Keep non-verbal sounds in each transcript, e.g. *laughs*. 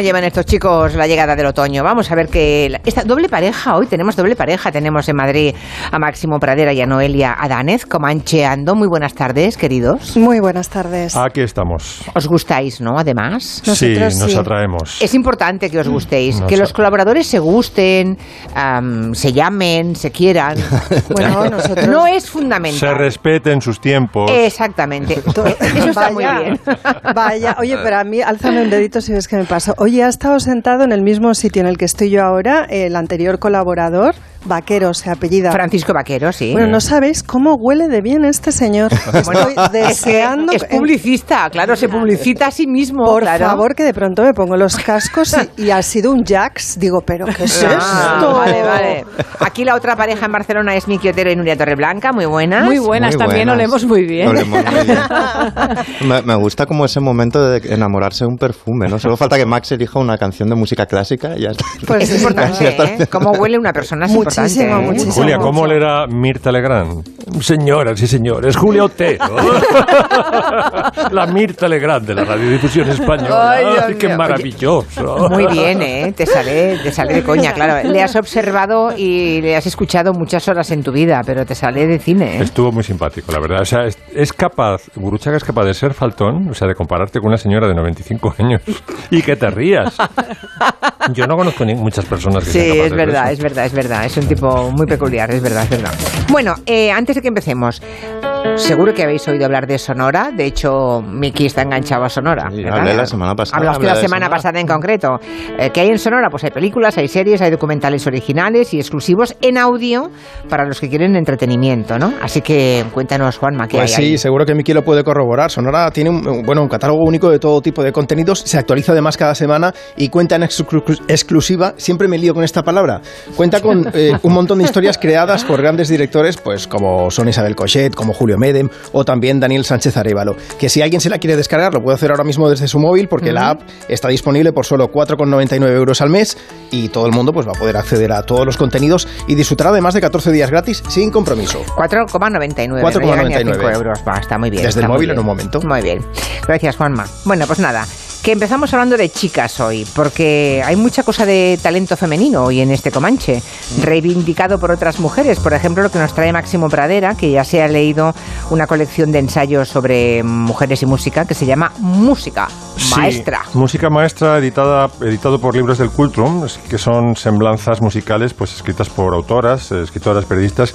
cómo llevan estos chicos la llegada del otoño. Vamos a ver que esta doble pareja, hoy tenemos doble pareja. Tenemos en Madrid a Máximo Pradera y a Noelia Adánez comancheando. Muy buenas tardes, queridos. Muy buenas tardes. Aquí estamos. Os gustáis, ¿no? Además. sí, nos atraemos. Es importante que os gustéis, que los colaboradores se gusten, se llamen, se quieran. *laughs* bueno, nosotros... No es fundamental. Se respeten sus tiempos. Exactamente. *laughs* Eso está muy bien. Vaya, oye, pero a mí, álzame un dedito si ves que me pasa. Oye, ha estado sentado en el mismo sitio en el que estoy yo ahora, el anterior colaborador, Vaquero se apellida. Francisco Vaquero, sí. Bueno, no sabéis cómo huele de bien este señor. *laughs* Estoy deseando. Es, publicista, claro, se publicita a sí mismo. Por favor, que de pronto me pongo los cascos y, ha sido un Jax. Digo, ¿pero qué es ah, esto? Vale, vale. Aquí la otra pareja en Barcelona es Miki Otero y Nuria Torreblanca, muy buenas. Muy buenas, también olemos muy bien. Olemos muy bien. *laughs* me, gusta como ese momento de enamorarse de un perfume, ¿no? Solo falta que Max elija una canción de música clásica y ya está. Pues es importante, ¿eh? Cómo huele una persona es muchísimo, importante. Muchísimo, Julia, ¿cómo le era Mirta Legrand? Señoras y señores, Julia Otero. *laughs* la Mirta Legrand de la radiodifusión española. Ay, ¡Qué maravilloso! Muy bien, ¿eh? Te sale, te sale de coña, claro. Le has observado y le has escuchado muchas horas en tu vida, pero te sale de cine. ¿eh? Estuvo muy simpático, la verdad. O sea, es, capaz, Guruchaga es capaz de ser faltón, o sea, de compararte con una señora de 95 años y que te rías. Yo no conozco ni muchas personas que Sí, es verdad, es verdad, es verdad. Es un tipo muy peculiar, es verdad, es verdad. Bueno, eh, antes de que empecemos, Seguro que habéis oído hablar de Sonora. De hecho, Miki está enganchado a Sonora. hablé la semana pasada. Hablaste la semana pasada en concreto. Eh, ¿Qué hay en Sonora? Pues hay películas, hay series, hay documentales originales y exclusivos en audio para los que quieren entretenimiento, ¿no? Así que cuéntanos, Juanma, ¿qué pues hay sí, seguro que Miki lo puede corroborar. Sonora tiene un, bueno, un catálogo único de todo tipo de contenidos. Se actualiza además cada semana y cuenta en exclusiva. Siempre me lío con esta palabra. Cuenta con eh, un montón de historias creadas por grandes directores, pues como son Isabel Cochet, como Julio Medem o también Daniel Sánchez Arevalo. Que si alguien se la quiere descargar, lo puede hacer ahora mismo desde su móvil porque la app está disponible por solo 4,99 euros al mes y todo el mundo pues, va a poder acceder a todos los contenidos y disfrutará de más de 14 días gratis sin compromiso. 4,99 4,99 euros. está muy bien. Desde el móvil en un momento. Muy bien. Gracias, Juanma. Bueno, pues nada que empezamos hablando de chicas hoy, porque hay mucha cosa de talento femenino hoy en este Comanche, reivindicado por otras mujeres. Por ejemplo, lo que nos trae Máximo Pradera, que ya se ha leído una colección de ensayos sobre mujeres y música que se llama Música Maestra. música Maestra, editada, editado por Libros del Cultrum, que son semblanzas musicales pues escritas por autoras, escritoras, periodistas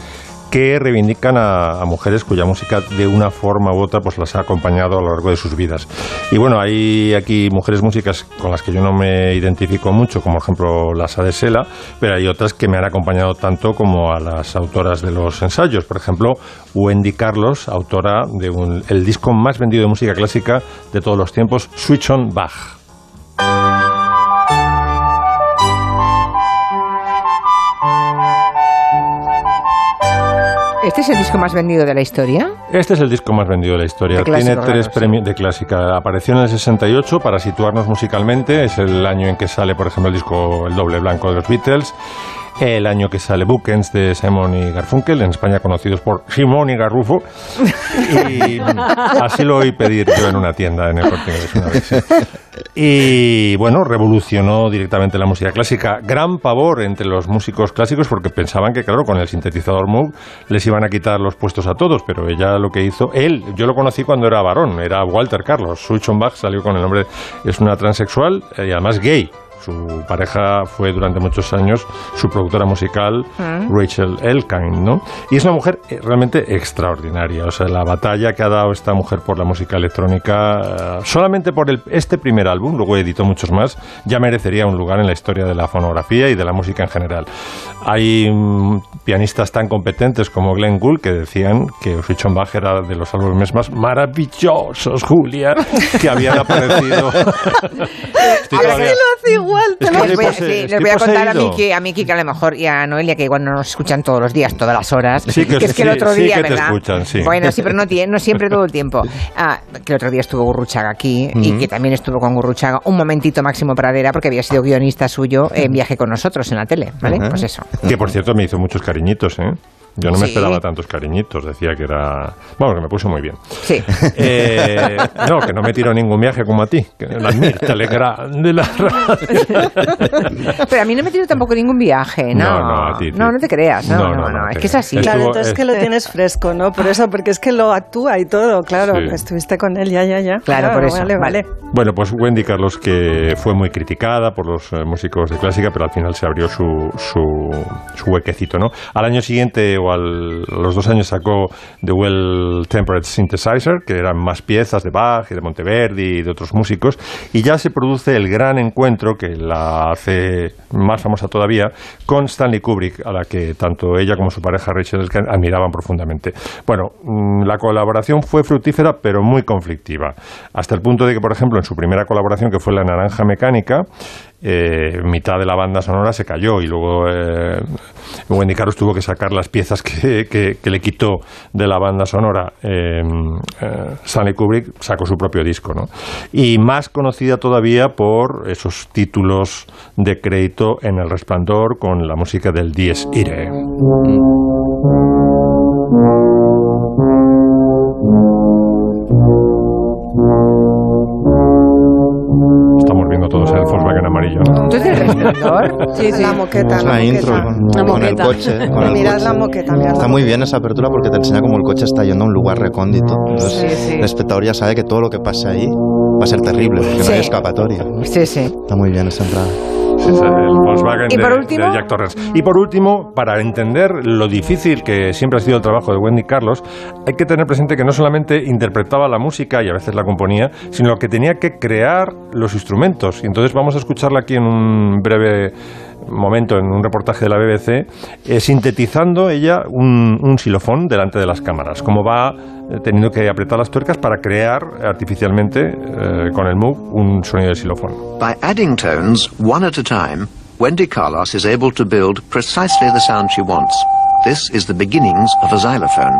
que reivindican a, mujeres cuya música de una forma u otra pues las ha acompañado a lo largo de sus vidas. Y bueno, hay aquí mujeres músicas con las que yo no me identifico mucho, como por ejemplo las Adesela, pero hay otras que me han acompañado tanto como a las autoras de los ensayos. Por ejemplo, Wendy Carlos, autora del el disco más vendido de música clásica de todos los tiempos, Switch on Bach. ¿Este es el disco más vendido de la historia? Este es el disco más vendido de la historia. Tiene tres premios de clásica. Apareció en el 68 para situarnos musicalmente. Es el año en que sale, por ejemplo, el disco El Doble Blanco de los Beatles el año que sale Bookends de Simon y Garfunkel, en España conocidos por Simón y Garrufo. Y así lo oí pedir yo en una tienda en el Corte. Y bueno, revolucionó directamente la música clásica. Gran pavor entre los músicos clásicos porque pensaban que, claro, con el sintetizador Moog les iban a quitar los puestos a todos, pero ella lo que hizo, él, yo lo conocí cuando era varón, era Walter Carlos. Suchonbach salió con el nombre, es una transexual y además gay. Su pareja fue durante muchos años su productora musical, mm. Rachel Elkind, ¿no? Y es una mujer eh, realmente extraordinaria. O sea, la batalla que ha dado esta mujer por la música electrónica, eh, solamente por el, este primer álbum, luego editó muchos más, ya merecería un lugar en la historia de la fonografía y de la música en general. Hay mm, pianistas tan competentes como Glenn Gould que decían que Bach era de los álbumes más maravillosos, Julia, que habían *laughs* aparecido. Les voy a contar a Miki, a Miki que a lo mejor y a Noelia que igual no nos escuchan todos los días, todas las horas. Sí, que, es que el otro día, Te escuchan, sí. Bueno, sí, pero no, no siempre todo el tiempo. *laughs* Ah, que el otro día estuvo Gurruchaga aquí y que también estuvo con Gurruchaga un momentito Máximo Pradera porque había sido guionista suyo en *laughs* viaje con nosotros en la tele, ¿vale? Pues eso. Que por cierto me hizo muchos cariñitos, ¿eh? Yo no me esperaba tantos cariñitos, decía que era... Vamos, que me puso muy bien. Sí. *laughs* Eh, no, que no me tiró ningún viaje como a ti, que la Telegram de la radio. Pero a mí no me tiró tampoco ningún viaje, ¿no? No, no, a ti, No, no te creas, no, no, no, es que es así. Claro, entonces es que lo tienes fresco, ¿no? Por eso, porque es que lo actúa y todo, claro, que estuviste con él, ya, ya, ya. Claro, por eso. Vale, vale. Bueno, pues Wendy Carlos, que fue muy criticada por los eh, músicos de clásica, pero al final se abrió su, su, su huequecito, ¿no? Al año siguiente al, a los dos años sacó The Well Tempered Synthesizer, que eran más piezas de Bach y de Monteverdi y de otros músicos, y ya se produce el gran encuentro que la hace más famosa todavía con Stanley Kubrick, a la que tanto ella como su pareja Rachel admiraban profundamente. Bueno, mm, la colaboración fue fructífera, pero muy conflictiva, hasta el punto de que, por ejemplo, en su primera colaboración, que fue La Naranja Mecánica, eh, mitad de la banda sonora se cayó y luego eh, Wendy Carlos tuvo que sacar las piezas que, le quitó de la banda sonora. Eh, eh, Stanley Kubrick sacó su propio disco, ¿no? Y más conocida todavía por esos títulos de crédito en El Resplandor con la música del Dies Irae. Amarillo. ¿no? Entonces, el resplandor. Sí, sí. La moqueta. Es la, la moqueta. intro con, La con el moqueta. coche. Con el Mirad coche. la moqueta, mirad la Está muy bien esa apertura porque te enseña cómo el coche está yendo a un lugar recóndito. Entonces, Sí, sí. el espectador ya sabe que todo lo que pase ahí va a ser terrible, porque Sí. no hay escapatoria. Sí, sí. Está muy bien esa entrada. El Volkswagen ¿Y por último? de Jack Torrance. Y por último, para entender lo difícil que siempre ha sido el trabajo de Wendy Carlos, hay que tener presente que no solamente interpretaba la música y a veces la componía, sino que tenía que crear los instrumentos. Y entonces vamos a escucharla aquí en un breve momento, en un reportaje de la BBC, eh, sintetizando ella un, un xilofón delante de las cámaras, como va eh, teniendo que apretar las tuercas para crear artificialmente eh, con el Moog un sonido de xilofón. By adding tones, one at a time, Wendy Carlos is able to build precisely the sound she wants. This is the beginnings of a xylophone.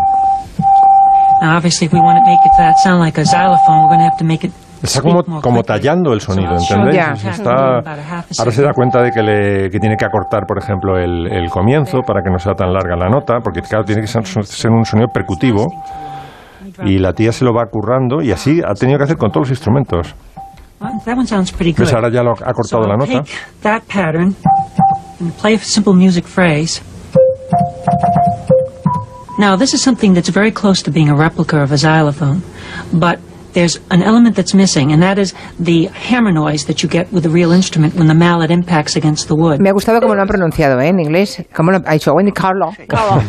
Now, obviously, if we want to make it that sound like a xylophone, we're going to have to make it. Está como, como tallando el sonido, ¿entendéis? Está- ahora se da cuenta de que, le, que tiene que acortar, por ejemplo, el, el comienzo para que no sea tan larga la nota, porque claro, tiene que ser, ser un sonido percutivo y la tía se lo va currando y así ha tenido que hacer con todos los instrumentos. Well, that one sounds pretty good. ¿Ves? Ahora ya lo ha cortado So la nota. That pattern and play a simple music phrase. Now, this is something that's very close to being a replica of a xylophone, but there's an element that's missing, and that is the hammer noise that you get with a real instrument when the mallet impacts against the wood. Me ha gustado cómo lo han pronunciado ¿eh? en inglés. ¿Cómo lo ha dicho? Wendy Carlos. *laughs* Carlos.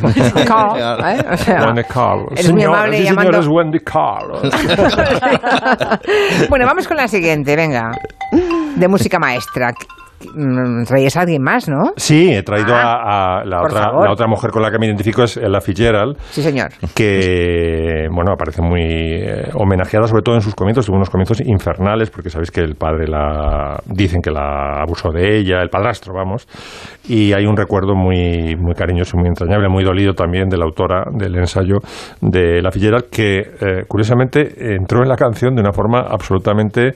¿eh? O sea, Wendy Carlos. eres muy Señor- amable sí, llamando- señor, es Wendy Carlos. *laughs* bueno, vamos con la siguiente, venga. De música maestra. Mm, Traías a alguien más, ¿no? Sí, he traído Ah, a, a la, otra, la otra mujer con la que me identifico, es Ella Fitzgerald. Sí, señor. que bueno aparece muy eh, homenajeada sobre todo en sus comienzos tuvo unos comienzos infernales porque sabéis que el padre la dicen que la abusó de ella el padrastro vamos y hay un recuerdo muy muy cariñoso muy entrañable muy dolido también de la autora del ensayo de la Fitzgerald que eh, curiosamente entró en la canción de una forma absolutamente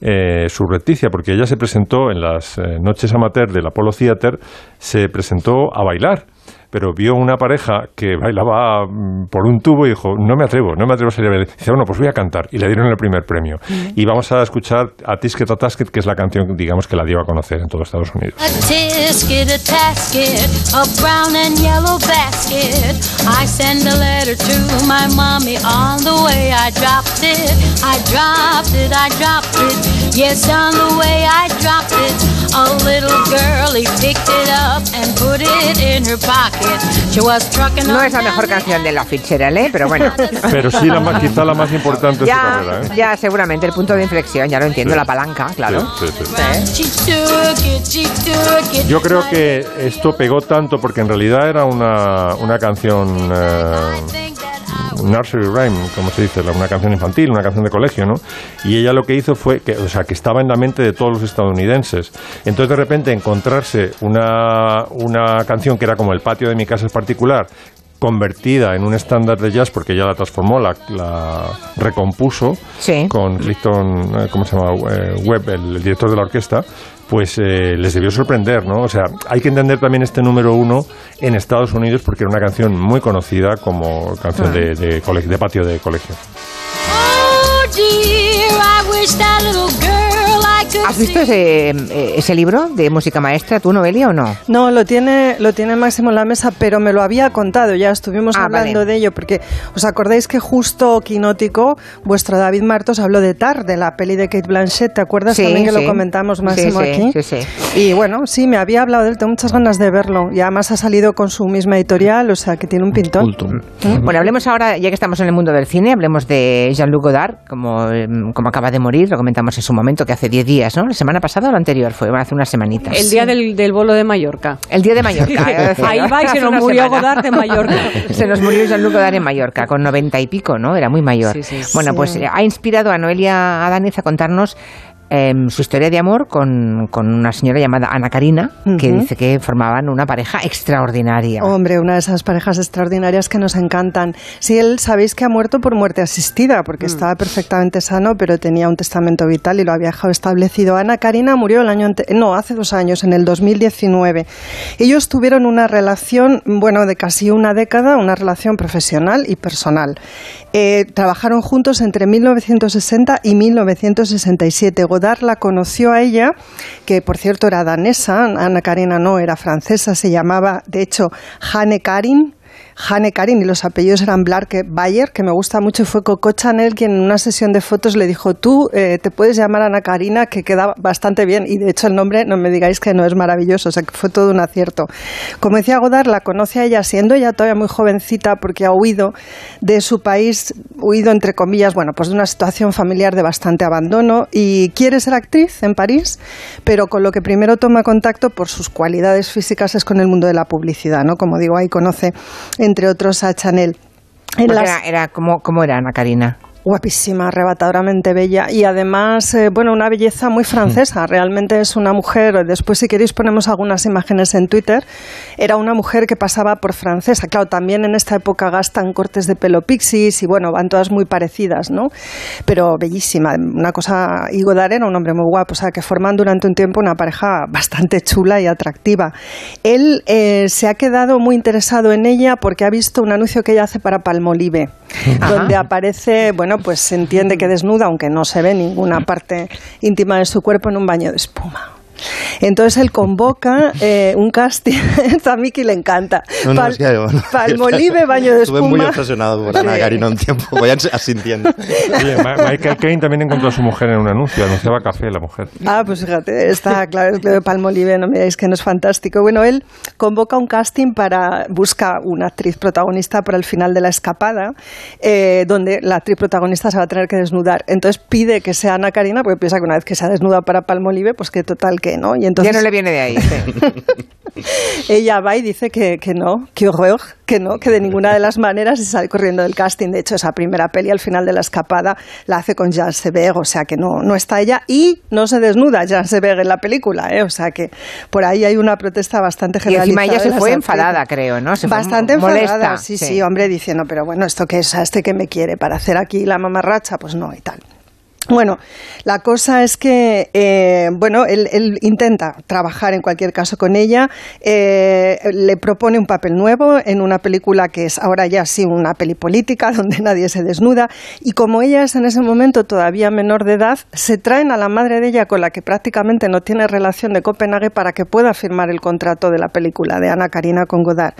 eh, surrepticia porque ella se presentó en las eh, noches amateur del Apollo Theater se presentó a bailar pero vio una pareja que bailaba mm, por un tubo y dijo, no me atrevo, no me atrevo a salir a bailar. Dice, bueno, pues voy a cantar. Y le dieron el primer premio. Y vamos a escuchar a Tisket a Tasket, que es la canción, digamos, que la dio a conocer en todo Estados Unidos. A tisket, a tasket, a brown and yellow basket. I send a letter to my mommy on the way. I dropped it, I dropped it, I dropped it. Yes, on the way I dropped it. A little girlie picked it up and put it in her pocket. No es la mejor canción de la Fitzgerald, ¿eh? Pero bueno. Pero sí, la más, quizá la más importante de su Ya, carrera. ¿eh? ya, seguramente el punto de inflexión, ya lo entiendo, Sí. la palanca, claro. Sí, sí, sí. ¿Eh? Yo creo que esto pegó tanto porque en realidad era una, una canción... eh, nursery rhyme, como se dice, una canción infantil, una canción de colegio, ¿no? Y ella lo que hizo fue que, o sea, que estaba en la mente de todos los estadounidenses. Entonces, de repente, encontrarse una, una canción que era como el patio de mi casa es particular, convertida en un estándar de jazz porque ya la transformó, la, recompuso con Clifton, eh, ¿cómo se llama? Eh, Webb, el, director de la orquesta, pues eh, les debió sorprender, ¿no? O sea, hay que entender también este número uno en Estados Unidos porque era una canción muy conocida como canción de patio de colegio. Oh, ¿Has visto ese, eh, ese, libro de música maestra, tú, Noelia, o no? No, lo tiene, lo tiene Máximo en la mesa, pero me lo había contado, ya estuvimos ah, hablando de ello, porque os acordáis que justo Quinótico, vuestro David Martos, habló de Tar, de la peli de Kate Blanchett, ¿te acuerdas también que lo comentamos Máximo aquí? Sí, sí. Y bueno, sí, me había hablado de él, tengo muchas ganas de verlo, y además ha salido con su misma editorial, o sea, que tiene un pintón. ¿Mm? Bueno, hablemos ahora, ya que estamos en el mundo del cine, hablemos de Jean-Luc Godard, como, como acaba de morir, lo comentamos en su momento, que hace 10 días ¿no? ¿La semana pasada o la anterior fue? Hace unas semanitas. El día del, del bolo de Mallorca. El día de Mallorca. *laughs* Ahí va y se nos murió Godard de Mallorca. *laughs* se nos murió Jean-Luc Godard en Mallorca, con noventa y pico, ¿no? Era muy mayor. bueno, pues ha inspirado a Noelia Adánez a contarnos Em, su historia de amor con, una señora llamada Ana Karina, que dice que formaban una pareja extraordinaria. Hombre, una de esas parejas extraordinarias que nos encantan. Sí, él sabéis que ha muerto por muerte asistida, porque mm. estaba perfectamente sano, pero tenía un testamento vital y lo había dejado establecido. Ana Karina murió el año no, hace dos años, en el 2019. Ellos tuvieron una relación, bueno, de casi una década, una relación profesional y personal. Eh, trabajaron juntos entre 1960 y 1967. Godard la conoció a ella, que por cierto era danesa, Ana Karina no, era francesa, se llamaba de hecho Hanne Karin Hanne Karin y los apellidos eran Blarke Bayer, que me gusta mucho, fue Coco Chanel quien en una sesión de fotos le dijo, tú eh, te puedes llamar Ana Karina, que queda bastante bien, y de hecho el nombre, no me digáis que no es maravilloso, o sea que fue todo un acierto. Como decía Godard, la conoce a ella siendo ella todavía muy jovencita porque ha huido de su país, huido entre comillas, bueno, pues de una situación familiar de bastante abandono y quiere ser actriz en París, pero con lo que primero toma contacto por sus cualidades físicas es con el mundo de la publicidad, ¿no? Como digo, ahí conoce entre otros a Chanel. era, era como, ¿Cómo era Ana Karina? Guapísima, arrebatadoramente bella y además, eh, bueno, una belleza muy francesa. Realmente es una mujer, después si queréis ponemos algunas imágenes en Twitter, era una mujer que pasaba por francesa. Claro, también en esta época gastan cortes de pelo pixies y bueno, van todas muy parecidas, ¿no? Pero bellísima, una cosa, y Godard era un hombre muy guapo, o sea, que forman durante un tiempo una pareja bastante chula y atractiva. Él eh, se ha quedado muy interesado en ella porque ha visto un anuncio que ella hace para Palmolive, donde aparece, bueno, pues se entiende que desnuda, aunque no se ve ninguna parte íntima de su cuerpo en un baño de espuma. Entonces él convoca eh, un casting, *laughs* a Miki le encanta. No, no, *laughs* Palmolive, baño de espuma. Estuve muy obsesionado por Ana Karina un tiempo, voy *laughs* asintiendo. Oye, Michael Caine también encontró a su mujer en un anuncio, anunciaba café la mujer. Ah, pues fíjate, está claro, lo de Palmolive, no me digáis que no es fantástico. Bueno, él convoca un casting para, busca una actriz protagonista para el final de la escapada, eh, donde la actriz protagonista se va a tener que desnudar. Entonces pide que sea Ana Karina, porque piensa que una vez que se ha desnudado para Palmolive, pues que total que ¿no? Y entonces... Ya no le viene de ahí. *laughs* ella va y dice que, que no, que horror, que no, que de ninguna de las maneras se sale corriendo del casting. De hecho, esa primera peli al final de la escapada la hace con Jean Seberg, o sea que no, no está ella y no se desnuda Jean Seberg en la película, ¿eh? o sea que por ahí hay una protesta bastante generalizada. Y encima ella se fue enfadada, creo, ¿no? bastante enfadada, sí, sí, sí, hombre, diciendo, pero bueno, ¿esto qué es? ¿A este que me quiere? ¿Para hacer aquí la mamarracha? Pues no, y tal. Bueno, la cosa es que, eh, bueno, él, intenta trabajar en cualquier caso con ella, eh, le propone un papel nuevo en una película que es ahora ya sí una peli política, *laughs* donde nadie se desnuda, y como ella es en ese momento todavía menor de edad, se traen a la madre de ella, con la que prácticamente no tiene relación de Copenhague, para que pueda firmar el contrato de la película de Ana Karina con Godard.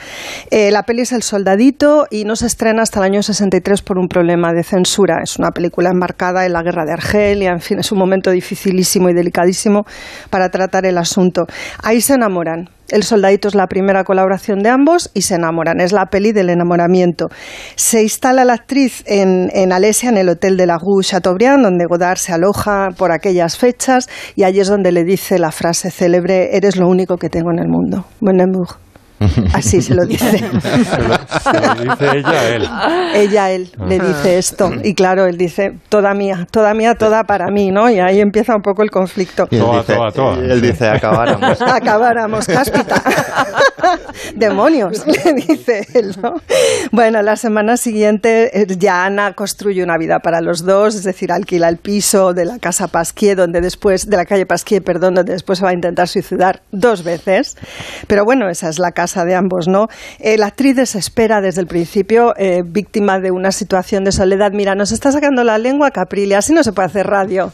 Eh, la peli es El Soldadito y no se estrena hasta el año 63 por un problema de censura. Es una película enmarcada en la guerra de Argelia, en fin, es un momento dificilísimo y delicadísimo para tratar el asunto. Ahí se enamoran. El soldadito es la primera colaboración de ambos y se enamoran. Es la peli del enamoramiento. Se instala la actriz en, en Alesia, en el hotel de la Rue Chateaubriand, donde Godard se aloja por aquellas fechas y allí es donde le dice la frase célebre: Eres lo único que tengo en el mundo. Bon amour. *laughs* Así se lo dice. se, lo, dice ella a él. Ella a él le dice esto. Y claro, él dice, toda mía, toda mía, toda para mí, ¿no? Y ahí empieza un poco el conflicto. Y él, dice, él dice, acabáramos. *laughs* acabáramos, cáspita. *laughs* *laughs* demonios, *laughs* le dice él, ¿no? Bueno, la semana siguiente eh, ya Ana construye una vida para los dos, es decir, alquila el piso de la casa Pasquier, donde después, de la calle Pasquier, perdón, donde después se va a intentar suicidar dos veces. Pero bueno, esa es la casa de ambos, ¿no? Eh, la actriz desespera desde el principio, eh, víctima de una situación de soledad. Mira, nos está sacando la lengua Caprilia, así no se puede hacer radio.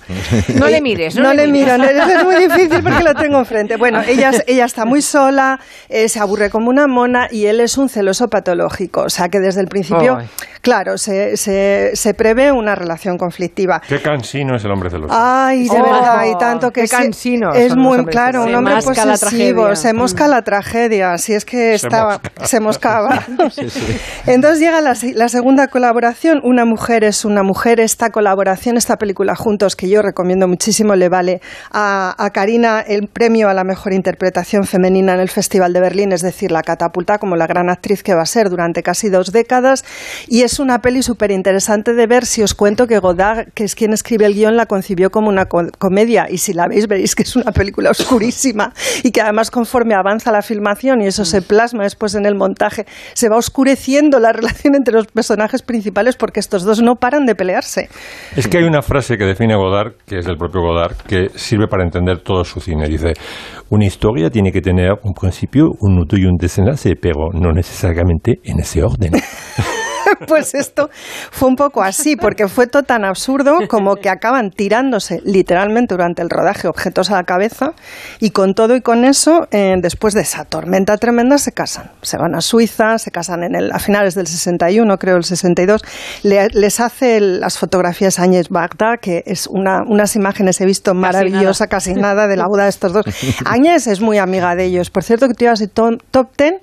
No le mires, no, le, miran, es muy difícil porque lo tengo enfrente. Bueno, *laughs* ella, ella está muy sola, eh, se aburre como una mona y él es un celoso patológico. O sea que desde el principio, claro, se, se, se, prevé una relación conflictiva. Qué cansino es el hombre celoso. Ay, de verdad, y tanto que qué cansino. Es muy claro, un hombre posesivo, se mosca la tragedia, si es que estaba, se moscaba. *laughs* Entonces llega la, la segunda colaboración, Una mujer es una mujer, esta colaboración, esta película juntos que yo recomiendo muchísimo, le vale a, a Karina el premio a la mejor interpretación femenina en el Festival de Berlín, es decir, la catapulta como la gran actriz que va a ser durante casi dos décadas. Y es una peli súper interesante de ver si os cuento que Godard, que es quien escribe el guion, la concibió como una comedia. Y si la veis, veréis que es una película oscurísima y que además conforme avanza la filmación y eso se plasma después en el montaje, se va oscureciendo la relación entre los personajes principales porque estos dos no paran de pelearse. Es que hay una frase que define Godard, que es del propio Godard, que sirve para entender todo su cine. Dice, una historia tiene que tener un principio, un y un desenlace, pero no necesariamente en ese orden. *laughs* *laughs* pues esto fue un poco así, porque fue todo tan absurdo como que acaban tirándose literalmente durante el rodaje objetos a la cabeza y con todo y con eso, eh, después de esa tormenta tremenda, se casan. Se van a Suiza, se casan en el, a finales del 61, creo el 62. les hace las fotografías Áñez Bagda, que es una, unas imágenes he visto maravillosa, casi nada, de la boda de estos dos. *laughs* Áñez es muy amiga de ellos. Por cierto, que tú ibas top, top ten.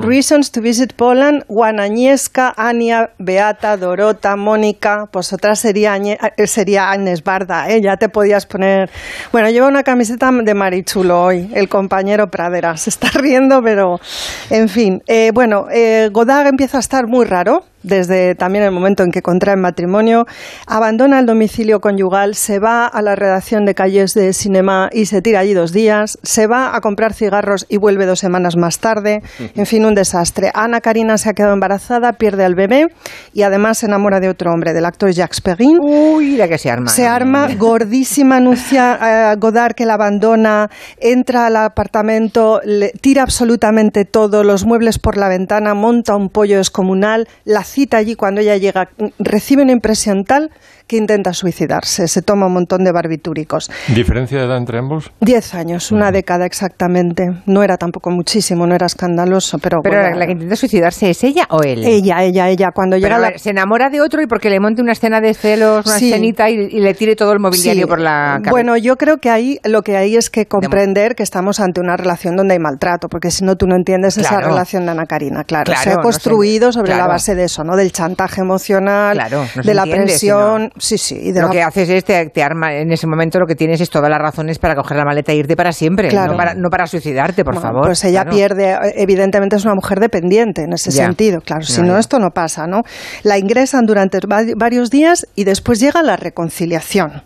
Reasons to Visit Poland, Juan Añesca, Ania, Beata, Dorota, Mónica, pues otra sería, eh, sería Agnes Barda, ¿eh? ya te podías poner... Bueno, lleva una camiseta de Marichulo hoy, el compañero Pradera, *laughs* se está riendo, pero en fin. Eh, bueno, eh, Godard empieza a estar muy raro, desde también el momento en que contrae matrimonio, abandona el domicilio conyugal, se va a la redacción de calles de cinema y se tira allí dos días, se va a comprar cigarros y vuelve dos semanas más tarde, en fin, un desastre. Ana Karina se ha quedado embarazada, pierde al bebé y además se enamora de otro hombre, del actor Jacques Perrin. Uy, la que se arma. Se arma, *laughs* gordísima, anuncia Godard que la abandona, entra al apartamento, le tira absolutamente todo, los muebles por la ventana, monta un pollo descomunal, la cita allí cuando ella llega, recibe una impresión tal que intenta suicidarse. Se toma un montón de barbitúricos. ¿Diferencia de edad entre ambos? Diez años, una década exactamente. No era tampoco muchísimo, no era escandaloso, pero... ¿Pero la que intenta suicidarse es ella o él? Ella, ella, ella. Cuando llega la... Se enamora de otro y porque le monte una escena de celos, una escenita y, le tire todo el mobiliario por la cabeza. Bueno, yo creo que ahí lo que hay es que comprender que estamos ante una relación donde hay maltrato, porque si no tú no entiendes esa relación de Ana Karina, claro. se ha construido sobre la base de eso, ¿no? Del chantaje emocional, de la presión... Sí, sí. lo que haces es te, arma, en ese momento lo que tienes es todas las razones para coger la maleta e irte para siempre, no, para, no para suicidarte, por favor. Pues ella pierde, evidentemente es una mujer dependiente en ese sentido, claro, si no, esto no pasa, ¿no? La ingresan durante varios días y después llega la reconciliación.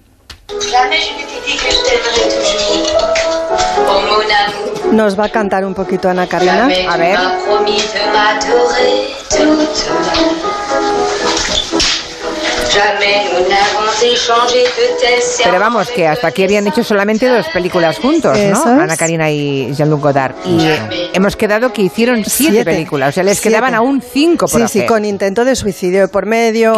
Nos va a cantar un poquito Ana Karina. A ver. Pero vamos, que hasta aquí habían hecho solamente dos películas juntos, ¿no? Ana Karina y Jean-Luc Godard. Y hemos quedado que hicieron siete, películas, o sea, les quedaban aún cinco por Sí, sí, con intento de suicidio por medio,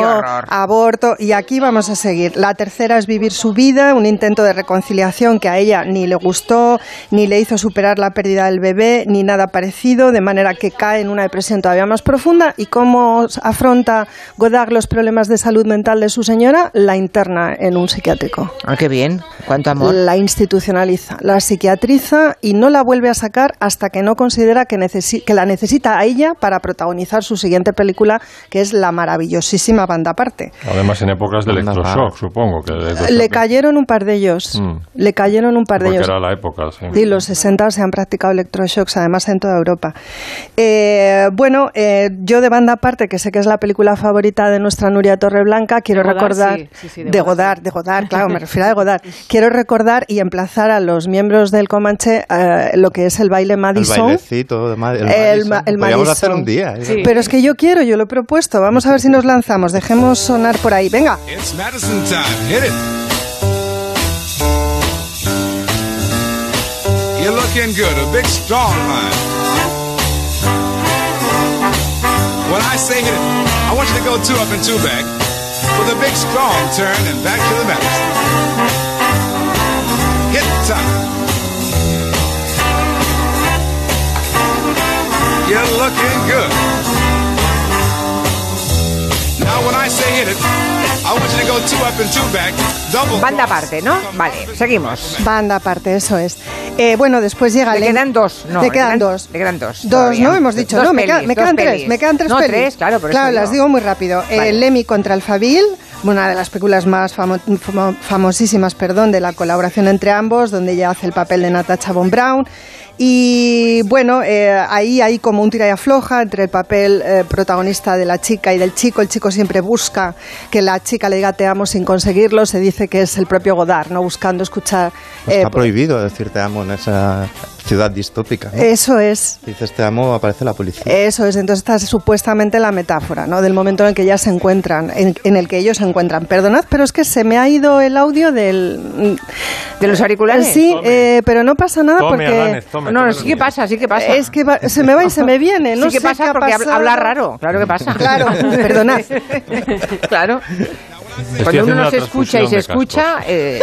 aborto, y aquí vamos a seguir. La tercera es Vivir su vida, un intento de reconciliación que a ella ni le gustó, ni le hizo superar la pérdida del bebé, ni nada parecido, de manera que cae en una depresión todavía más profunda. ¿Y cómo afronta Godard los problemas de salud mental? De su señora, la interna en un psiquiátrico. Ah, qué bien. Cuánto amor. La institucionaliza, la psiquiatriza y no la vuelve a sacar hasta que no considera que, que la necesita a ella para protagonizar su siguiente película, que es la maravillosísima banda aparte. Además, en épocas de electroshock, supongo. que Le cayeron un par de ellos. Mm. Le cayeron un par de ellos. era la época, sí. los 60 se han practicado electroshocks, además en toda Europa. Eh, bueno, eh, yo de banda aparte, que sé que es la película favorita de nuestra Nuria Torreblanca, quiero recordar de, Godard, de Godard, claro, me *laughs* refiero a Godard. Quiero recordar y emplazar a los miembros del Comanche eh, lo que es el baile Madison. El bailecito de el, el, Podríamos hacer un día. ¿eh? Pero es que yo quiero, yo lo he propuesto. Vamos a ver si nos lanzamos. Dejemos sonar por ahí. Venga. You're looking good, a big strong man. When I say hit it, I want you to go two up and two back with a big strong turn and back to the medicine. Hit time. You're looking good. Now when I say hit it, Banda aparte, ¿no? Vale, seguimos. Banda aparte, eso es. Eh, bueno, después llega... Le quedan dos, ¿no? Le quedan dos. Le quedan dos. Dos, ¿no? Hemos dicho, no, me, quedan tres. Me quedan tres no, tres, claro, Claro, las digo muy rápido. Eh, Lemmy contra Alfabil, una de las películas más famosísimas, perdón, de la colaboración entre ambos, donde ella hace el papel de Natasha Von Brown. Y bueno, eh, ahí hay como un tira y afloja entre el papel eh, protagonista de la chica y del chico. El chico siempre busca que la chica le diga te amo sin conseguirlo. Se dice que es el propio Godard, ¿no? Buscando escuchar. Está eh, prohibido decir te amo en esa ciudad distópica. Eso es. dices te amo, aparece la policía. Eso es. Entonces esta es supuestamente la metáfora, ¿no? Del momento en el que ya se encuentran, en, el que ellos se encuentran. Perdonad, pero es que se me ha ido el audio del. ¿De los auriculares? Sí, pero no pasa nada porque no, sí que pasa, sí que pasa. Es que se me va y se me viene, no sí que pasa porque habla raro, claro que pasa. Claro, *laughs* perdonad. claro. Cuando uno no se escucha y se escucha, eh,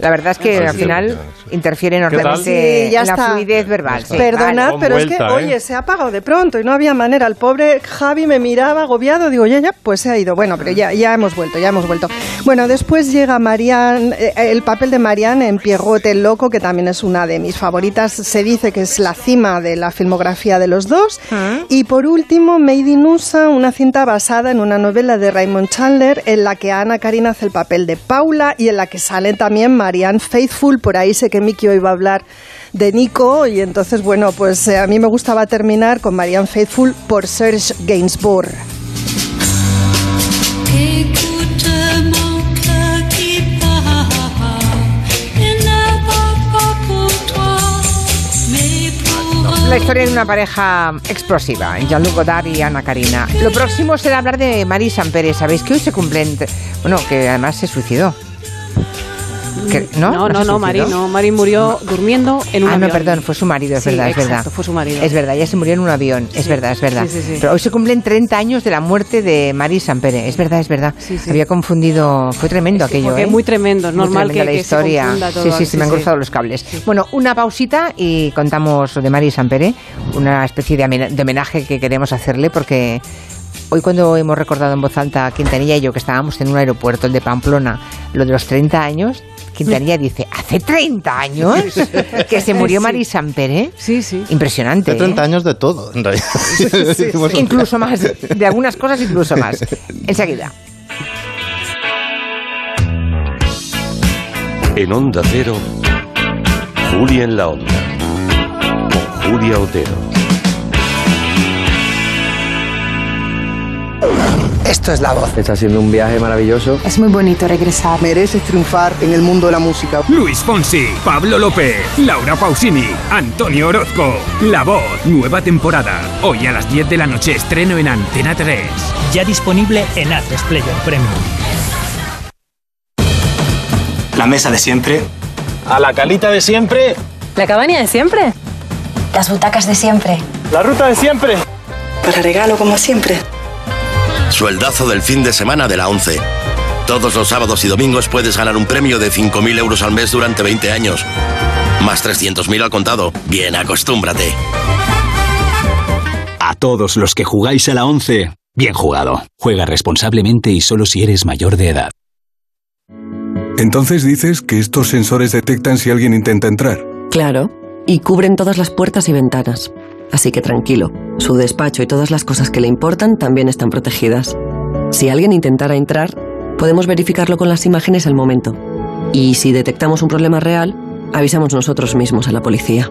la verdad es que al final interfiere enormemente en la fluidez verbal. Perdonad, pero es que, ¿eh? oye, se ha apagado de pronto y no había manera. El pobre Javi me miraba agobiado, digo, ya, ya, pues se ha ido. Bueno, pero ya, ya hemos vuelto, ya hemos vuelto. Bueno, después llega Marianne, eh, el papel de Marianne en Pierrot el Loco, que también es una de mis favoritas. Se dice que es la cima de la filmografía de los dos. Ah. Y por último, Made in USA, una cinta basada en una novela de Raymond Chandler, en la que Ana Karina hace el papel de Paula y en la que sale también Marianne Faithful. Por ahí sé que Miki hoy va a hablar de Nico y entonces, bueno, pues eh, a mí me gustaba terminar con Marianne Faithful por Serge Gainsbourg. La historia de una pareja explosiva, Jean-Luc Godard y Ana Karina. Lo próximo será hablar de Marie Pérez. Sabéis que hoy se cumplen. Bueno, que además se suicidó. ¿No? No, no, no, Mari, no, Mari murió durmiendo en un ah, avión. no, perdón, fue su marido, es verdad, es verdad. fue su marido. Es verdad, ella se murió en un avión, es verdad, es verdad. Pero hoy se cumplen 30 años de la muerte de Mari Sampere, es verdad, es verdad. Había confundido, fue tremendo aquello, ¿eh? muy tremendo, es normal que, la historia. sí, sí, sí, me han cruzado los cables. Bueno, una pausita y contamos de Mari Sampere, una especie de homenaje que queremos hacerle porque Hoy cuando hemos recordado en voz alta Quintanilla y yo que estábamos en un aeropuerto, el de Pamplona, lo de los 30 años, Quintanilla dice, ¿hace 30 años que se murió Mari Samper, Sí, sí. Impresionante. Hace 30 ¿eh? años de todo, en realidad. incluso más, de algunas cosas incluso más. *laughs* Enseguida. En Onda Cero, Julia en la Onda, con Julia Otero. Esto es la voz. Está siendo un viaje maravilloso. Es muy bonito regresar. Mereces triunfar en el mundo de la música. Luis Fonsi, Pablo López, Laura Pausini, Antonio Orozco. La voz, nueva temporada. Hoy a las 10 de la noche estreno en Antena 3. Ya disponible en Atlas Player Premium. La mesa de siempre. A la calita de siempre. La cabaña de siempre. Las butacas de siempre. La ruta de siempre. Para regalo como siempre. Sueldazo del fin de semana de la 11. Todos los sábados y domingos puedes ganar un premio de 5.000 euros al mes durante 20 años. Más 300.000 al contado. Bien, acostúmbrate. A todos los que jugáis a la 11, bien jugado. Juega responsablemente y solo si eres mayor de edad. Entonces dices que estos sensores detectan si alguien intenta entrar. Claro, y cubren todas las puertas y ventanas. Así que tranquilo, su despacho y todas las cosas que le importan también están protegidas. Si alguien intentara entrar, podemos verificarlo con las imágenes al momento. Y si detectamos un problema real, avisamos nosotros mismos a la policía.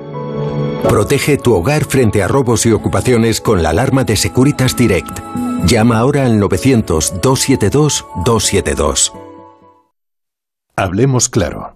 Protege tu hogar frente a robos y ocupaciones con la alarma de Securitas Direct. Llama ahora al 900-272-272. Hablemos claro.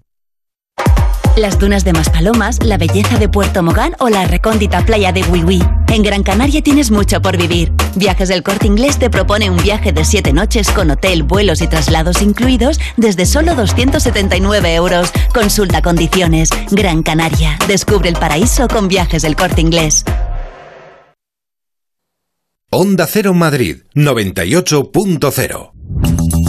Las dunas de Maspalomas, la belleza de Puerto Mogán o la recóndita playa de Wiwi. En Gran Canaria tienes mucho por vivir. Viajes del Corte Inglés te propone un viaje de 7 noches con hotel, vuelos y traslados incluidos desde solo 279 euros. Consulta condiciones. Gran Canaria. Descubre el paraíso con Viajes del Corte Inglés. Onda Cero Madrid 98.0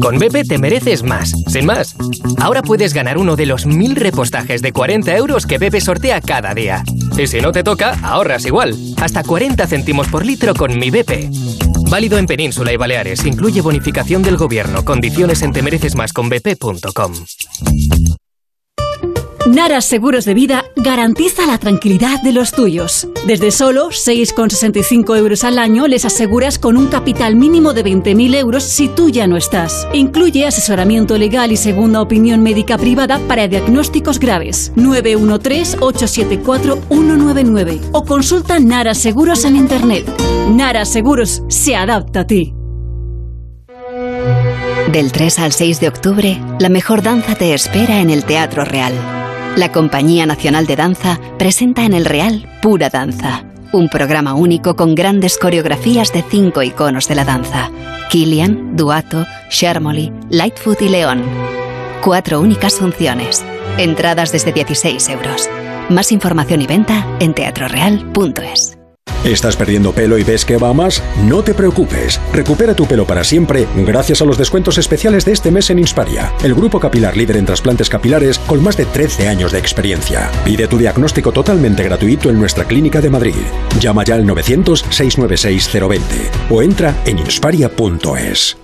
con BP te mereces más, sin más. Ahora puedes ganar uno de los mil repostajes de 40 euros que BP sortea cada día. Y si no te toca, ahorras igual. Hasta 40 céntimos por litro con mi BP. Válido en Península y Baleares. Incluye bonificación del gobierno. Condiciones en temerecesmasconbp.com. Nara Seguros de Vida garantiza la tranquilidad de los tuyos. Desde solo 6,65 euros al año les aseguras con un capital mínimo de 20.000 euros si tú ya no estás. Incluye asesoramiento legal y segunda opinión médica privada para diagnósticos graves. 913-874-199 o consulta Nara Seguros en Internet. Nara Seguros se adapta a ti. Del 3 al 6 de octubre, la mejor danza te espera en el Teatro Real. La Compañía Nacional de Danza presenta en el Real Pura Danza, un programa único con grandes coreografías de cinco iconos de la danza: Kilian, Duato, Shermolly, Lightfoot y León. Cuatro únicas funciones. Entradas desde 16 euros. Más información y venta en teatroreal.es. ¿Estás perdiendo pelo y ves que va más? No te preocupes. Recupera tu pelo para siempre gracias a los descuentos especiales de este mes en Insparia, el grupo capilar líder en trasplantes capilares con más de 13 años de experiencia. Pide tu diagnóstico totalmente gratuito en nuestra clínica de Madrid. Llama ya al 900-696-020 o entra en insparia.es.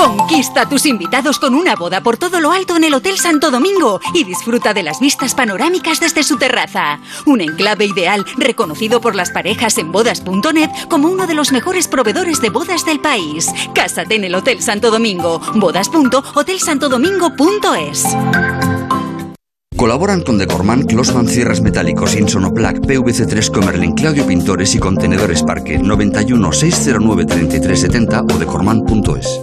Conquista a tus invitados con una boda por todo lo alto en el Hotel Santo Domingo y disfruta de las vistas panorámicas desde su terraza. Un enclave ideal reconocido por las parejas en bodas.net como uno de los mejores proveedores de bodas del país. Cásate en el Hotel Santo Domingo. Bodas.hotelsantodomingo.es. Colaboran con Decorman, Closman Cierres Metálicos, Insonoplac, PVC3 Comerlin, Claudio Pintores y Contenedores Parque 91 609 3370 o decorman.es.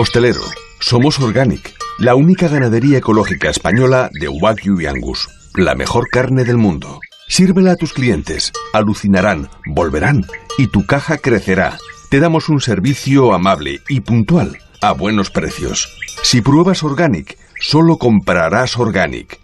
Hostelero, somos Organic, la única ganadería ecológica española de Wagyu y Angus, la mejor carne del mundo. Sírvela a tus clientes, alucinarán, volverán y tu caja crecerá. Te damos un servicio amable y puntual, a buenos precios. Si pruebas Organic, solo comprarás Organic.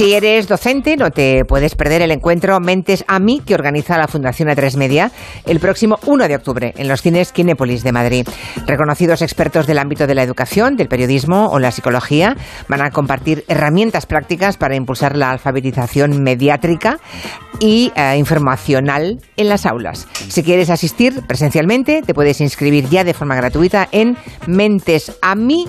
Si eres docente, no te puedes perder el encuentro Mentes a mí que organiza la Fundación A3 Media el próximo 1 de octubre en los cines Kinépolis de Madrid. Reconocidos expertos del ámbito de la educación, del periodismo o la psicología van a compartir herramientas prácticas para impulsar la alfabetización mediátrica y eh, informacional en las aulas. Si quieres asistir presencialmente, te puedes inscribir ya de forma gratuita en mentesami.org.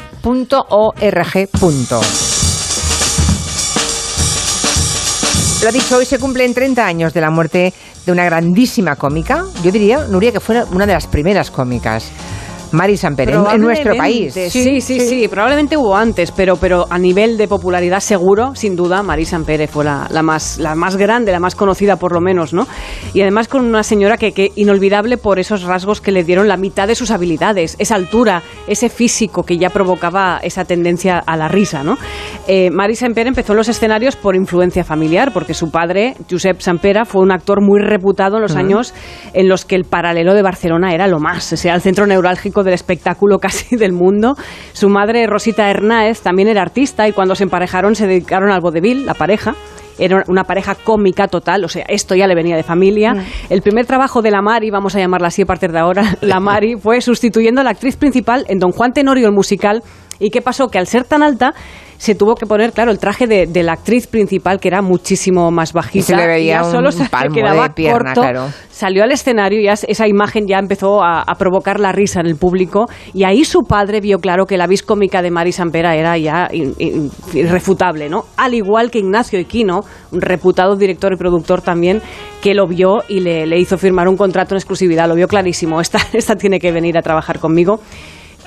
Lo ha dicho, hoy se cumplen 30 años de la muerte de una grandísima cómica. Yo diría, Nuria, que fue una de las primeras cómicas. Mari Samper, en, nuestro país. Sí sí, sí, probablemente hubo antes, pero, pero a nivel de popularidad seguro, sin duda, Mari Samper fue la, la, más, la más grande, la más conocida por lo menos, ¿no? Y además con una señora que, que inolvidable por esos rasgos que le dieron la mitad de sus habilidades, esa altura, ese físico que ya provocaba esa tendencia a la risa, ¿no? Eh, Mari Samper empezó en los escenarios por influencia familiar, porque su padre, Josep Sampera, fue un actor muy reputado en los años en los que el paralelo de Barcelona era lo más, o sea, el centro neurálgico del espectáculo casi *laughs* del mundo. Su madre, Rosita Hernáez, también era artista y cuando se emparejaron se dedicaron al vodevil, la pareja era una pareja cómica total, o sea, esto ya le venía de familia. El primer trabajo de la Mari, vamos a llamarla así a partir de ahora, *laughs* la Mari, fue sustituyendo a la actriz principal en Don Juan Tenorio, el musical. ¿Y qué pasó? Que al ser tan alta, se tuvo que poner, claro, el traje de, de la actriz principal, que era muchísimo más bajita. Y se le veía ya solo un se palmo quedaba de pierna, corto. claro. Salió al escenario y ya esa imagen ya empezó a, a provocar la risa en el público. Y ahí su padre vio claro que la vis cómica de Mari Sampera era ya in- in- irrefutable, ¿no? Al igual que Ignacio Equino, un reputado director y productor también, que lo vio y le, le hizo firmar un contrato en exclusividad. Lo vio clarísimo. Esta, esta tiene que venir a trabajar conmigo.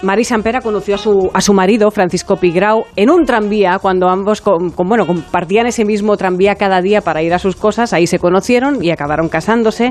Mari Sampera conoció a su, a su marido, Francisco Pigrau, en un tranvía, cuando ambos con- con- bueno, compartían ese mismo tranvía cada día para ir a sus cosas. Ahí se conocieron y acabaron casándose.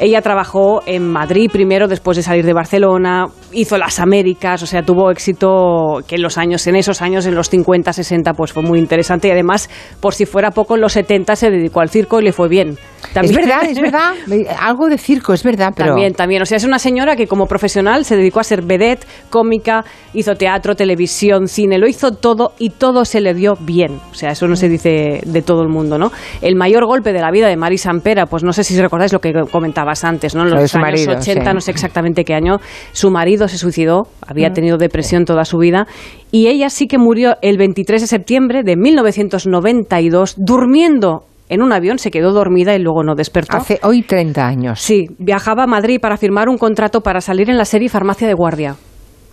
Ella trabajó en Madrid primero, después de salir de Barcelona, hizo las Américas, o sea, tuvo éxito que en los años, en esos años, en los 50, 60, pues fue muy interesante. Y además, por si fuera poco, en los 70 se dedicó al circo y le fue bien. Es verdad, es verdad. *laughs* Algo de circo, es verdad, pero... También, también. O sea, es una señora que como profesional se dedicó a ser vedette, cómica, hizo teatro, televisión, cine, lo hizo todo y todo se le dio bien. O sea, eso no se dice de todo el mundo, ¿no? El mayor golpe de la vida de Mari Sampera, pues no sé si recordáis lo que comentabas antes, ¿no? En los años marido, 80, sí. no sé exactamente qué año, su marido se suicidó, había Mm. tenido depresión toda su vida y ella sí que murió el 23 de septiembre de 1992 durmiendo en un avión, se quedó dormida y luego no despertó. Hace hoy 30 años. Sí, viajaba a Madrid para firmar un contrato para salir en la serie Farmacia de Guardia.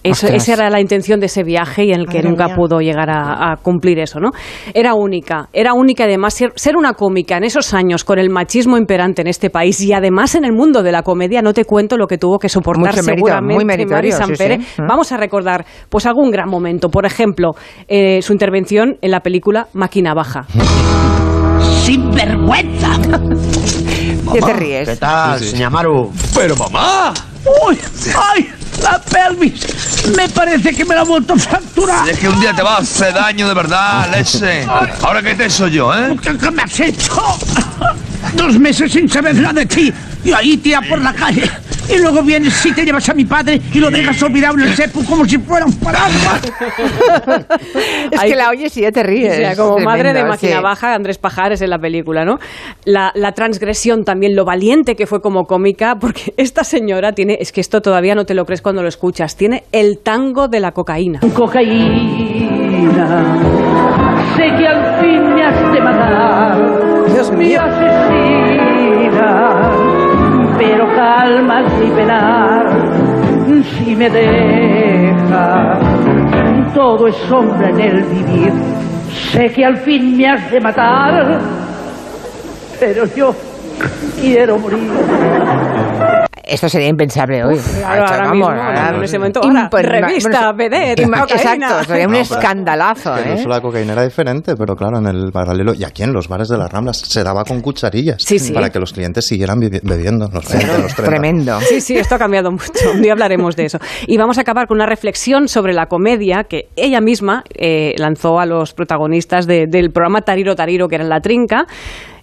Eso, esa era la intención de ese viaje y en el que Madre nunca mía. pudo llegar a, a cumplir eso, ¿no? Era única, era única además ser, ser una cómica en esos años con el machismo imperante en este país y además en el mundo de la comedia, no te cuento lo que tuvo que soportar Mucho mérito, seguramente sí, sí. Mm. Vamos a recordar pues algún gran momento, por ejemplo, eh, su intervención en la película Máquina Baja. *laughs* ¡Sin vergüenza! *laughs* ¿Qué te ríes? ¿Qué tal, señor Maru? ¡Pero mamá! ¡Uy! ¡Ay! ¡La pelvis! Me parece que me la ha vuelto a fracturar. Es que un día te va a hacer daño de verdad, leche. Ahora que te soy yo, ¿eh? ¿Qué, qué me has hecho? Dos meses sin saber nada de ti. Y ahí tía por la calle. Y luego vienes y te llevas a mi padre y lo dejas olvidado en el sepu como si fuera un paraguas. *laughs* Es que la oyes y ya te ríes. O sea, como Es madre de tremendo, máquina sí. baja, Andrés Pajares en la película, ¿no? La, la transgresión también, lo valiente que fue como cómica, porque *laughs* esta señora tiene, es que esto todavía no te lo crees cuando lo escuchas, tiene el tango de la cocaína. Cocaína, sé que al fin me has de matar. Dios mi mío. asesina, pero calmas mi penar. Si me dejas, todo es sombra en el vivir. Sé que al fin me has de matar, pero yo quiero morir. Esto sería impensable hoy. Claro, Esto, ahora vamos, mismo, ahora- en ese momento, ahora, revista, bueno, vedette, cocaína. Exacto, sería un No, escandalazo, ¿eh? uso de la cocaína era diferente, pero claro, en el paralelo, y aquí en los bares de las Ramblas, se daba con cucharillas Sí, sí. para que los clientes siguieran bebi- bebiendo en los 20, en los 30. Tremendo. Sí, sí, esto ha cambiado mucho. Un día hablaremos de eso. Y vamos a acabar con una reflexión sobre la comedia que ella misma eh, lanzó a los protagonistas de- del programa Tariro Tariro, que era en La Trinca.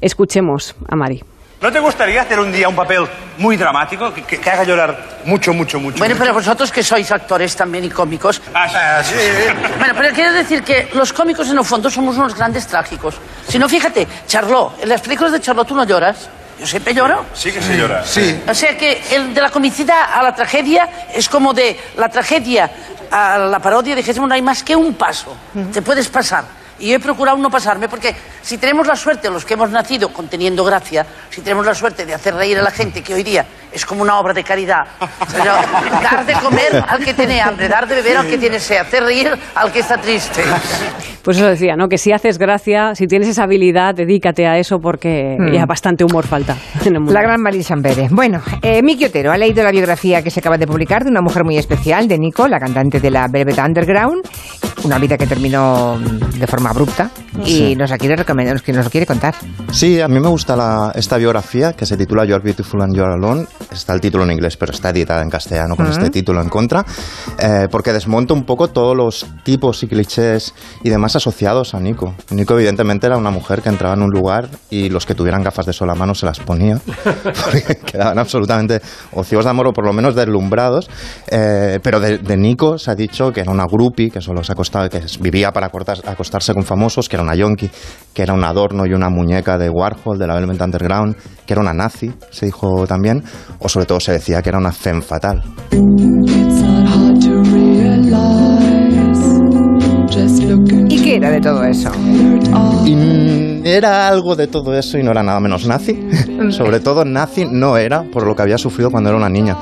Escuchemos a Mari. ¿No te gustaría hacer un día un papel muy dramático que, que- que haga llorar mucho, mucho, mucho? Bueno, mucho? pero vosotros que sois actores también y cómicos. Ah, sí. Bueno, pero quiero decir que los cómicos en el fondo somos unos grandes trágicos. Si no, fíjate, Charlot, en las películas de Charlot tú no lloras. Yo siempre lloro. Sí que se llora. Sí. O sea que el de la comicidad a la tragedia es como de la tragedia a la parodia, dijésemos, no hay más que un paso. Te puedes pasar. Y he procurado no pasarme, porque si tenemos la suerte, los que hemos nacido conteniendo gracia, si tenemos la suerte de hacer reír a la gente, que hoy día es como una obra de caridad, pero dar de comer al que tiene hambre, dar de beber al que tiene sed, hacer reír al que está triste. Pues eso decía, ¿no? Que si haces gracia, si tienes esa habilidad, dedícate a eso porque Mm. ya bastante humor falta en el mundo. La gran Marisa Pérez. Bueno, eh, Miki Otero ha leído la biografía que se acaba de publicar de una mujer muy especial, de Nico, la cantante de la Velvet Underground. Una vida que terminó de forma abrupta y Sí. nos la quiere recomendar, nos nos lo quiere contar. Sí, a mí me gusta la- esta biografía que se titula You're Beautiful and You're Alone. Está el título en inglés, pero está editada en castellano con Ujú. este título en contra, eh, porque desmonta un poco todos los tipos y clichés y demás asociados a Nico. Nico, evidentemente, era una mujer que entraba en un lugar y los que tuvieran gafas de sol a mano se las ponía, *laughs* porque quedaban absolutamente ocios de amor o por lo menos deslumbrados. Eh, pero de, de Nico se ha dicho que era una groupie, que solo se acostaba, que vivía para acostar- acostarse con famosos, que era una yonki, que era un adorno y una muñeca de Warhol, de la Velvet Underground, que era una nazi, se dijo también, o sobre todo se decía que era una femme fatal. Qué era de todo eso? Y mm, era algo de todo eso y no era nada menos nazi. Sobre todo nazi no era por lo que había sufrido cuando era una niña.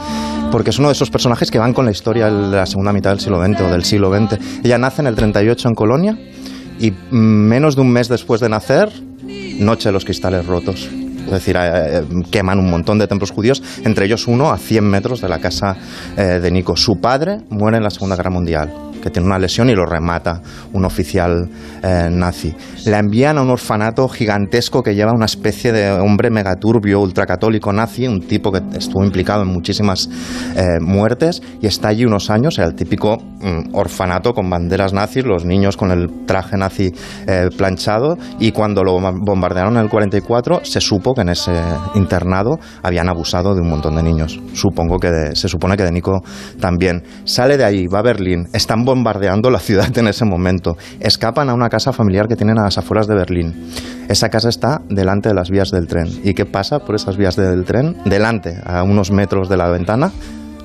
Porque es uno de esos personajes que van con la historia de la segunda mitad del siglo XX o del siglo XX. Ella nace en el 38 en Colonia y mm, menos de un mes después de nacer, Noche de los Cristales Rotos. Es decir, eh, eh, queman un montón de templos judíos, entre ellos uno a 100 metros de la casa eh, de Nico. Su padre muere en la Segunda Guerra Mundial, que tiene una lesión y lo remata un oficial eh, nazi. La envían a un orfanato gigantesco que lleva una especie de hombre megaturbio, ultracatólico nazi, un tipo que estuvo implicado en muchísimas eh, muertes y está allí unos años, el típico mm, orfanato con banderas nazis, los niños con el traje nazi eh, planchado y cuando lo bombardearon en el 44 se supo que en ese internado habían abusado de un montón de niños. Supongo que de- se supone que de Nico también. Sale de ahí, va a Berlín, están bombardeando la ciudad en ese momento, escapan a una casa familiar que tienen a las afueras de Berlín. Esa casa está delante de las vías del tren. ¿Y qué pasa por esas vías del tren? Delante, a unos metros de la ventana,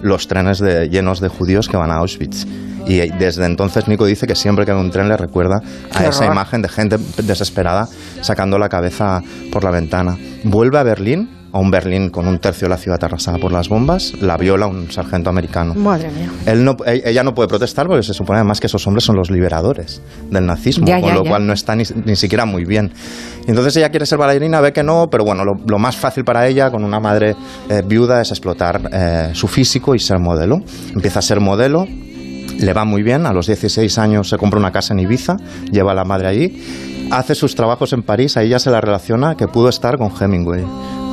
los trenes de- llenos de judíos que van a Auschwitz. Y desde entonces Nico dice que siempre que ve un tren le recuerda a esa imagen de gente desesperada sacando la cabeza por la ventana. Vuelve a Berlín, a un Berlín con un tercio de la ciudad arrasada por las bombas, la viola un sargento americano. Madre mía. Él no, e- ella no puede protestar porque se supone además que esos hombres son los liberadores del nazismo, Ya, con ya, lo ya. cual no está ni, ni siquiera muy bien. Entonces ella quiere ser bailarina, ve que no, pero bueno, lo, lo más fácil para ella, con una madre eh, viuda, es explotar eh, su físico y ser modelo. Empieza a ser modelo, le va muy bien, a los 16 años se compra una casa en Ibiza, lleva a la madre allí, hace sus trabajos en París, a ella se la relaciona que pudo estar con Hemingway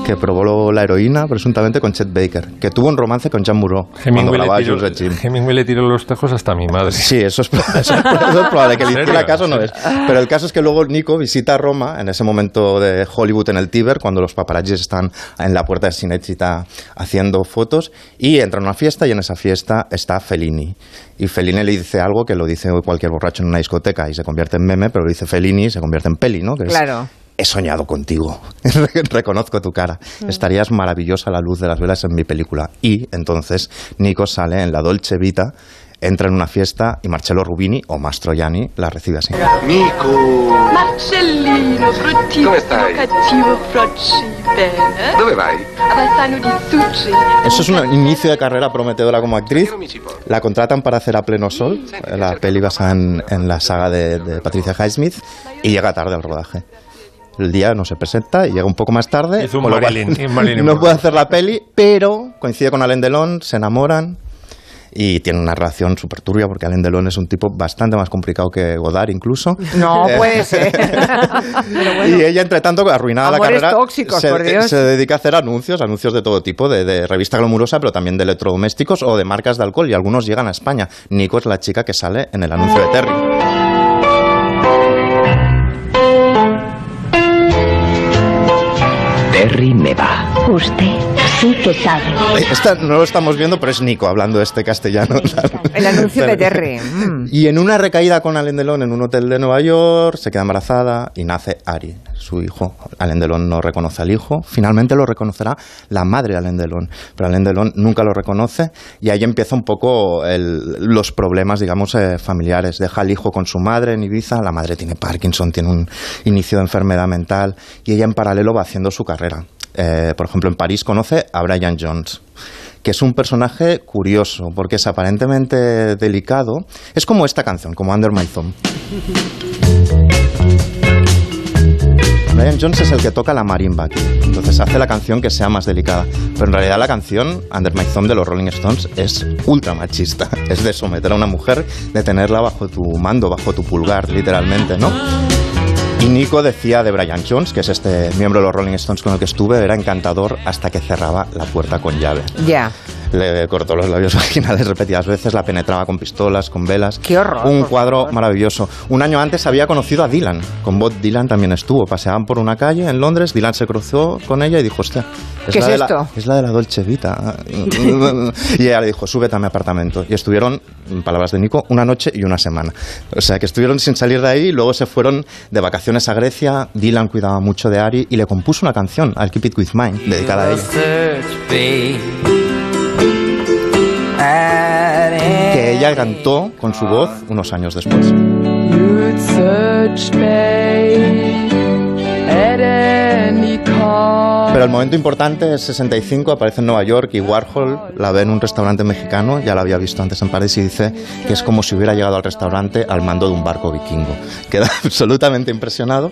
que probó la heroína presuntamente con Chet Baker, que tuvo un romance con Jean Moreau cuando Hemingway le, grababa tiró, Jules Regime. Hemingway le tiró los tejos hasta mi madre. Sí, eso es, *laughs* eso es- eso es probable, que le ¿En hiciera caso no es. Pero el caso es que luego Nico visita Roma en ese momento de Hollywood en el Tíber, cuando los paparazzis están en la puerta de Cinecittà haciendo fotos, y entra a una fiesta y en esa fiesta está Fellini. Y Fellini le dice algo que lo dice cualquier borracho en una discoteca y se convierte en meme, pero lo dice Fellini y se convierte en peli, ¿no? Que es, Claro. He soñado contigo. *laughs* Reconozco tu cara. Mm. Estarías maravillosa a la luz de las velas en mi película. Y entonces Nico sale en la Dolce Vita, entra en una fiesta y Marcello Rubini o Mastroianni la recibe así. Nico! Marcellino, bruttino, cattivo bene? Dove vai? Eso es un inicio de carrera prometedora como actriz. La contratan para hacer A Pleno Sol, la peli basada en, en la saga de, de Patricia Highsmith, y llega tarde al rodaje. El día no se presenta y llega un poco más tarde. Hizo un lo cual Marilyn, un Marilyn *laughs* no puede hacer la peli, pero coincide con Alain Delon, se enamoran y tienen una relación súper turbia porque Alain Delon es un tipo bastante más complicado que Godard incluso. No *laughs* Eh, puede ser. *laughs* Y ella, entre tanto, arruinada la carrera, tóxicos, se, por Dios. se dedica a hacer anuncios, anuncios de todo tipo, de, de revista glamurosa, pero también de electrodomésticos o de marcas de alcohol, y algunos llegan a España. Nico es la chica que sale en el anuncio de Terry. Terry me va. Usted sí que sabe. Eh, Esta no lo estamos viendo, pero es Nico hablando este castellano. *laughs* El anuncio de Terry. Mm. Y en una recaída con Alain Delon en un hotel de Nueva York, se queda embarazada y nace Ari, su hijo. Alain Delon no reconoce al hijo. Finalmente lo reconocerá la madre de Alain Delon. Pero Alain Delon nunca lo reconoce y ahí empieza un poco el- los problemas, digamos, eh, familiares. Deja al hijo con su madre en Ibiza. La madre tiene Parkinson, tiene un inicio de enfermedad mental y ella en paralelo va haciendo su carrera. Eh, por ejemplo, en París conoce a Brian Jones que es un personaje curioso, porque es aparentemente delicado. Es como esta canción, como Under My Thumb. Brian Jones es el que toca la marimba aquí, entonces hace la canción que sea más delicada. Pero en realidad la canción, Under My Thumb de los Rolling Stones, es ultra machista. *laughs* Es de someter a una mujer, de tenerla bajo tu mando, bajo tu pulgar, literalmente, ¿no? Nico decía de Brian Jones, que es este miembro de los Rolling Stones con el que estuve, era encantador hasta que cerraba la puerta con llave. Ya. Le cortó los labios *laughs* vaginales repetidas veces, la penetraba con pistolas, con velas. Qué horror. Un cuadro maravilloso. Un año antes había conocido a Dylan. Con Bob Dylan también estuvo. Paseaban por una calle en Londres, Dylan se cruzó con ella y dijo, hostia, ¿Qué la es de la- esto? es la de la Dolce Vita. *laughs* y ella le dijo, súbete a mi apartamento. Y estuvieron, en palabras de Nico, una noche y una semana. O sea, que estuvieron sin salir de ahí y luego se fueron de vacaciones a Grecia. Dylan cuidaba mucho de Ari y le compuso una canción, I'll Keep It With Mine, dedicada a ella. Que ella cantó con su voz unos años después. Pero el momento importante es 65, aparece en Nueva York y Warhol la ve en un restaurante mexicano, ya la había visto antes en París y dice que es como si hubiera llegado al restaurante al mando de un barco vikingo. *laughs* Queda absolutamente impresionado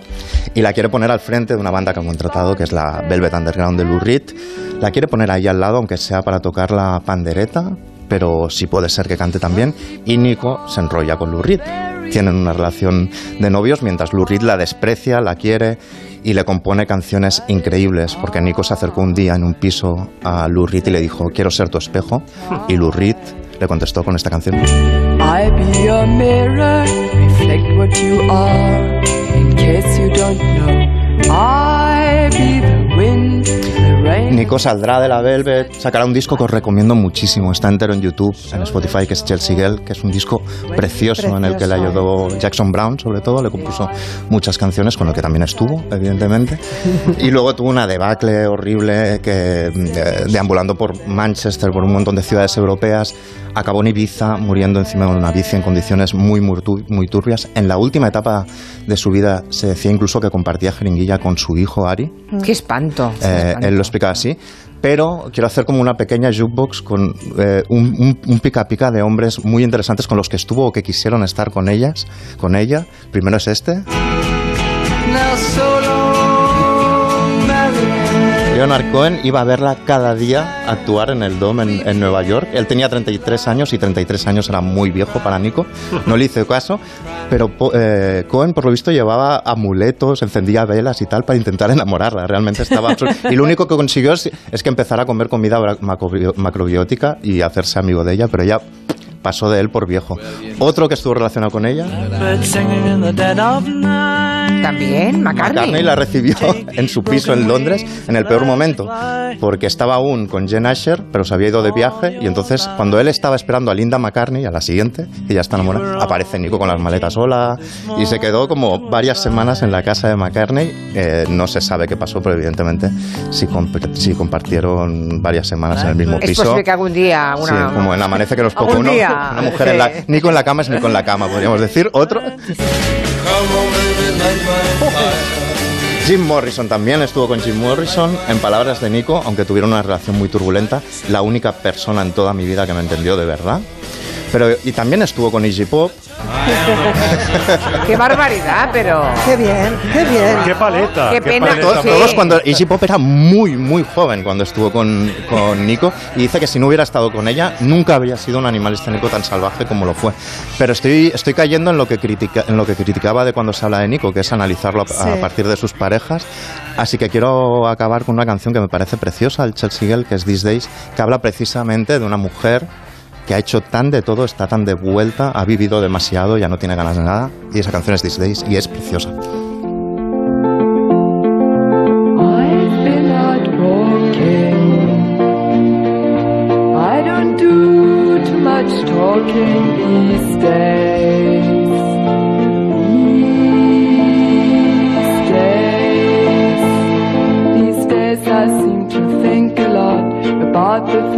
y la quiere poner al frente de una banda que ha contratado, que es la Velvet Underground de Lou Reed. La quiere poner ahí al lado, aunque sea para tocar la pandereta, pero sí puede ser que cante también. Y Nico se enrolla con Lou Reed. Tienen una relación de novios mientras Lou Reed la desprecia, la quiere y le compone canciones increíbles. Porque Nico se acercó un día en un piso a Lou Reed y le dijo, quiero ser tu espejo. Y Lou Reed le contestó con esta canción. I be a mirror, reflect what you are. In case you don't know, I be the. Nico saldrá de la Velvet, sacará un disco que os recomiendo muchísimo. Está entero en YouTube, en Spotify, que es Chelsea Girl, que es un disco precioso, en el que le ayudó Jackson Brown, sobre todo. Le compuso muchas canciones, con lo que también estuvo, evidentemente. Y luego tuvo una debacle horrible que, eh, deambulando por Manchester, por un montón de ciudades europeas. Acabó en Ibiza, muriendo encima de una bici en condiciones muy, muy, muy turbias. En la última etapa de su vida se decía incluso que compartía jeringuilla con su hijo Ari. Qué espanto. Eh, él lo explicaba así. Pero quiero hacer como una pequeña jukebox con eh, un, un- un pica pica de hombres muy interesantes con los que estuvo o que quisieron estar con ellas, con ella. Primero es este. Leonard Cohen iba a verla cada día actuar en el Dome en, Nueva York. Él tenía 33 años y 33 años era muy viejo para Nico. No le hizo caso, pero eh, Cohen por lo visto llevaba amuletos, encendía velas y tal para intentar enamorarla. Realmente estaba absurdo. Y lo único que consiguió es, es que empezara a comer comida macrobiótica y hacerse amigo de ella, pero ella pasó de él por viejo. Otro que estuvo relacionado con ella. También, McCartney. McCartney la recibió *laughs* en su piso en Londres en el peor momento, porque estaba aún con Jen Asher, pero se había ido de viaje, y entonces cuando él estaba esperando a Linda McCartney, a la siguiente, que ya está enamorada, aparece Nico con las maletas sola, y se quedó como varias semanas en la casa de McCartney. Eh, no se sabe qué pasó, pero evidentemente sí, comp- sí compartieron varias semanas en el mismo Es piso. posible que algún día Sí, una... como en Amanece que nos poco uno, día, una mujer en la, sí. Nico en la cama es Nico en la cama, podríamos decir. Otro, Jim Morrison también estuvo con Jim Morrison. En palabras de Nico, aunque tuvieron una relación muy turbulenta, la única persona en toda mi vida que me entendió de verdad. Pero, y también estuvo con Iggy Pop. *laughs* Qué barbaridad, pero... Qué bien, qué bien. Qué paleta. Qué pena, paleta. Todos, cuando Iggy Pop era muy, muy joven cuando estuvo con, con Nico y dice que si no hubiera estado con ella nunca habría sido un animal escénico tan salvaje como lo fue. Pero estoy, estoy cayendo en lo, que critica, en lo que criticaba de cuando se habla de Nico, que es analizarlo a, a Sí. partir de sus parejas. Así que quiero acabar con una canción que me parece preciosa, el Chelsea Girl, que es These Days, que habla precisamente de una mujer que ha hecho tan de todo, está tan de vuelta, ha vivido demasiado, ya no tiene ganas de nada. Y esa canción es These Days y es preciosa.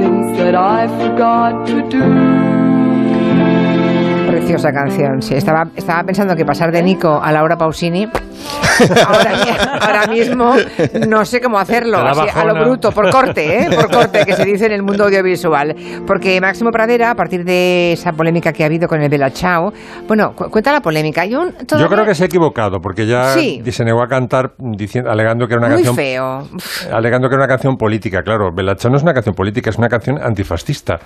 Things that I forgot to do. Preciosa canción, sí. Estaba, estaba pensando que pasar de Nico a Laura Pausini, ahora, ahora mismo no sé cómo hacerlo, así, a lo bruto, por corte, ¿eh? por corte, que se dice en el mundo audiovisual. Porque Máximo Pradera, a partir de esa polémica que ha habido con el Bella Ciao, bueno, cu- cuenta la polémica. Yo todavía- creo que se ha equivocado, porque ya Sí. se negó a cantar diciendo, alegando que era una Muy canción feo. alegando que era una canción política, claro. Belacha no es una canción política, es una canción antifascista.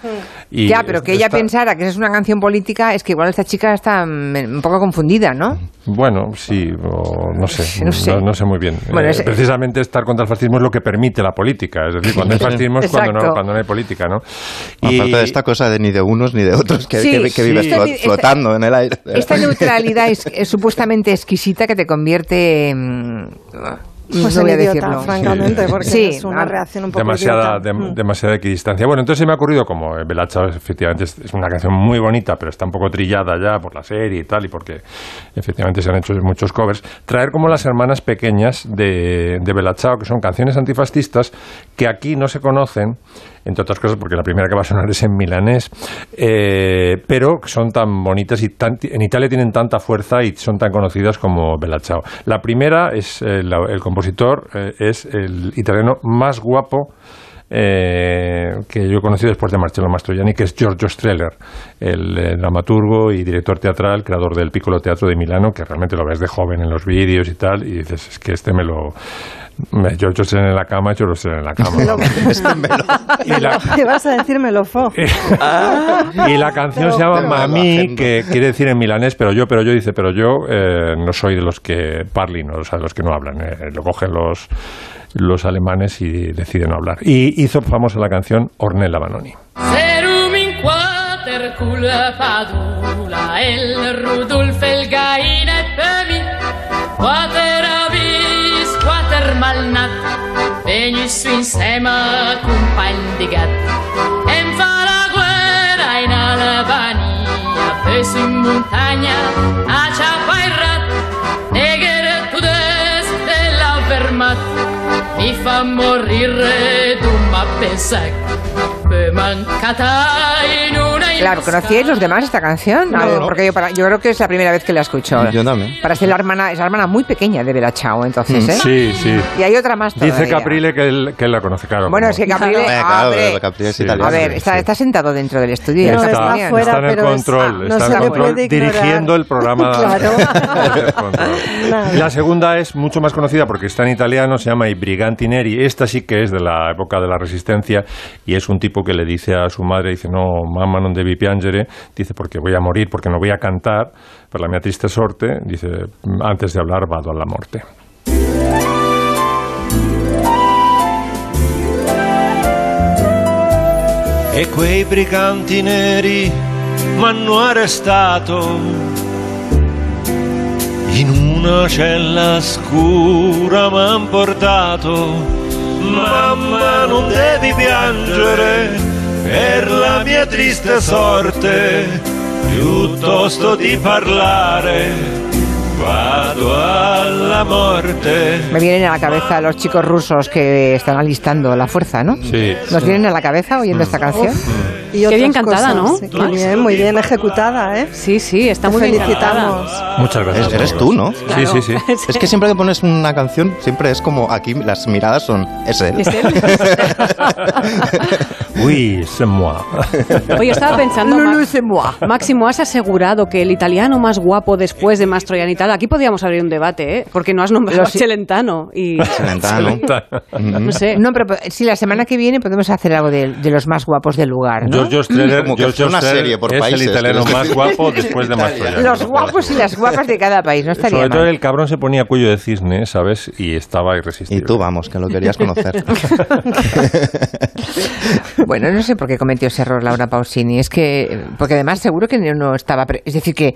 Y ya, pero que ella pensara que esa es una canción política, es que igual esta chica está mm, un poco confundida, ¿no? Bueno, sí, o no sé, *laughs* No sé. No, sé muy bien. Bueno, Eh, es- precisamente estar contra el fascismo es lo que permite la política. Es decir, cuando hay fascismo es cuando no, Exacto. cuando no hay política, ¿no? Aparte de esta cosa de ni de unos ni de otros, que, Sí, que, que vives sí. flo- Esta- flotando en el aire. Esta neutralidad es, es supuestamente exquisita que te convierte. mm, Pues no voy a idiota, decirlo. francamente, porque Sí, es una reacción un poco demasiada, dem- Mm. demasiada equidistancia. Bueno, entonces se me ha ocurrido, como Belacha efectivamente es, es una canción muy bonita, pero está un poco trillada ya por la serie y tal, y porque efectivamente se han hecho muchos covers, traer como las hermanas pequeñas de, de Bella Ciao, que son canciones antifascistas que aquí no se conocen, entre otras cosas porque la primera que va a sonar es en milanés, eh, pero son tan bonitas y tan- en Italia tienen tanta fuerza y son tan conocidas como Bella Ciao. La primera es eh, la- el compositor eh, es el italiano más guapo eh, que yo he conocido después de Marcello Mastroianni, que es Giorgio Streller, el, eh, dramaturgo y director teatral, creador del Piccolo Teatro de Milano, que realmente lo ves de joven en los vídeos y tal, y dices, es que este me lo... me- Giorgio Streller en la cama, Giorgio Streller en la cama. *laughs* Y la- *laughs* ¿Qué vas a decirme, Lofo? *laughs* y la canción se llama Mami, que quiere decir en milanés, pero yo, pero yo, dice, pero yo eh, no soy de los que parlin, o sea, de los que no hablan. eh, lo cogen los, los alemanes y deciden no hablar. Y hizo famosa la canción Ornella padula El Rudolf el Venis su insema compagn de gat Em fa la guerra in Albania Pes in montagna a Chapairat Neger tu des de la Wehrmacht. Mi fa morire d'un mappesac Pe mancata in una Claro, ¿conocíais los demás esta canción? No. A ver, porque yo, para- yo creo que es la primera vez que la escucho. Yo también. Para ser la hermana, es la hermana muy pequeña de Bella Ciao, entonces, ¿eh? Sí, sí. Y hay otra más Dice todavía. Caprile que él, que él la conoce, claro. Bueno, como- es que Caprile... Eh, claro, abre- Caprile es Sí. italiano. A ver, está, está sentado dentro del estudio. No, está está fuera, está en el pero es- control, ah, no está en el control, dirigiendo el programa. Claro. Nada. La segunda es mucho más conocida porque está en italiano, se llama I Briganti Neri. Esta sí que es de la época de la Resistencia y es un tipo que le dice a su madre, dice, no, mamma non devi piangere, dice, porque voy a morir, porque no voy a cantar, per la mia triste sorte, dice, antes de hablar vado a la morte. E quei briganti neri m'hanno arrestato in una cella scura m'han portato. Mamma non devi piangere per la mia triste sorte, piuttosto di parlare vado alla morte. Me vienen a la cabeza los chicos rusos que están alistando la fuerza, ¿no? Sí. ¿Nos vienen a la cabeza oyendo esta canción? Y Qué bien cantada, ¿no? cosas. Qué bien, muy bien ejecutada, ¿eh? Sí, sí, está Te muy bien felicitamos. cantada. Muchas gracias. Es- eres tú, ¿no? Sí, sí, sí. *laughs* Es que siempre que pones una canción, siempre es como aquí las miradas son. Es él. ¿Es él? *laughs* Oui, c'est moi. *laughs* Oye, estaba pensando, Lulu, Max-. Máximo, has asegurado que el italiano más guapo después de Mastroianni aquí podríamos abrir un debate, ¿eh? Porque no has nombrado a Celentano y... *laughs* Celentano. No sé. No, pero si la semana que viene podemos hacer algo de, de los más guapos del lugar, ¿no? Giorgio Streller, Como que Giorgio fuera una Streller serie por es países, el italiano más decir. *laughs* guapo después de Mastroianni. Los guapos y las guapas de cada país, no estaría Sobre todo mal. el cabrón se ponía cuello de cisne, ¿sabes? Y estaba irresistible. Y tú, vamos, que lo querías conocer. *laughs* Bueno, no sé por qué cometió ese error Laura Pausini. Es que, porque además seguro que no estaba, pre- es decir, que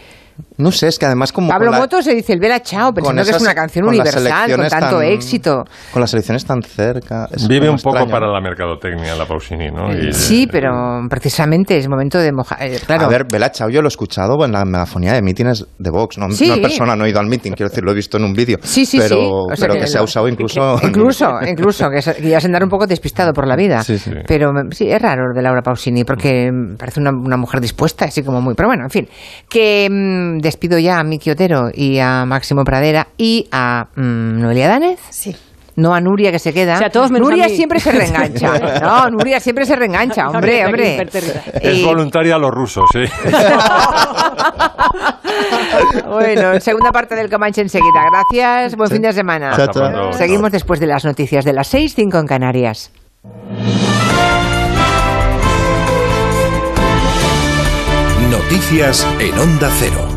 No sé, es que además como... Pablo con la- Moto se dice el Vela Chao, pensando que es esas- una canción con universal, con tanto tan- éxito. Con las elecciones tan cerca. Vive un poco extraño. para la mercadotecnia, la Pausini, ¿no? Y- Sí, pero precisamente es momento de mojar. eh, claro. A ver, Bela Chao yo lo he escuchado en la megafonía de mítines de Vox. No, Sí. no en persona, no he ido al meeting, quiero decir, lo he visto en un vídeo. Sí, sí, pero, sí. O sea pero que que, se ha usado incluso... Incluso, *laughs* incluso, que, ya se andar un poco despistado por la vida. Sí, sí. Pero mm, sí, es raro lo de Laura Pausini, porque mm, parece una, una mujer dispuesta, así como muy. Pero bueno, en fin, que mm, despido ya a Miki Otero y a Máximo Pradera y a mm, Noelia Danez. Sí. No a Nuria que se queda. O sea, todos menos Nuria a mí. siempre se reengancha. *laughs* No, Nuria siempre se reengancha, *laughs* hombre, hombre. Es voluntaria a los rusos, sí. *laughs* Bueno, segunda parte del Comanche enseguida. Gracias, buen fin de semana. Chao, chao. Seguimos después de las noticias de las 6, 5 en Canarias. Noticias en Onda Cero.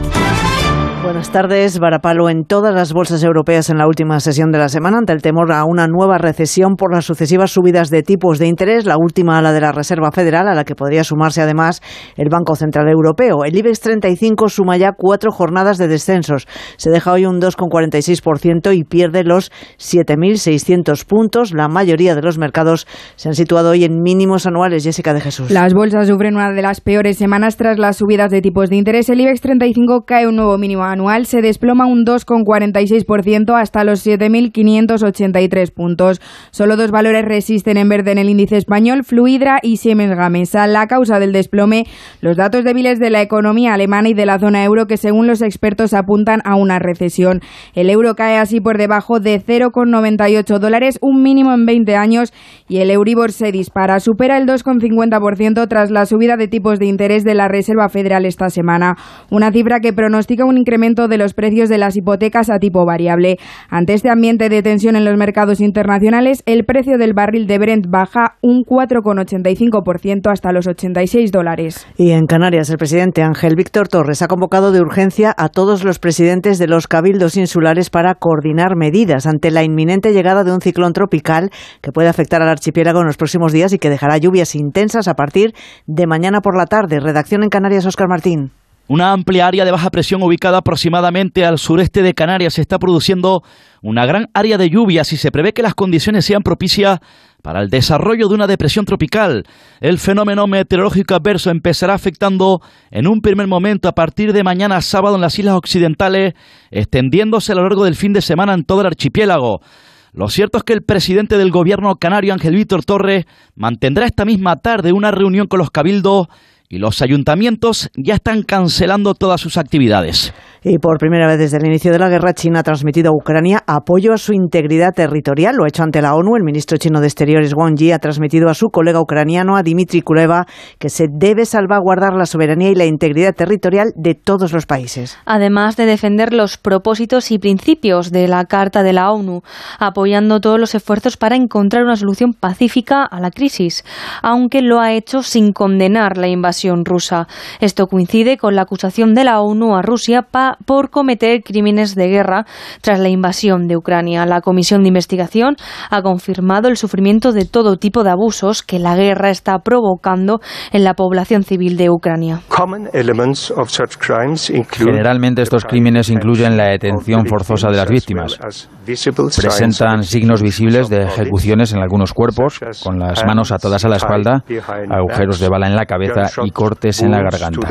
Buenas tardes. Varapalo en todas las bolsas europeas en la última sesión de la semana ante el temor a una nueva recesión por las sucesivas subidas de tipos de interés, la última la de la Reserva Federal, a la que podría sumarse además el Banco Central Europeo. El IBEX 35 suma ya cuatro jornadas de descensos. Se deja hoy un 2,46% y pierde los 7.600 puntos. La mayoría de los mercados se han situado hoy en mínimos anuales. Jessica de Jesús. Las bolsas sufren una de las peores semanas tras las subidas de tipos de interés. El IBEX 35 cae un nuevo mínimo anual, se desploma un 2,46% hasta los 7.583 puntos. Solo dos valores resisten en verde en el índice español, Fluidra y Siemens Gamesa. La causa del desplome, los datos débiles de la economía alemana y de la zona euro que según los expertos apuntan a una recesión. El euro cae así por debajo de 0,98 dólares, un mínimo en 20 años, y el Euribor se dispara, supera el 2,50% tras la subida de tipos de interés de la Reserva Federal esta semana, una cifra que pronostica un incremento de los precios de las hipotecas a tipo variable. Ante este ambiente de tensión en los mercados internacionales, el precio del barril de Brent baja un 4,85% hasta los 86 dólares. Y en Canarias, el presidente Ángel Víctor Torres ha convocado de urgencia a todos los presidentes de los cabildos insulares para coordinar medidas ante la inminente llegada de un ciclón tropical que puede afectar al archipiélago en los próximos días y que dejará lluvias intensas a partir de mañana por la tarde. Redacción en Canarias, Óscar Martín. Una amplia área de baja presión ubicada aproximadamente al sureste de Canarias se está produciendo una gran área de lluvias y se prevé que las condiciones sean propicias para el desarrollo de una depresión tropical. El fenómeno meteorológico adverso empezará afectando en un primer momento a partir de mañana sábado en las islas occidentales, extendiéndose a lo largo del fin de semana en todo el archipiélago. Lo cierto es que el presidente del gobierno canario, Ángel Víctor Torres, mantendrá esta misma tarde una reunión con los cabildos y los ayuntamientos ya están cancelando todas sus actividades. Y por primera vez desde el inicio de la guerra, China ha transmitido a Ucrania apoyo a su integridad territorial. Lo ha hecho ante la ONU. El ministro chino de Exteriores, Wang Yi, ha transmitido a su colega ucraniano, a Dmitry Kuleva, que se debe salvaguardar la soberanía y la integridad territorial de todos los países. además de defender los propósitos y principios de la Carta de la ONU, apoyando todos los esfuerzos para encontrar una solución pacífica a la crisis, aunque lo ha hecho sin condenar la invasión rusa. Esto coincide con la acusación de la ONU a Rusia pa- por cometer crímenes de guerra tras la invasión de Ucrania. La Comisión de Investigación ha confirmado el sufrimiento de todo tipo de abusos que la guerra está provocando en la población civil de Ucrania. Generalmente estos crímenes incluyen la detención forzosa de las víctimas. Presentan signos visibles de ejecuciones en algunos cuerpos, con las manos atadas a la espalda, agujeros de bala en la cabeza y cortes en la garganta.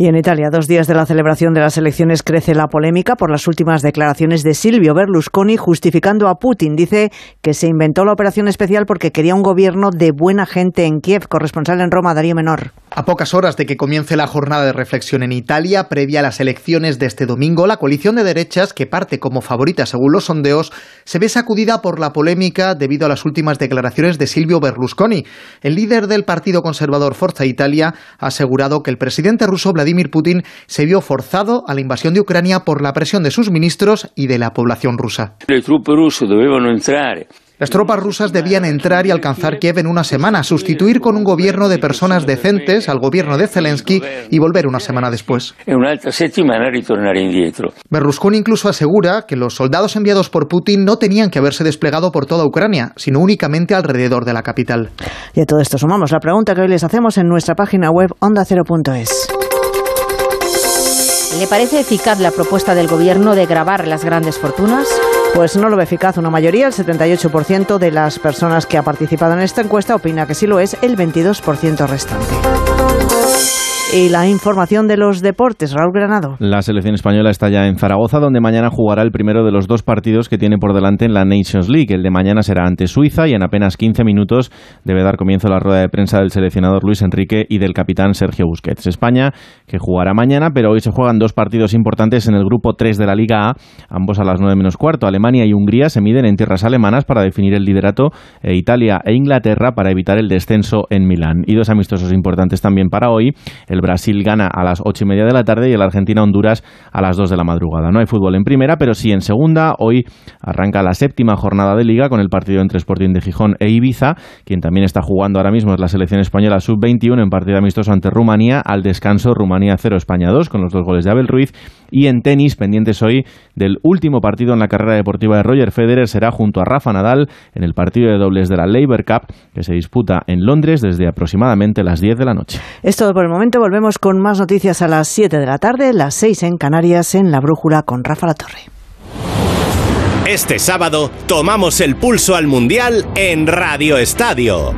Y en Italia, dos días de la celebración de las elecciones, crece la polémica por las últimas declaraciones de Silvio Berlusconi justificando a Putin. Dice que se inventó la operación especial porque quería un gobierno de buena gente en Kiev. Corresponsal en Roma, Darío Menor. A pocas horas de que comience la jornada de reflexión en Italia, previa a las elecciones de este domingo, la coalición de derechas, que parte como favorita según los sondeos, se ve sacudida por la polémica debido a las últimas declaraciones de Silvio Berlusconi. El líder del partido conservador Forza Italia ha asegurado que el presidente ruso Vladimir Putin se vio forzado a la invasión de Ucrania por la presión de sus ministros y de la población rusa. Entrare. Las tropas rusas debían entrar y alcanzar Kiev en una semana, sustituir con un gobierno de personas decentes al gobierno de Zelensky y volver una semana después. E un'altra settimana ritornare indietro. Berlusconi incluso asegura que los soldados enviados por Putin no tenían que haberse desplegado por toda Ucrania, sino únicamente alrededor de la capital. Y a todo esto sumamos la pregunta que hoy les hacemos en nuestra página web ondacero.es. ¿Le parece eficaz la propuesta del gobierno de grabar las grandes fortunas? Pues no lo ve eficaz una mayoría, el 78% de las personas que ha participado en esta encuesta opina que sí lo es, el 22% restante. Y la información de los deportes, Raúl Granado. La selección española está ya en Zaragoza, donde mañana jugará el primero de los dos partidos que tiene por delante en la Nations League. El de mañana será ante Suiza y en apenas 15 minutos debe dar comienzo la rueda de prensa del seleccionador Luis Enrique y del capitán Sergio Busquets. España, que jugará mañana, pero hoy se juegan dos partidos importantes en el grupo 3 de la Liga A, ambos a las 9 menos cuarto. Alemania y Hungría se miden en tierras alemanas para definir el liderato, e Italia e Inglaterra para evitar el descenso en Milán. Y dos amistosos importantes también para hoy. Brasil gana a las ocho y media de la tarde y el Argentina-Honduras a las 2 de la madrugada. No hay fútbol en primera, pero sí en segunda. Hoy arranca la séptima jornada de liga con el partido entre Sporting de Gijón e Ibiza. Quien también está jugando ahora mismo es la selección española sub-21 en partido amistoso ante Rumanía. Al descanso, Rumanía 0, España 2, con los dos goles de Abel Ruiz. Y en tenis, pendientes hoy del último partido en la carrera deportiva de Roger Federer, será junto a Rafa Nadal en el partido de dobles de la Labour Cup que se disputa en Londres desde aproximadamente las 10 de la noche. Es todo por el momento. Volvemos con más noticias a las 7 de la tarde, las 6 en Canarias, en La Brújula con Rafa La Torre. Este sábado tomamos el pulso al Mundial en Radio Estadio.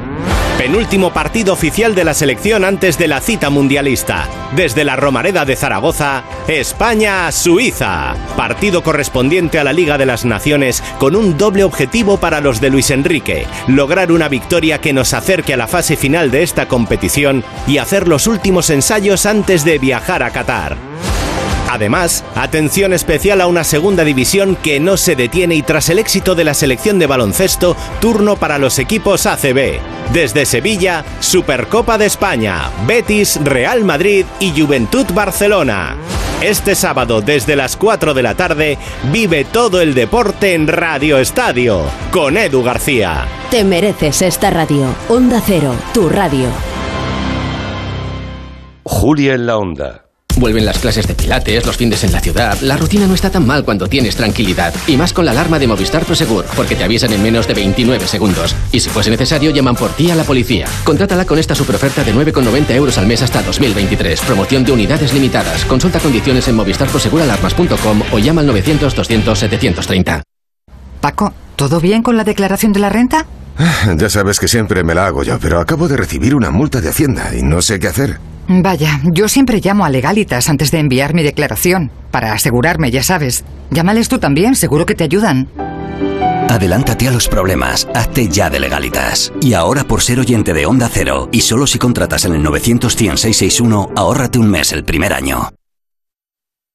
Penúltimo partido oficial de la selección antes de la cita mundialista. Desde la Romareda de Zaragoza, España-Suiza. Partido correspondiente a la Liga de las Naciones con un doble objetivo para los de Luis Enrique. Lograr una victoria que nos acerque a la fase final de esta competición y hacer los últimos ensayos antes de viajar a Qatar. Además, atención especial a una segunda división que no se detiene y tras el éxito de la selección de baloncesto, turno para los equipos ACB. Desde Sevilla, Supercopa de España, Betis, Real Madrid y Juventud Barcelona. Este sábado desde las 4 de la tarde vive todo el deporte en Radio Estadio con Edu García. Te mereces esta radio. Onda Cero, tu radio. Julia en la onda. Vuelven las clases de pilates, los fines en la ciudad. La rutina no está tan mal cuando tienes tranquilidad. Y más con la alarma de Movistar Prosegur, porque te avisan en menos de 29 segundos. Y si fuese necesario, llaman por ti a la policía. Contrátala con esta superoferta de 9,90 euros al mes hasta 2023. Promoción de unidades limitadas. Consulta condiciones en movistarproseguralarmas.com o llama al 900-200-730. Paco, ¿todo bien con la declaración de la renta? Ya sabes que siempre me la hago yo, pero acabo de recibir una multa de Hacienda y no sé qué hacer. Vaya, yo siempre llamo a Legalitas antes de enviar mi declaración, para asegurarme, ya sabes. Llámales tú también, seguro que te ayudan. Adelántate a los problemas, hazte ya de legalitas. Y ahora por ser oyente de Onda Cero, y solo si contratas en el 900-100-661, ahórrate un mes el primer año.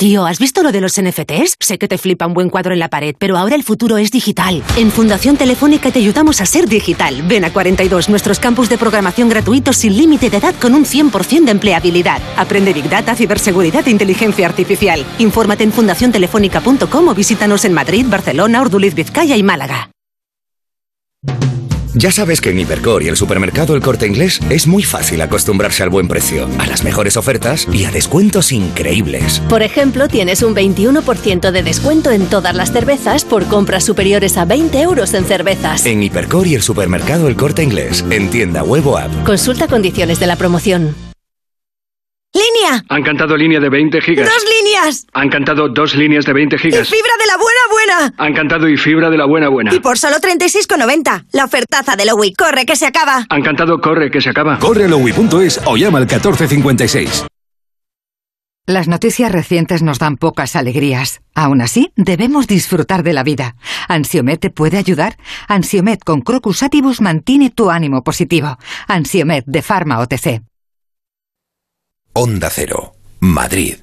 Tío, ¿has visto lo de los NFTs? Sé que te flipa un buen cuadro en la pared, pero ahora el futuro es digital. En Fundación Telefónica te ayudamos a ser digital. Ven a 42, nuestros campus de programación gratuitos sin límite de edad con un 100% de empleabilidad. Aprende Big Data, ciberseguridad e inteligencia artificial. Infórmate en fundaciontelefónica.com o visítanos en Madrid, Barcelona, Orduliz, Vizcaya y Málaga. Ya sabes que en Hipercor y el supermercado El Corte Inglés es muy fácil acostumbrarse al buen precio, a las mejores ofertas y a descuentos increíbles. Por ejemplo, tienes un 21% de descuento en todas las cervezas por compras superiores a 20 euros en cervezas. En Hipercor y el supermercado El Corte Inglés, en tienda web o app. Consulta condiciones de la promoción. ¡Línea! Han cantado línea de 20 gigas. ¡Dos líneas! Han cantado dos líneas de 20 ¡Y gigas. fibra de la buena buena! Han cantado y fibra de la buena buena. Y por solo 36,90. La ofertaza de Lowy. ¡Corre que se acaba! Han cantado corre que se acaba. Corre a lowy.es o llama al 1456. Las noticias recientes nos dan pocas alegrías. Aún así, debemos disfrutar de la vida. ¿Ansiomet te puede ayudar? Ansiomet con Crocus Atibus mantiene tu ánimo positivo. Ansiomet de Pharma OTC. Onda Cero, Madrid.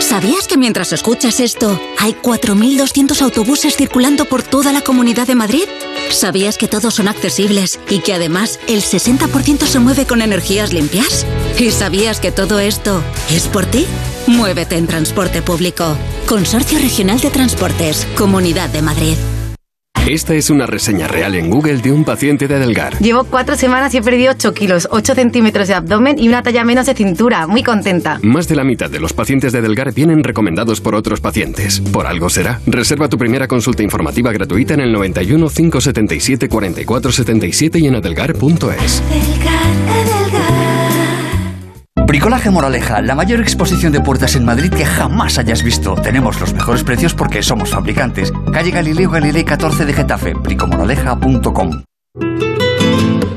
¿Sabías que mientras escuchas esto, hay 4.200 autobuses circulando por toda la comunidad de Madrid? ¿Sabías que todos son accesibles y que además el 60% se mueve con energías limpias? ¿Y sabías que todo esto es por ti? Muévete en transporte público. Consorcio Regional de Transportes, Comunidad de Madrid. Esta es una reseña real en Google de un paciente de Adelgar. Llevo cuatro semanas y he perdido 8 kilos, 8 centímetros de abdomen y una talla menos de cintura. Muy contenta. Más de la mitad de los pacientes de Adelgar vienen recomendados por otros pacientes. Por algo será. Reserva tu primera consulta informativa gratuita en el 91 577 44 77 y en adelgar.es. Bricolaje Moraleja, la mayor exposición de puertas en Madrid que jamás hayas visto. Tenemos los mejores precios porque somos fabricantes. Calle Galileo Galilei 14 de Getafe, bricomoraleja.com.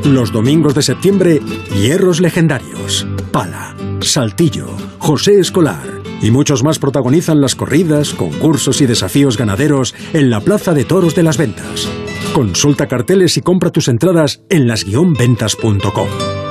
Los domingos de septiembre, hierros legendarios. Pala, Saltillo, José Escolar y muchos más protagonizan las corridas, concursos y desafíos ganaderos en la Plaza de Toros de las Ventas. Consulta carteles y compra tus entradas en las-ventas.com.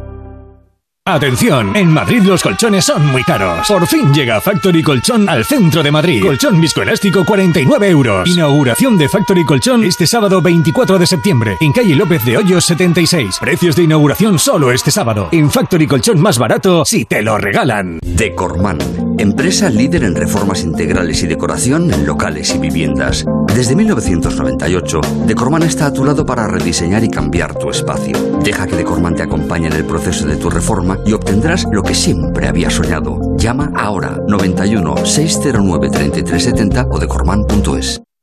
Atención, en Madrid los colchones son muy caros. Por fin llega Factory Colchón al centro de Madrid. Colchón viscoelástico 49 euros. Inauguración de Factory Colchón este sábado 24 de septiembre. En calle López de Hoyos 76. Precios de inauguración solo este sábado. En Factory Colchón más barato si te lo regalan. Decorman, empresa líder en reformas integrales y decoración en locales y viviendas. Desde 1998, Decorman está a tu lado para rediseñar y cambiar tu espacio. Deja que Decorman te acompañe en el proceso de tu reforma y obtendrás lo que siempre habías soñado. Llama ahora 91 609 3370 o decorman.es.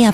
Ya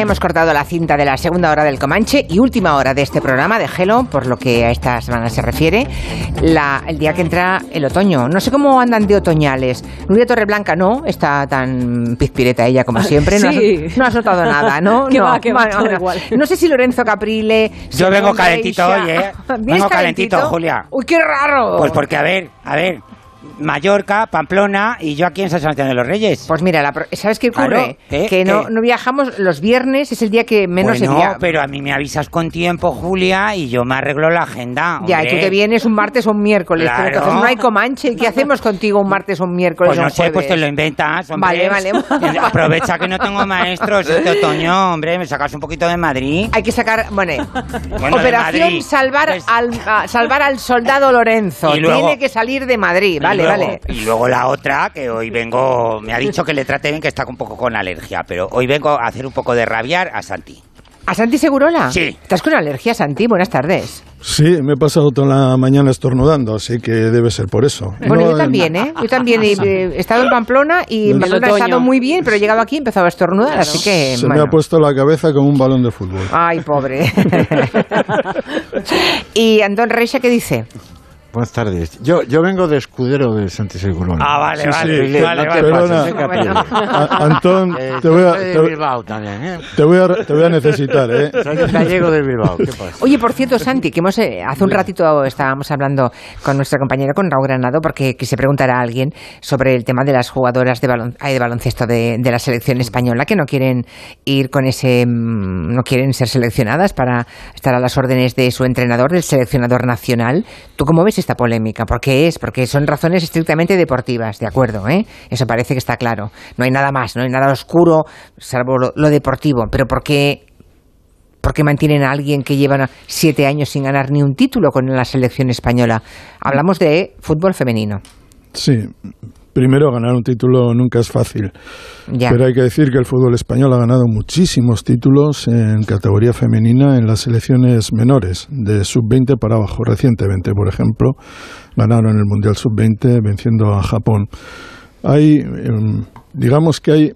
hemos cortado la cinta de la segunda hora del Comanche y última hora de este programa de Gelo, por lo que a esta semana se refiere, la- el día que entra el otoño. No sé cómo andan de otoñales. Nuria Torreblanca no, está tan pizpireta ella como siempre. No, has, Sí. no has notado nada, ¿no? *laughs* Que no. va, que va, igual. No sé si Lorenzo Caprile... Yo vengo calentito hoy, *laughs* ¿eh? ¿Vienes Vengo calentito, Julia. Uy, qué raro. Pues porque, a ver, a ver, Mallorca, Pamplona y yo aquí en San Sebastián de los Reyes. Pues mira, la pro- ¿sabes qué ocurre? Claro, ¿eh? Que no, ¿Qué? no viajamos los viernes, es el día que menos bueno, se via- pero a mí me avisas con tiempo, Julia, y yo me arreglo la agenda. Ya, y tú hombre. te vienes un martes o un miércoles, pero Claro. entonces no hay Comanche. ¿Qué hacemos contigo un martes o un miércoles Pues o no un sé, pues jueves? te lo inventas, hombre. Vale, vale. *laughs* Aprovecha que no tengo maestros este otoño, hombre, me sacas un poquito de Madrid. Hay que sacar, bueno, Bueno, de operación salvar al a- salvar al soldado Lorenzo. Y luego- Tiene que salir de Madrid, vale, luego- vale. Y luego la otra, que hoy vengo, me ha dicho que le trate bien, que está un poco con alergia, pero hoy vengo a hacer un poco de rabiar a Santi. ¿A Santi Segurola? Sí. ¿Estás con alergia, Santi? Buenas tardes. Sí, me he pasado toda la mañana estornudando, así que debe ser por eso. Bueno, No, yo también, ¿eh? Yo también he, *laughs* he estado en Pamplona y en Pamplona he estado muy bien, pero he llegado aquí y he empezado a estornudar, así que... Se me bueno. ha puesto la cabeza como un balón de fútbol. Ay, pobre. *laughs* ¿Y Antón Reixa qué dice? Buenas tardes. Yo, yo vengo de escudero de Santi Segurola. Ah, vale, Sí, vale, sí, vale, no vale. te Perdona. pases, Bueno. A- Antón, Eh, *laughs* te voy a, te, Bilbao también, ¿eh? te voy a, te voy a necesitar, ¿eh? *laughs* Soy gallego de Bilbao, ¿qué pasa? Oye, por cierto, Santi, que hemos, eh, hace un ratito estábamos hablando con nuestro compañero, con Raúl Granado, porque quise preguntar a alguien sobre el tema de las jugadoras de, balon- ay, de baloncesto de, de la selección española que no quieren ir con ese, mm, no quieren ser seleccionadas para estar a las órdenes de su entrenador, del seleccionador nacional. ¿Tú cómo ves esta polémica? ¿Por qué es? Porque son razones estrictamente deportivas, de acuerdo, ¿eh? Eso parece que está claro. No hay nada más, no hay nada oscuro, salvo lo, deportivo. Pero ¿por qué ¿Por qué mantienen a alguien que lleva siete años sin ganar ni un título con la selección española? Hablamos de fútbol femenino. Sí, primero ganar un título nunca es fácil. Pero hay que decir que el fútbol español ha ganado muchísimos títulos en categoría femenina en las selecciones menores, de sub-20 para abajo. Recientemente, por ejemplo, ganaron el Mundial sub-20 venciendo a Japón. Hay, em, digamos que hay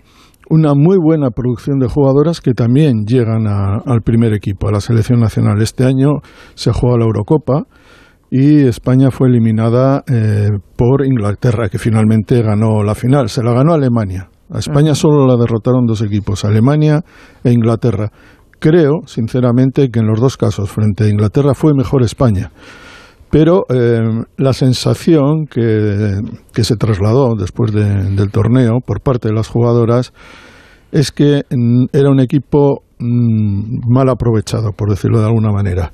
una muy buena producción de jugadoras que también llegan al primer equipo, a la selección nacional. Este año se juega la Eurocopa y España fue eliminada eh, por Inglaterra, que finalmente ganó la final. Se la ganó Alemania. A España solo la derrotaron dos equipos, Alemania e Inglaterra. Creo, sinceramente, que en los dos casos, frente a Inglaterra, fue mejor España. Pero eh, la sensación que, se trasladó después del torneo por parte de las jugadoras es que mm, era un equipo Mm, mal aprovechado, por decirlo de alguna manera.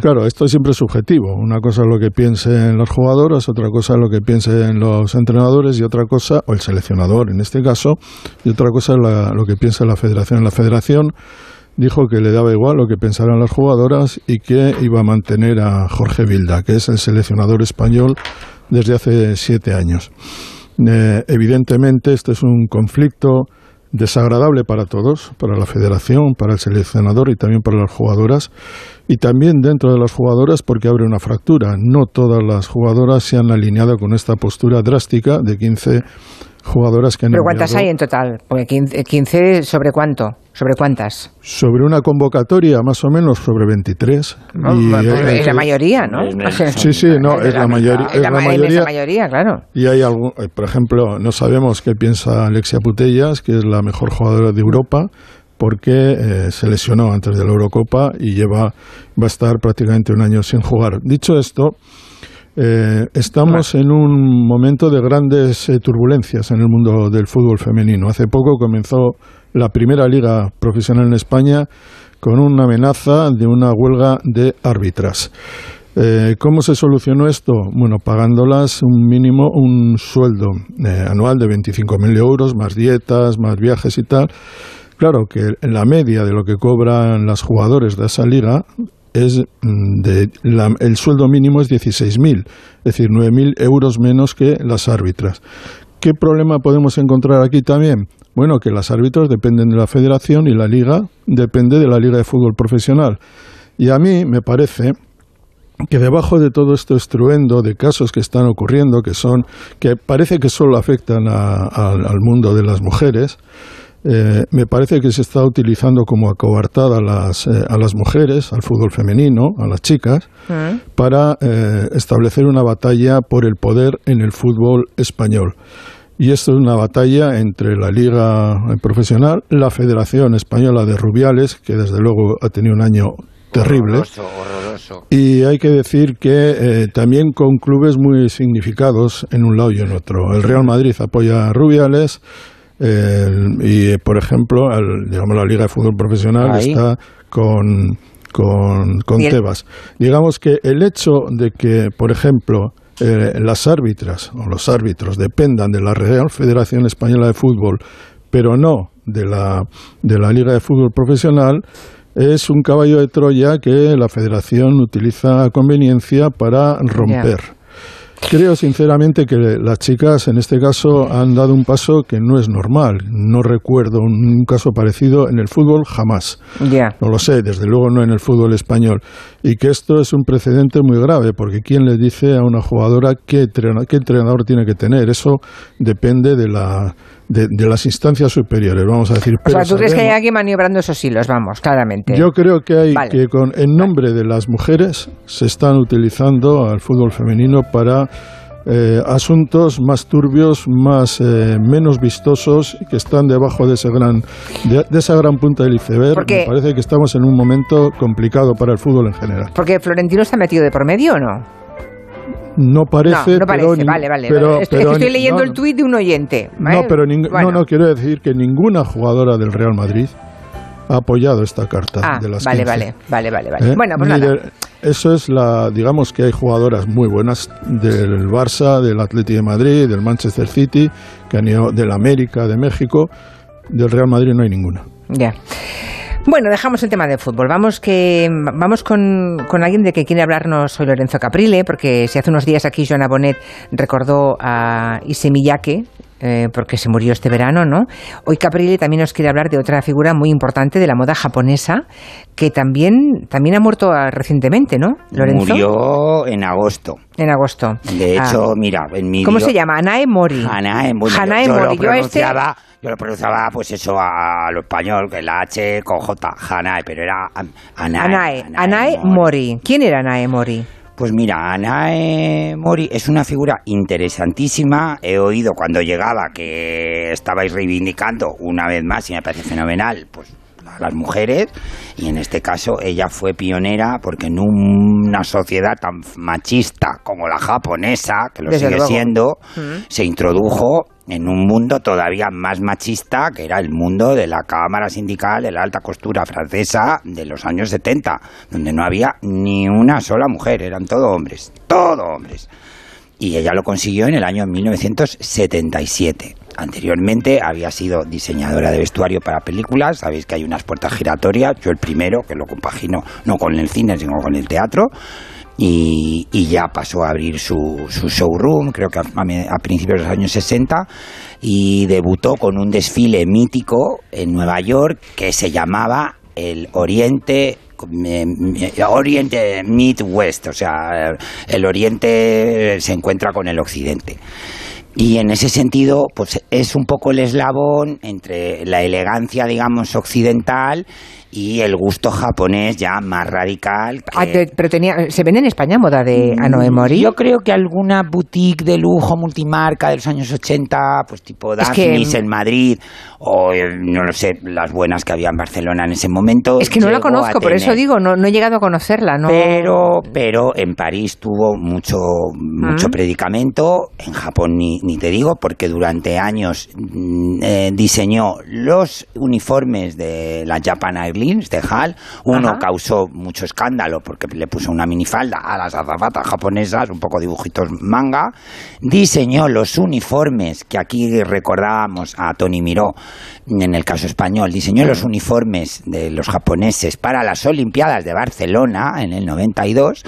Claro, esto es siempre subjetivo. Una cosa es lo que piensen los jugadores, otra cosa es lo que piensen los entrenadores y otra cosa, o el seleccionador en este caso, y otra cosa es lo que piensa la federación. La federación dijo que le daba igual lo que pensaran las jugadoras y que iba a mantener a Jorge Vilda, que es el seleccionador español desde hace siete años. Eh, evidentemente, este es un conflicto desagradable para todos, para la federación, para el seleccionador y también para las jugadoras. Y también dentro de las jugadoras porque abre una fractura. No todas las jugadoras se han alineado con esta postura drástica de 15 jugadoras que han ¿Pero cuántas hay en total? Porque 15, sobre cuánto? ¿Sobre cuántas? Sobre una convocatoria, más o menos, sobre 23. y es la mayoría, ¿no? sí, sí, no, es la, mayoría. Es la, mayoría, mayoría, claro. Y hay algún, eh, por ejemplo, no sabemos qué piensa Alexia Putellas, que es la mejor jugadora de Europa, porque eh, se lesionó antes de la Eurocopa y lleva, va a estar prácticamente un año sin jugar. Dicho esto, eh, estamos en un momento de grandes eh, turbulencias en el mundo del fútbol femenino. Hace poco comenzó la primera liga profesional en España con una amenaza de una huelga de árbitras. Eh, ¿Cómo se solucionó esto? Bueno, pagándolas un mínimo, un sueldo anual de 25.000 euros, más dietas, más viajes y tal. Claro que en la media de lo que cobran las jugadores de esa liga es mm, de el sueldo mínimo es 16.000, es decir, 9.000 euros menos que las árbitras. ¿Qué problema podemos encontrar aquí también? Bueno, que las árbitros dependen de la federación y la liga depende de la liga de fútbol profesional. Y a mí me parece que debajo de todo esto estruendo de casos que están ocurriendo, que son que parece que solo afectan al mundo de las mujeres, eh, me parece que se está utilizando como acobartada a las, eh, a las mujeres, al fútbol femenino, a las chicas, mm. para eh, establecer una batalla por el poder en el fútbol español. Y esto es una batalla entre la Liga Profesional, la Federación Española de Rubiales, que desde luego ha tenido un año terrible. Y hay que decir que también con clubes muy significados en un lado y en otro. El Real Madrid apoya a Rubiales, y, por ejemplo, digamos, la Liga de Fútbol Profesional está con, con, Tebas. Digamos que el hecho de que, por ejemplo, eh, las árbitras o los árbitros dependan de la Real Federación Española de Fútbol, pero no de la, de la Liga de Fútbol Profesional, es un caballo de Troya que la Federación utiliza a conveniencia para romper. Creo sinceramente que las chicas en este caso han dado un paso que no es normal. No recuerdo un, caso parecido en el fútbol jamás. No lo sé, desde luego no en el fútbol español. Y que esto es un precedente muy grave, porque ¿quién le dice a una jugadora qué, qué entrenador tiene que tener? Eso depende de la de, las instancias superiores, vamos a decir. o sea, ¿tú crees que hay alguien maniobrando esos hilos? Vamos, claramente. Yo creo que hay que, con, en nombre de las mujeres, se están utilizando al fútbol femenino para eh, asuntos más turbios, más eh, menos vistosos, que están debajo de ese gran de, esa gran punta del iceberg. Me parece que estamos en un momento complicado para el fútbol en general. Porque Florentino está metido de por medio o no? No parece, no, no parece, vale, vale. estoy, estoy leyendo el tuit de un oyente. No, pero no, no, quiero decir que ninguna jugadora del Real Madrid ha apoyado esta carta ah, de las vale, 15. vale, vale, vale, vale. ¿Eh? Bueno, pues nada. eso es la, digamos que hay jugadoras muy buenas del Barça, del Atlético de Madrid, del Manchester City, que han ido del América, de México, del Real Madrid no hay ninguna. Ya. Bueno, dejamos el tema de fútbol. Vamos que vamos con, con alguien de que quiere hablarnos hoy Lorenzo Caprile, porque si hace unos días aquí Joana Bonet recordó a Issey Miyake, eh, porque se murió este verano, ¿no? Hoy Caprile también nos quiere hablar de otra figura muy importante de la moda japonesa, que también, también ha muerto ah, recientemente, ¿no, Lorenzo? Murió en agosto. En agosto. De hecho, Ah. mira, en mi ¿Cómo se llama? Anae Mori. Hanae, bueno, yo- Hanae yo, Mori. lo Yo este- pronunciaba, yo lo pronunciaba, pues eso, a, lo español, que la H con J, Hanae, pero era An- Anae. Anae, Anae Mori. ¿Quién era Anae Mori? Pues mira, Anae Mori es una figura interesantísima. He oído cuando llegaba que estabais reivindicando una vez más, y me parece fenomenal, pues a las mujeres, y en este caso ella fue pionera porque en una sociedad tan machista como la japonesa, que lo Desde sigue luego. siendo, Mm. se introdujo en un mundo todavía más machista que era el mundo de la Cámara Sindical de la Alta Costura francesa de los años 70, donde no había ni una sola mujer, eran todo hombres, todo hombres. Y ella lo consiguió en el año 1977. Anteriormente había sido diseñadora de vestuario para películas, sabéis que hay unas puertas giratorias, yo el primero, que lo compagino no con el cine, sino con el teatro, y, ya pasó a abrir su, su showroom, creo que a, principios de los años 60, y debutó con un desfile mítico en Nueva York que se llamaba el Oriente Oriente Midwest, o sea, el Oriente se encuentra con el Occidente. Y en ese sentido, pues es un poco el eslabón entre la elegancia, digamos, occidental y el gusto japonés ya más radical. que- Ah, te- pero tenía, ¿se vende en España moda de Anae Mori? Mm, Yo creo que alguna boutique de lujo multimarca de los años 80, pues tipo Es que- Daphnis en Madrid, o eh, no lo sé, las buenas que había en Barcelona en ese momento. Es que no la conozco, por eso digo, no, no he llegado a conocerla. No. Pero, pero en París tuvo mucho, mucho Mm. predicamento, en Japón ni, ni te digo, porque durante años mm, eh, diseñó los uniformes de la Japan Airlines de HAL. Uno Ajá. causó mucho escándalo porque le puso una minifalda a las azafatas japonesas, un poco dibujitos manga. Diseñó los uniformes que aquí recordábamos a Tony Miró, en el caso español, diseñó los uniformes de los japoneses para las Olimpiadas de Barcelona en el 92.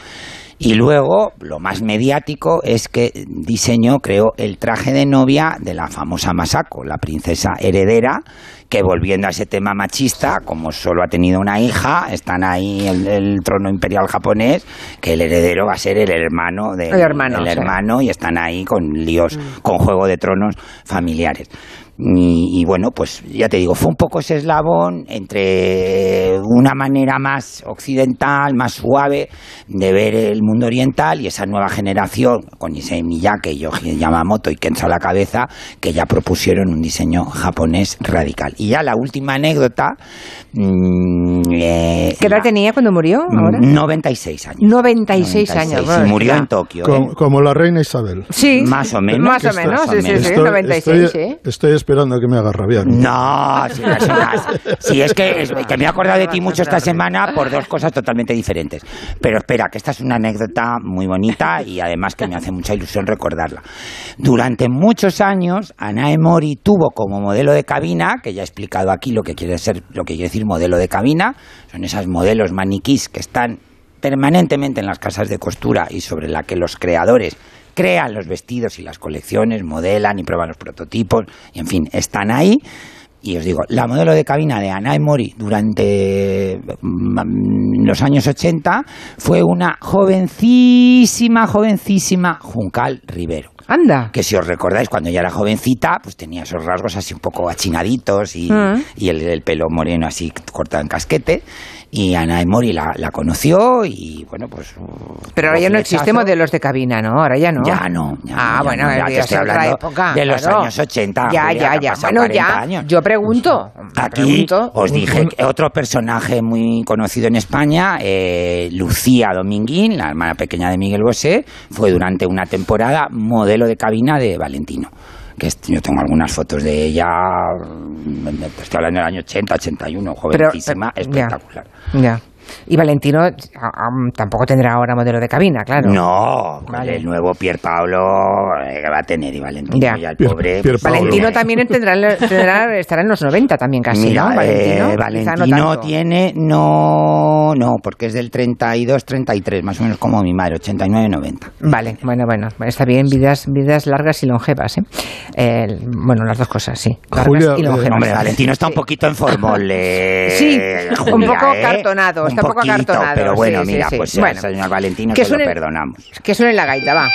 Y luego, lo más mediático es que diseñó, creó el traje de novia de la famosa Masako, la princesa heredera, que volviendo a ese tema machista, como solo ha tenido una hija, están ahí el, el trono imperial japonés, que el heredero va a ser el hermano del El hermano, el sí. hermano, y están ahí con líos, con juego de tronos familiares. Y, y bueno, pues ya te digo, fue un poco ese eslabón entre una manera más occidental, más suave de ver el mundo oriental y esa nueva generación con Issei Miyake, Yoji Yamamoto y Kenzo a la cabeza que ya propusieron un diseño japonés radical. Y ya la última anécdota... mm, eh, ¿Qué edad tenía cuando murió? Ahora? 96 años. 96 años. 96, bueno, y murió ya. en Tokio. Como, ¿eh? como la reina Isabel. Sí, Más o menos. Más o menos, sí, sí, sí, Estoy, 96, estoy- ¿eh? estoy esperando que me haga rabiar. No, si, no, si, no. Si es que, es que me he acordado de ti mucho esta semana por dos cosas totalmente diferentes. Pero espera, que esta es una anécdota muy bonita y además que me hace mucha ilusión recordarla. Durante muchos años, Anae Mori tuvo como modelo de cabina, que ya he explicado aquí lo que quiere ser, lo que quiere decir modelo de cabina, son esas modelos maniquís que están permanentemente en las casas de costura y sobre la que los creadores crean los vestidos y las colecciones, modelan y prueban los prototipos, y en fin, están ahí. Y os digo, la modelo de cabina de Anae Mori durante mm, los años 80 fue una jovencísima, jovencísima Juncal Rivero. Anda. Que si os recordáis, cuando ella era jovencita, pues tenía esos rasgos así un poco achinaditos y, Mm. y el, el pelo moreno así cortado en casquete. Y Anae Mori la, la conoció y bueno, pues... Pero ahora ya no existe modelos de cabina, ¿no? Ahora ya no. Ya no, ya ah, ya bueno, no, ya te es estoy hablando época. de los claro. años 80, Ya, Julia, ya, ya. Bueno, 40 ya. años. Yo pregunto. Aquí pregunto. os dije que otro personaje muy conocido en España, eh, Lucía Dominguín, la hermana pequeña de Miguel Bosé, fue durante una temporada modelo de cabina de Valentino. Que yo tengo algunas fotos de ella, mm, estoy hablando del año 80, 81, Pero, jovencísima, pero- ya. espectacular. Ya. Y Valentino a- a- tampoco tendrá ahora modelo de cabina, claro. No, con Vale. el nuevo Pier Paolo eh, que va a tener y Valentino Ya. ya el pobre. pues, Valentino también tendrá, tendrá- estará en los 90 también casi, Mira, ¿no? Valentino, eh, Valentino no tiene, no, no, porque es del 32, 33, más o menos como mi madre, 89, 90. Vale, bueno, bueno, está bien, vidas, vidas largas y longevas, ¿eh? Eh, bueno, las dos cosas, sí, largas Julia, y longevas. eh, hombre, Valentino está un poquito en formol. eh, Sí, un poco ¿eh? acartonado, está un poco poquito, acartonado, Pero bueno, sí, sí, mira, sí. pues Bueno, señor Valentino que se lo suene- perdonamos. Que suene la gaita, va.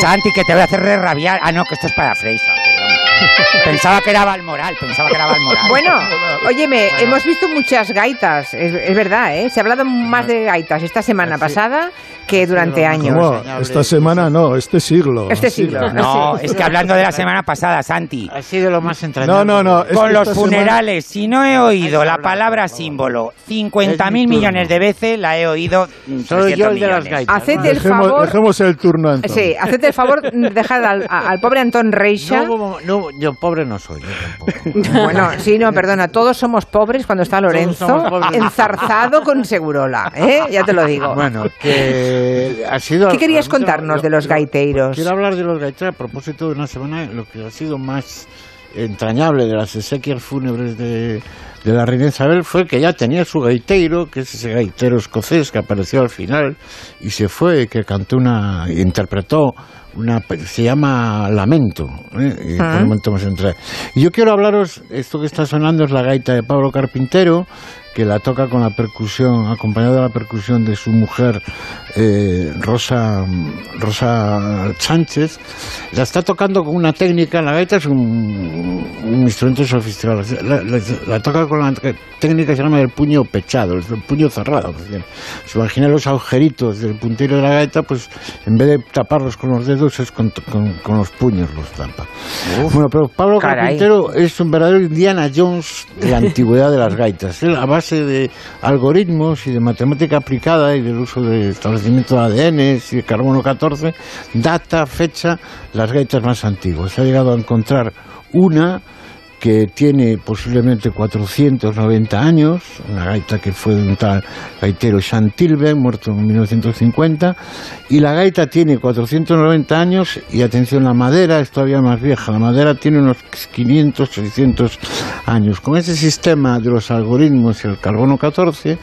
Santi, que te voy a hacer re rabiar. Ah, no, que esto es para Freisa, perdón. Pensaba que era Valmoral, pensaba que era Valmoral. Bueno, óyeme, hemos visto muchas gaitas, es, es verdad, ¿eh? Se ha hablado más de gaitas esta semana pasada que durante años. ¿Cómo? Esta semana no, este siglo. Este siglo. No, es que hablando de la semana pasada, Santi. Ha sido lo más entrañable. No, no, no. es Con los semana- funerales, si no he oído la palabra símbolo 50 mil millones de veces, la he oído Soy 300 yo el de las millones. gaitas. Haced el Dejemos, favor. dejemos el turno a. Sí, haced el favor de dejar al, al pobre Antón Reixa. No, no, yo pobre no soy. yo. *laughs* Bueno, sí, no, perdona, todos somos pobres cuando está Lorenzo enzarzado con Segurola, ¿eh? Ya te lo digo. Bueno, que ha sido... ¿Qué querías contarnos lo- de los lo- gaiteiros? Quiero hablar de los gaiteros a propósito de una semana, lo que ha sido más entrañable de las exequias fúnebres de, de la reina Isabel fue que ya tenía su gaiteiro, que es ese gaitero escocés que apareció al final y se fue, que cantó una, interpretó una, se llama Lamento, ¿eh? y Ah. por un momento más entrar. Y yo quiero hablaros, esto que está sonando es la gaita de Pablo Carpintero, que la toca con la percusión, acompañado de la percusión de su mujer eh, Rosa, Rosa Sánchez. La está tocando con una técnica, la gaita es un, un instrumento sofisticado, la, la- la toca con la técnica que se llama el puño pechado, el puño cerrado. Se imagina los agujeritos del puntero de la gaita, pues en vez de taparlos con los dedos es con, con- con los puños los tapa. Bueno, pero Pablo Caray. Carpintero es un verdadero Indiana Jones de la antigüedad de las gaitas. Él, a base de algoritmos y de matemática aplicada y del uso de de ADN de carbono 14, data, fecha las gaitas más antiguas. Se ha llegado a encontrar una que tiene posiblemente 490 años, una gaita que fue de un tal gaitero Chantilbe, muerto en 1950, y la gaita tiene 490 años y atención, la madera es todavía más vieja, la madera tiene unos 500, 600 años. Con ese sistema de los algoritmos y el carbono 14,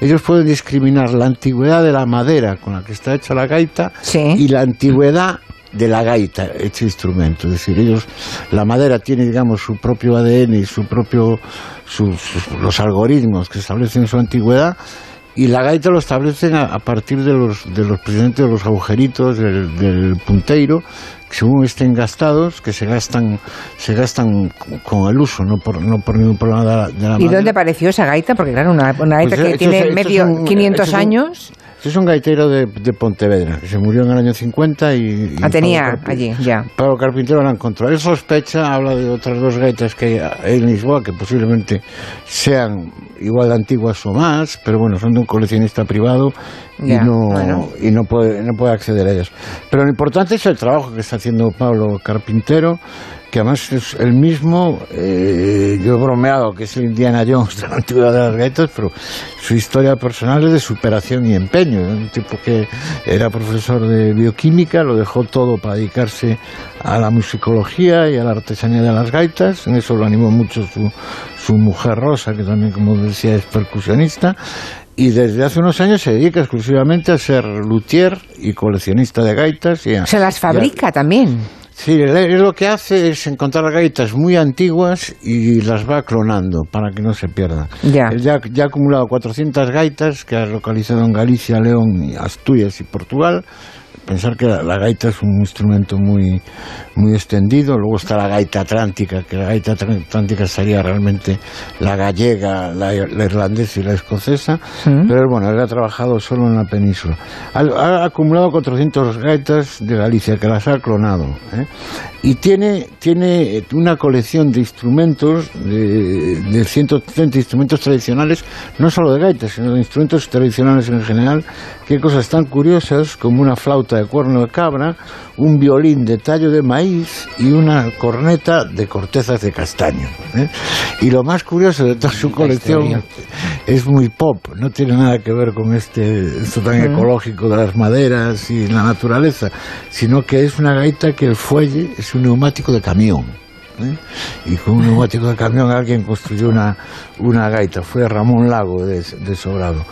ellos pueden discriminar la antigüedad de la madera con la que está hecha la gaita y la antigüedad de la gaita hecho instrumento. Es decir, ellos, la madera tiene, digamos, su propio ADN y su propio, sus- los algoritmos que establecen su antigüedad. Y la gaita lo establecen a, a partir de los, de los precisamente de los agujeritos del, del punteiro, según estén gastados, que se gastan, se gastan con- el uso, no por, no por ningún problema de la, de la ¿Y dónde apareció esa gaita? Porque claro, una, una gaita Pues, que esto tiene es- medio un- 500 esto es un- años. Este es un gaitero de, de Pontevedra, que se murió en el año 50 y... La tenía allí, ya. Pablo Carpintero la encontró. Él sospecha, habla de otras dos gaitas que hay en Lisboa, que posiblemente sean igual de antiguas o más, pero bueno, son de un coleccionista privado y, no, bueno. y no, puede, no puede acceder a ellas. Pero lo importante es el trabajo que está haciendo Pablo Carpintero, que además es el mismo, eh, yo he bromeado que es el Indiana Jones de la antigüedad de las gaitas, pero su historia personal es de superación y empeño. Un tipo que era profesor de bioquímica, lo dejó todo para dedicarse a la musicología y a la artesanía de las gaitas. En eso lo animó mucho su, su mujer Rosa, que también, como decía, es percusionista. Y desde hace unos años se dedica exclusivamente a ser luthier y coleccionista de gaitas. Y a- Se las y a- fabrica también. Sí, lo que hace es encontrar gaitas muy antiguas y las va clonando para que no se pierdan. Ya. Ya, ya ha acumulado 400 gaitas que ha localizado en Galicia, León, Asturias y Portugal. Pensar que la, la gaita es un instrumento muy, muy extendido. Luego está la gaita atlántica, que la gaita atl- atlántica sería realmente la gallega, la, la irlandesa y la escocesa. Pero bueno, él ha trabajado solo en la península. Ha, ha acumulado 400 gaitas de Galicia, que las ha clonado. ¿eh? Y tiene, tiene una colección de instrumentos, de, de 130 instrumentos tradicionales, no solo de gaitas, sino de instrumentos tradicionales en general. Qué cosas tan curiosas como una flauta flauta de cuerno de cabra, un violín de tallo de maíz y una corneta de cortezas de castaño. ¿eh? Y lo más curioso de toda su colección es muy pop, no tiene nada que ver con este esto tan ecológico de las maderas y la naturaleza, sino que es una gaita que el fuelle es un neumático de camión. ¿Eh? Y con un neumático de camión alguien construyó una, una gaita, fue Ramón Lago de, de Sobrado.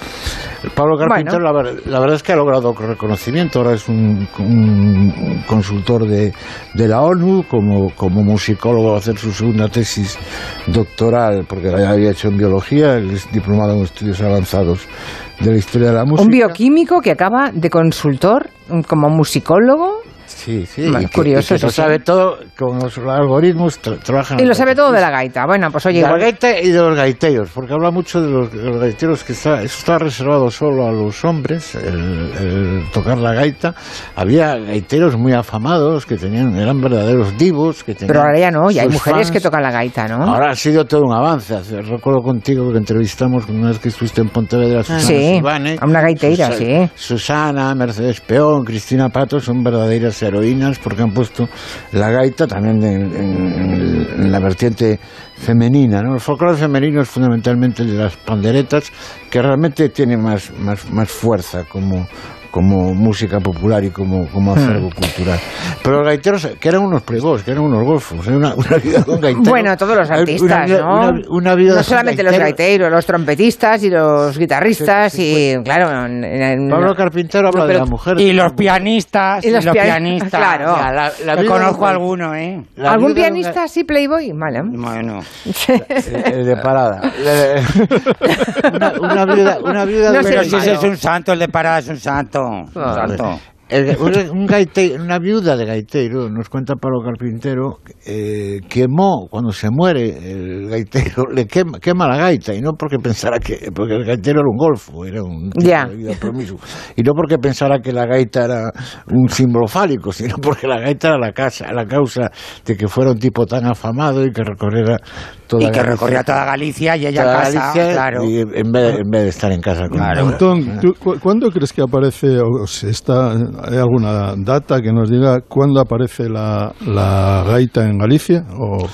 Pablo Carpintero, la, ver- la verdad es que ha logrado reconocimiento, ahora es un, un consultor de, de la ONU, como, como musicólogo va a hacer su segunda tesis doctoral, porque la había hecho en biología, él es diplomado en estudios avanzados de la historia de la música. Un bioquímico que acaba de consultor mm, como musicólogo. Sí, sí, Bueno, y que, curioso, y que lo sabe todo, con los algoritmos tra- trabajan. Y lo sabe todo de la gaita. Bueno, pues oye, de la gaita y de los gaiteros, porque habla mucho de los, de los gaiteros que está, eso está reservado solo a los hombres, el, el tocar la gaita. Había gaiteros muy afamados que tenían, eran verdaderos divos. Que tenían pero ahora ya no, ya hay mujeres fans. que tocan la gaita, ¿no? Ahora ha sido todo un avance. Recuerdo contigo que entrevistamos una vez que estuviste en Pontevedra a Susana Sí, a una gaiteira, Susa- sí. Susana, Mercedes Peón, Cristina Pato son verdaderas heroínas porque han puesto la gaita también en, la vertiente femenina. ¿no? El folclore femenino es fundamentalmente el de las panderetas que realmente tiene más, más, más fuerza como como música popular y como, como acervo Hmm. cultural. Pero los gaiteros, que eran unos plegos, que eran unos golfos, ¿eh? una, una vida con gaiteros. Bueno, todos los Una artistas, vida- ¿no? una- una vida no de solamente los gaitero. gaiteros, los trompetistas y los guitarristas y, claro... en- en- Pablo Carpintero habla No, de la mujer. Y los pianistas, Y y los los, pian- pianistas. claro. O sea, la- la que vida conozco de- alguno, ¿eh? La ¿Algún de pianista así, Playboy? Vale. Bueno. El de parada. *laughs* una, una viuda, una viuda No de pero si es un santo, el de parada es un santo. Un santo. El- un- un gaite- una viuda de gaitero, nos cuenta Pablo Carpintero, eh, quemó, cuando se muere el gaitero, le quema, quema la gaita, y no porque pensara que, porque el gaitero era un golfo, era un tipo Ya. de vida promiscuo, y no porque pensara que la gaita era un símbolo fálico, sino porque la gaita era la, casa, la causa de que fuera un tipo tan afamado y que recorriera toda Y que Galicia. recorría toda Galicia y ella Toda en casa, Galicia, claro. y en vez, en vez de estar en casa con Antón, ¿tú cu- ¿cuándo crees que aparece, o si está, hay alguna data que nos diga cuándo aparece la, la gaita en Galicia? O,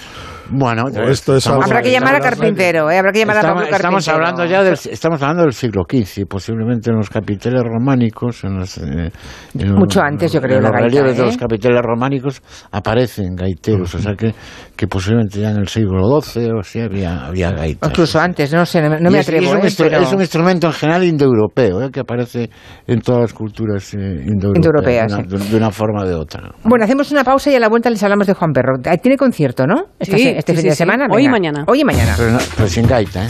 Bueno, esto es algo Habrá que llamar a Carpintero, ¿eh? Habrá que llamar a Estamos, Pablo Carpintero. estamos hablando ya del, estamos hablando del siglo XV, posiblemente en los capiteles románicos, en los, eh, en los- Mucho antes, yo creo, en la los gaita, relieves de ¿eh? los capiteles románicos aparecen gaiteros, o sea que, que posiblemente ya en el siglo XII o así había, había gaitas. Incluso antes, no sé, no, me es- y atrevo, es, un ¿eh? instru- pero- es un instrumento en general indoeuropeo, ¿eh? que aparece en todas las culturas eh, indoeuropeas, Indoeuropeas, de, una, de- de una forma o de otra. Bueno, hacemos una pausa y a la vuelta les hablamos de Juan Perro. Tiene concierto, ¿no? Esta Sí, se- este sí, fin sí, de sí. semana. Hoy y mañana. Hoy y mañana. Pero, no- pero sin gaita, ¿eh?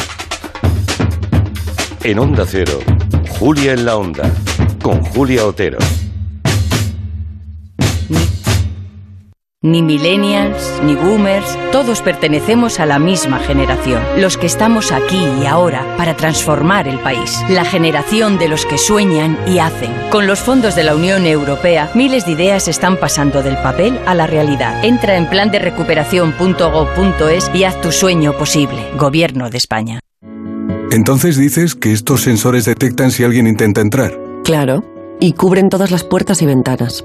En Onda Cero, Julia en la Onda, con Julia Otero. Ni millennials, ni boomers, todos pertenecemos a la misma generación. Los que estamos aquí y ahora para transformar el país. La generación de los que sueñan y hacen. Con los fondos de la Unión Europea, miles de ideas están pasando del papel a la realidad. Entra en plan de recuperación.gov.es y haz tu sueño posible. Gobierno de España. Entonces dices que estos sensores detectan si alguien intenta entrar. Claro, y cubren todas las puertas y ventanas.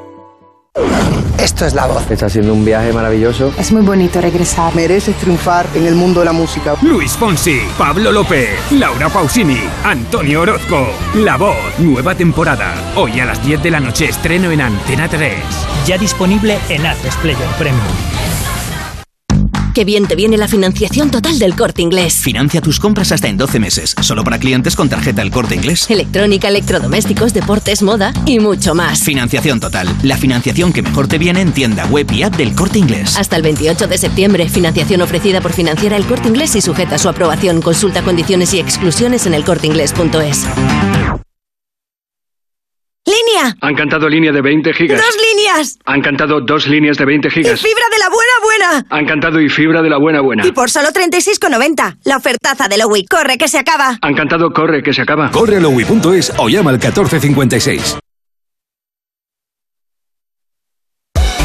Esto es la voz. Está siendo un viaje maravilloso. Es muy bonito regresar. Mereces triunfar en el mundo de la música. Luis Fonsi, Pablo López, Laura Pausini, Antonio Orozco. La Voz, nueva temporada. Hoy a las 10 de la noche estreno en Antena 3. Ya disponible en Atlas Player Premium. Qué bien te viene la financiación total del corte inglés. Financia tus compras hasta en 12 meses, solo para clientes con tarjeta El Corte Inglés. Electrónica, electrodomésticos, deportes, moda y mucho más. Financiación total, la financiación que mejor te viene en tienda web y app del Corte Inglés. Hasta el 28 de septiembre, financiación ofrecida por Financiera El Corte Inglés y sujeta a su aprobación. Consulta condiciones y exclusiones en elcorteinglés.es. ¡Línea! Han cantado línea de 20 gigas. ¡Dos líneas! Han cantado dos líneas de 20 ¡Y gigas. fibra de la buena buena! Han cantado y fibra de la buena buena. Y por solo 36,90. La ofertaza de Lowy. ¡Corre, que se acaba! Han cantado corre que se acaba. Corre a lowi.es o llama al 1456.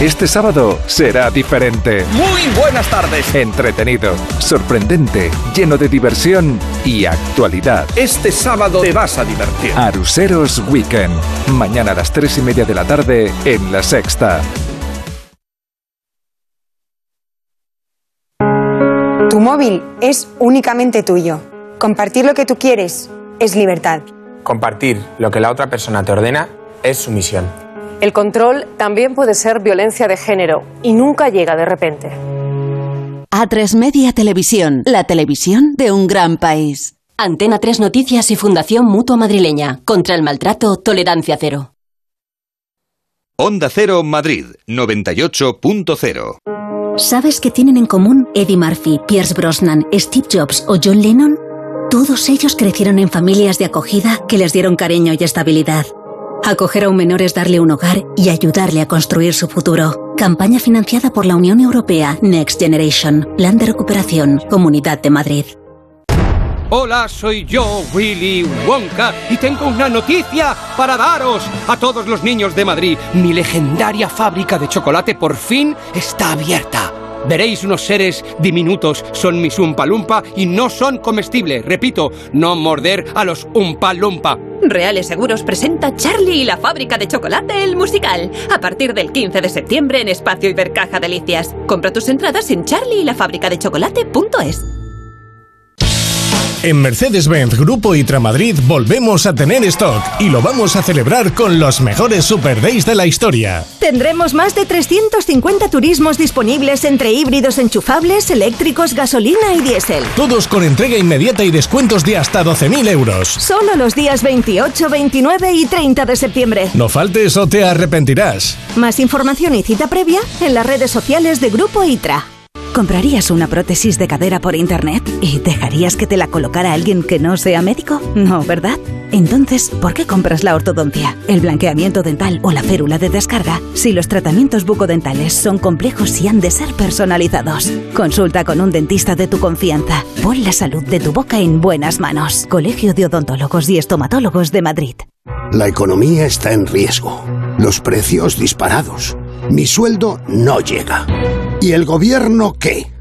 Este sábado será diferente. Muy buenas tardes. Entretenido, sorprendente, lleno de diversión y actualidad. Este sábado te vas a divertir. Aruseros Weekend. Mañana a las 3 y media de la tarde en La Sexta. Tu móvil es únicamente tuyo. Compartir lo que tú quieres es libertad. Compartir lo que la otra persona te ordena es sumisión. El control también puede ser violencia de género y nunca llega de repente. A3 Media Televisión, la televisión de un gran país. Antena 3 Noticias y Fundación Mutua Madrileña. Contra el maltrato, tolerancia cero. Onda Cero Madrid 98.0 ¿Sabes qué tienen en común Eddie Murphy, Pierce Brosnan, Steve Jobs o John Lennon? Todos ellos crecieron en familias de acogida que les dieron cariño y estabilidad. Acoger a un menor es darle un hogar y ayudarle a construir su futuro. Campaña financiada por la Unión Europea Next Generation. Plan de recuperación. Comunidad de Madrid. Hola, soy yo, Willy Wonka, y tengo una noticia para daros a todos los niños de Madrid. Mi legendaria fábrica de chocolate por fin está abierta. Veréis unos seres diminutos, son mis Umpa Lumpa y no son comestibles. Repito, no morder a los Umpa Lumpa. Reales Seguros presenta Charlie y la fábrica de chocolate, el musical. A partir del 15 de septiembre en Espacio Ibercaja Delicias. Compra tus entradas en charlieylafabricadechocolate.es. En Mercedes-Benz Grupo Itra Madrid volvemos a tener stock y lo vamos a celebrar con los mejores Super Days de la historia. Tendremos más de 350 turismos disponibles entre híbridos enchufables, eléctricos, gasolina y diésel. Todos con entrega inmediata y descuentos de hasta 12.000 euros. Solo los días 28, 29 y 30 de septiembre. No faltes o te arrepentirás. Más información y cita previa en las redes sociales de Grupo ITRA. ¿Comprarías una prótesis de cadera por internet y dejarías que te la colocara alguien que no sea médico? No, ¿verdad? Entonces, ¿por qué compras la ortodoncia, el blanqueamiento dental o la férula de descarga si los tratamientos bucodentales son complejos y han de ser personalizados? Consulta con un dentista de tu confianza. Pon la salud de tu boca en buenas manos. Colegio de Odontólogos y Estomatólogos de Madrid. La economía está en riesgo. Los precios disparados. Mi sueldo no llega. ¿Y el gobierno qué?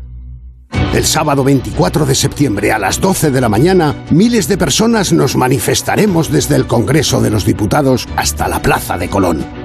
El sábado 24 de septiembre a las 12 de la mañana, miles de personas nos manifestaremos desde el Congreso de los Diputados hasta la Plaza de Colón.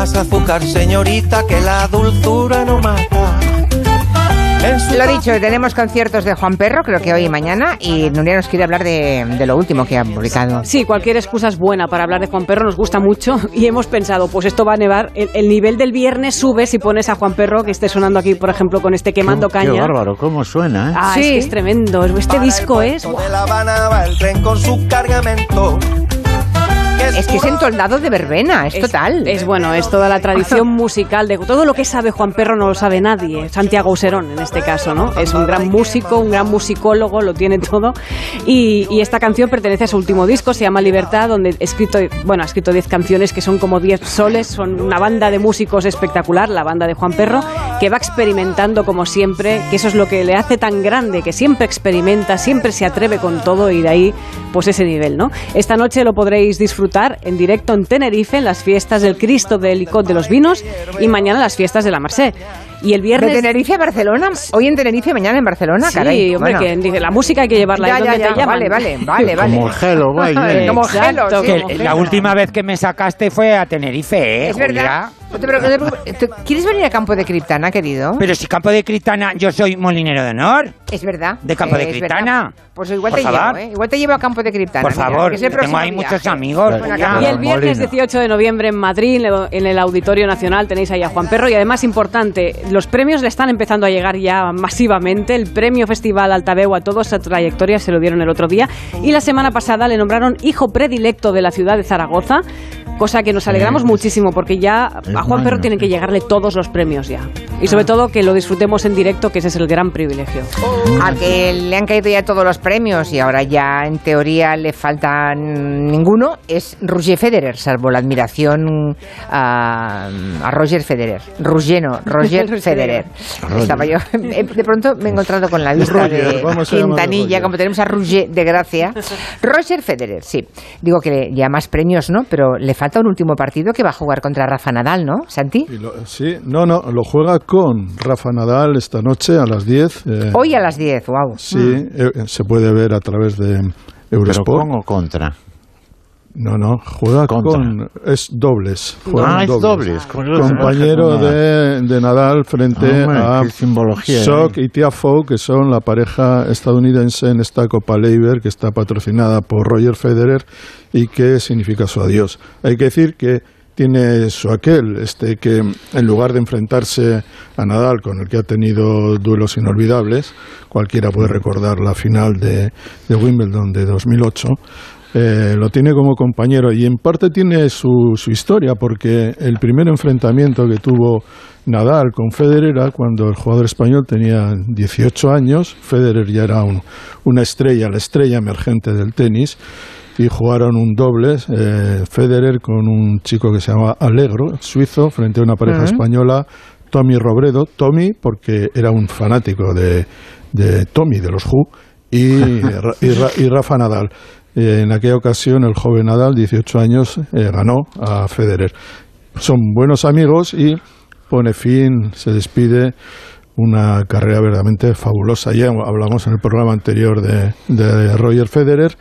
Más azúcar, señorita, que la dulzura no mata. Lo dicho, tenemos conciertos de Juan Perro, creo que hoy y mañana, y Nuria nos quiere hablar de, de lo último que ha publicado. Sí, cualquier excusa es buena para hablar de Juan Perro, nos gusta mucho *laughs* y hemos pensado, pues esto va a nevar, el, el nivel del viernes sube si pones a Juan Perro, que esté sonando aquí, por ejemplo, con este quemando Qué caña. bárbaro, cómo suena, ¿eh? Ah, es que es tremendo, este disco es... De La Habana va el tren con su cargamento. Es que es entoldado de verbena, es, total. Es bueno, es toda la tradición musical de todo lo que sabe Juan Perro no lo sabe nadie. Santiago Userón en este caso, ¿no? Es un gran músico, un gran musicólogo, lo tiene todo. Y, y esta canción pertenece a su último disco, se llama Libertad, donde ha escrito, bueno, ha escrito 10 canciones que son como 10 soles, son una banda de músicos espectacular, la banda de Juan Perro. que va experimentando como siempre, que eso es lo que le hace tan grande, que siempre experimenta, siempre se atreve con todo y de ahí pues ese nivel, ¿no? Esta noche lo podréis disfrutar en directo en Tenerife, en las fiestas del Cristo del Licot de los Vinos y mañana las fiestas de la Merced. Y el viernes... ¿De Tenerife a Barcelona? ¿Hoy en Tenerife, mañana en Barcelona? Sí, Caray, hombre, bueno. que la música hay que llevarla Ya, ahí ya, donde ya, te llaman. vale, vale, vale, vale. Como el gelo, *laughs* vaya. Como gelo, sí, Que como la gelo. última vez que me sacaste fue a Tenerife, ¿eh, Es verdad. ¿Quieres venir a Campo de Criptana, querido? Pero si Campo de Criptana, yo soy molinero de honor. Es verdad. ¿De Campo de Criptana? Pues igual Por te favor. llevo, ¿eh? Igual te llevo a Campo de Criptana. Por mira, favor, que es el tengo ahí viaje. muchos amigos. Bueno. Y el viernes 18 de noviembre en Madrid, en el Auditorio Nacional, tenéis ahí a Juan Perro. Y además, importante, los premios le están empezando a llegar ya masivamente. El premio Festival Altaveu a toda esa trayectoria se lo dieron el otro día. Y la semana pasada le nombraron hijo predilecto de la ciudad de Zaragoza. Cosa que nos alegramos muchísimo porque ya a Juan Perro tienen que llegarle todos los premios ya. Y sobre todo que lo disfrutemos en directo, que ese es el gran privilegio. A que le han caído ya todos los premios y ahora ya en teoría le faltan ninguno es Roger Federer, salvo la admiración a, a Roger Federer. Roger no, *laughs* Roger Federer. Estaba yo, eh, de pronto me he encontrado con la vista Roger, de Quintanilla, como tenemos a Roger de Gracia. *laughs* Roger Federer, sí. Digo que le- ya más premios, ¿no? Pero le falta un último partido que va a jugar contra Rafa Nadal, ¿no, Santi? Y lo- sí, no, no, lo juega con Rafa Nadal esta noche a las 10. eh, Hoy a las 10, wow. Sí, eh, se puede ver a través de Pero Eurosport. con o contra. No, no, juega Contra. con. Es dobles. juegan Ah, es dobles, yo Compañero de, de Nadal frente Hombre, a Sok ¿eh? y Tiafoe, que son la pareja estadounidense en esta Copa Leiber, que está patrocinada por Roger Federer y que significa su adiós. Hay que decir que tiene su aquel, este que en lugar de enfrentarse a Nadal, con el que ha tenido duelos inolvidables, cualquiera puede recordar la final de, de Wimbledon de 2008, eh, lo tiene como compañero y en parte tiene su, su historia porque el primer enfrentamiento que tuvo Nadal con Federer era cuando el jugador español tenía 18 años, Federer ya era un- una estrella, la estrella emergente del tenis y jugaron un doble, eh, Federer con un chico que se llama Alegro, suizo, frente a una pareja española, Tommy Robredo, Tommy porque era un fanático de, de Tommy, de los Who, y *laughs* Rafa Nadal. Eh, en aquella ocasión el joven Nadal, 18 años, eh, ganó a Federer. Son buenos amigos y pone fin, se despide una carrera verdaderamente fabulosa. Ya hablamos en el programa anterior de, de Roger Federer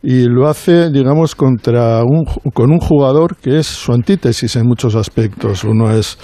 y lo hace, digamos, contra un, con un jugador que es su antítesis en muchos aspectos. Uno es,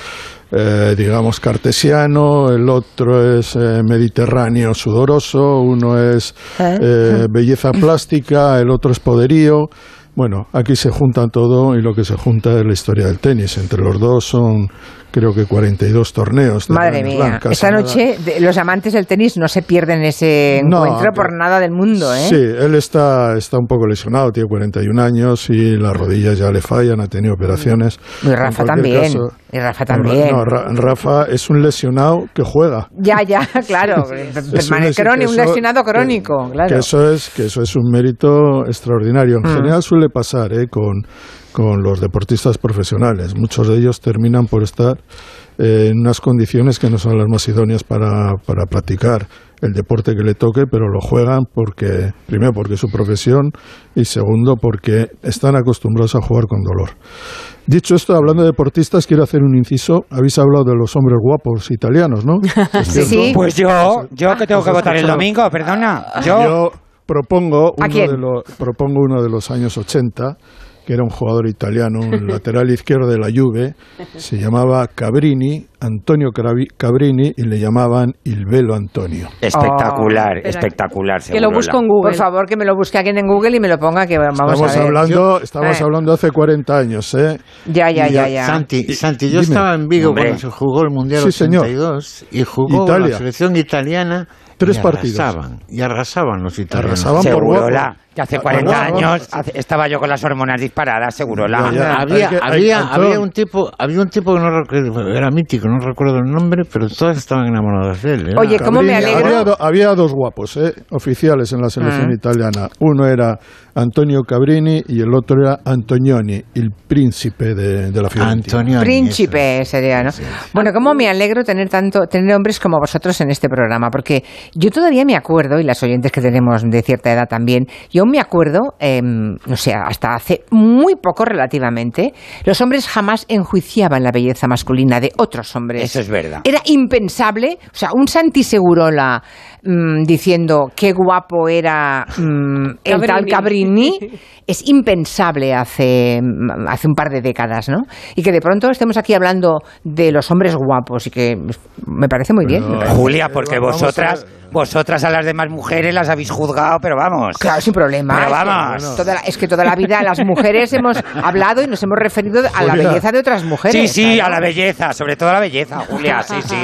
eh, digamos, cartesiano, el otro es eh, mediterráneo sudoroso, uno es eh, *laughs* belleza plástica, el otro es poderío. Bueno, aquí se junta todo y lo que se junta es la historia del tenis. Entre los dos son, creo que 42 torneos. Madre mía, esta noche de- los amantes del tenis no se pierden ese No, encuentro por pero- nada del mundo, ¿eh? Sí, él está, está un poco lesionado, tiene 41 años y las rodillas ya le fallan, ha tenido operaciones. Y Rafa también, caso- y Rafa también. No, Ra- Rafa es un lesionado que juega. Ya, ya, *laughs* claro. Es un que un lesionado crónico, que, claro. que eso es que eso es un mérito extraordinario. En Mm. general suele pasar ¿eh? con, con los deportistas profesionales. Muchos de ellos terminan por estar eh, en unas condiciones que no son las más idóneas para, para practicar el deporte que le toque, pero lo juegan porque, primero, porque es su profesión y segundo, porque están acostumbrados a jugar con dolor. Dicho esto, hablando de deportistas, quiero hacer un inciso. Habéis hablado de los hombres guapos italianos, ¿no? *laughs* ¿Es cierto? Pues yo, yo que tengo que ¿Has votar el domingo, perdona. Yo, Yo, propongo ¿A uno, de los, propongo uno de los años 80, que era un jugador italiano, un *laughs* lateral izquierdo de la Juve, se llamaba Cabrini, Antonio Cabrini, y le llamaban Il Velo Antonio. espectacular, espera. espectacular. Que lo busco en Google. Por favor, que me lo busque alguien en Google y me lo ponga, que vamos Estamos a ver. hablando, estamos Eh, hablando hace 40 años, ¿eh? Ya, ya, ya, ya. Santi, Santi, yo Dime. estaba en Vigo Hombre. cuando se jugó el Mundial Sí, señor. 82 y jugó Italia. la selección italiana Tres y partidos. arrasaban, y arrasaban los italianos. Arrasaban por guapos. que hace 40 Ah, años hace- estaba yo con las hormonas disparadas, Segurola. Ya, ya. había, Hay que- hay- había, Antón. había un tipo, había un tipo que no recuerdo, era mítico, no recuerdo el nombre, pero todas estaban enamoradas de él. ¿eh? Oye, ¿cómo me alegro? Había, había dos guapos, ¿eh? oficiales en la selección Mm. italiana. Uno era Antonio Cabrini y el otro era Antonioni, el príncipe de, de la Fiorentina. Príncipe sería, ¿no? Bueno, cómo me alegro tener tanto, tener hombres como vosotros en este programa, porque yo todavía me acuerdo, y las oyentes que tenemos de cierta edad también, yo me acuerdo, em, no sé, hasta hace muy poco relativamente, los hombres jamás enjuiciaban la belleza masculina de otros hombres. Eso es verdad. Era impensable, o sea, un Santi Segurola mm, diciendo qué guapo era mm, el tal Cabrini *laughs* es impensable hace, hace un par de décadas, ¿no? Y que de pronto estemos aquí hablando de los hombres guapos y que me parece muy bien. Julia, porque vosotras, vosotras a las demás mujeres las habéis juzgado, pero vamos. Claro, sin problema. Pero Es que vamos. toda la- es que toda la vida las mujeres *laughs* hemos hablado y nos hemos referido a la Julia. belleza de otras mujeres. Sí, sí, claro. a la belleza, sobre todo a la belleza, Julia, sí, *laughs* sí.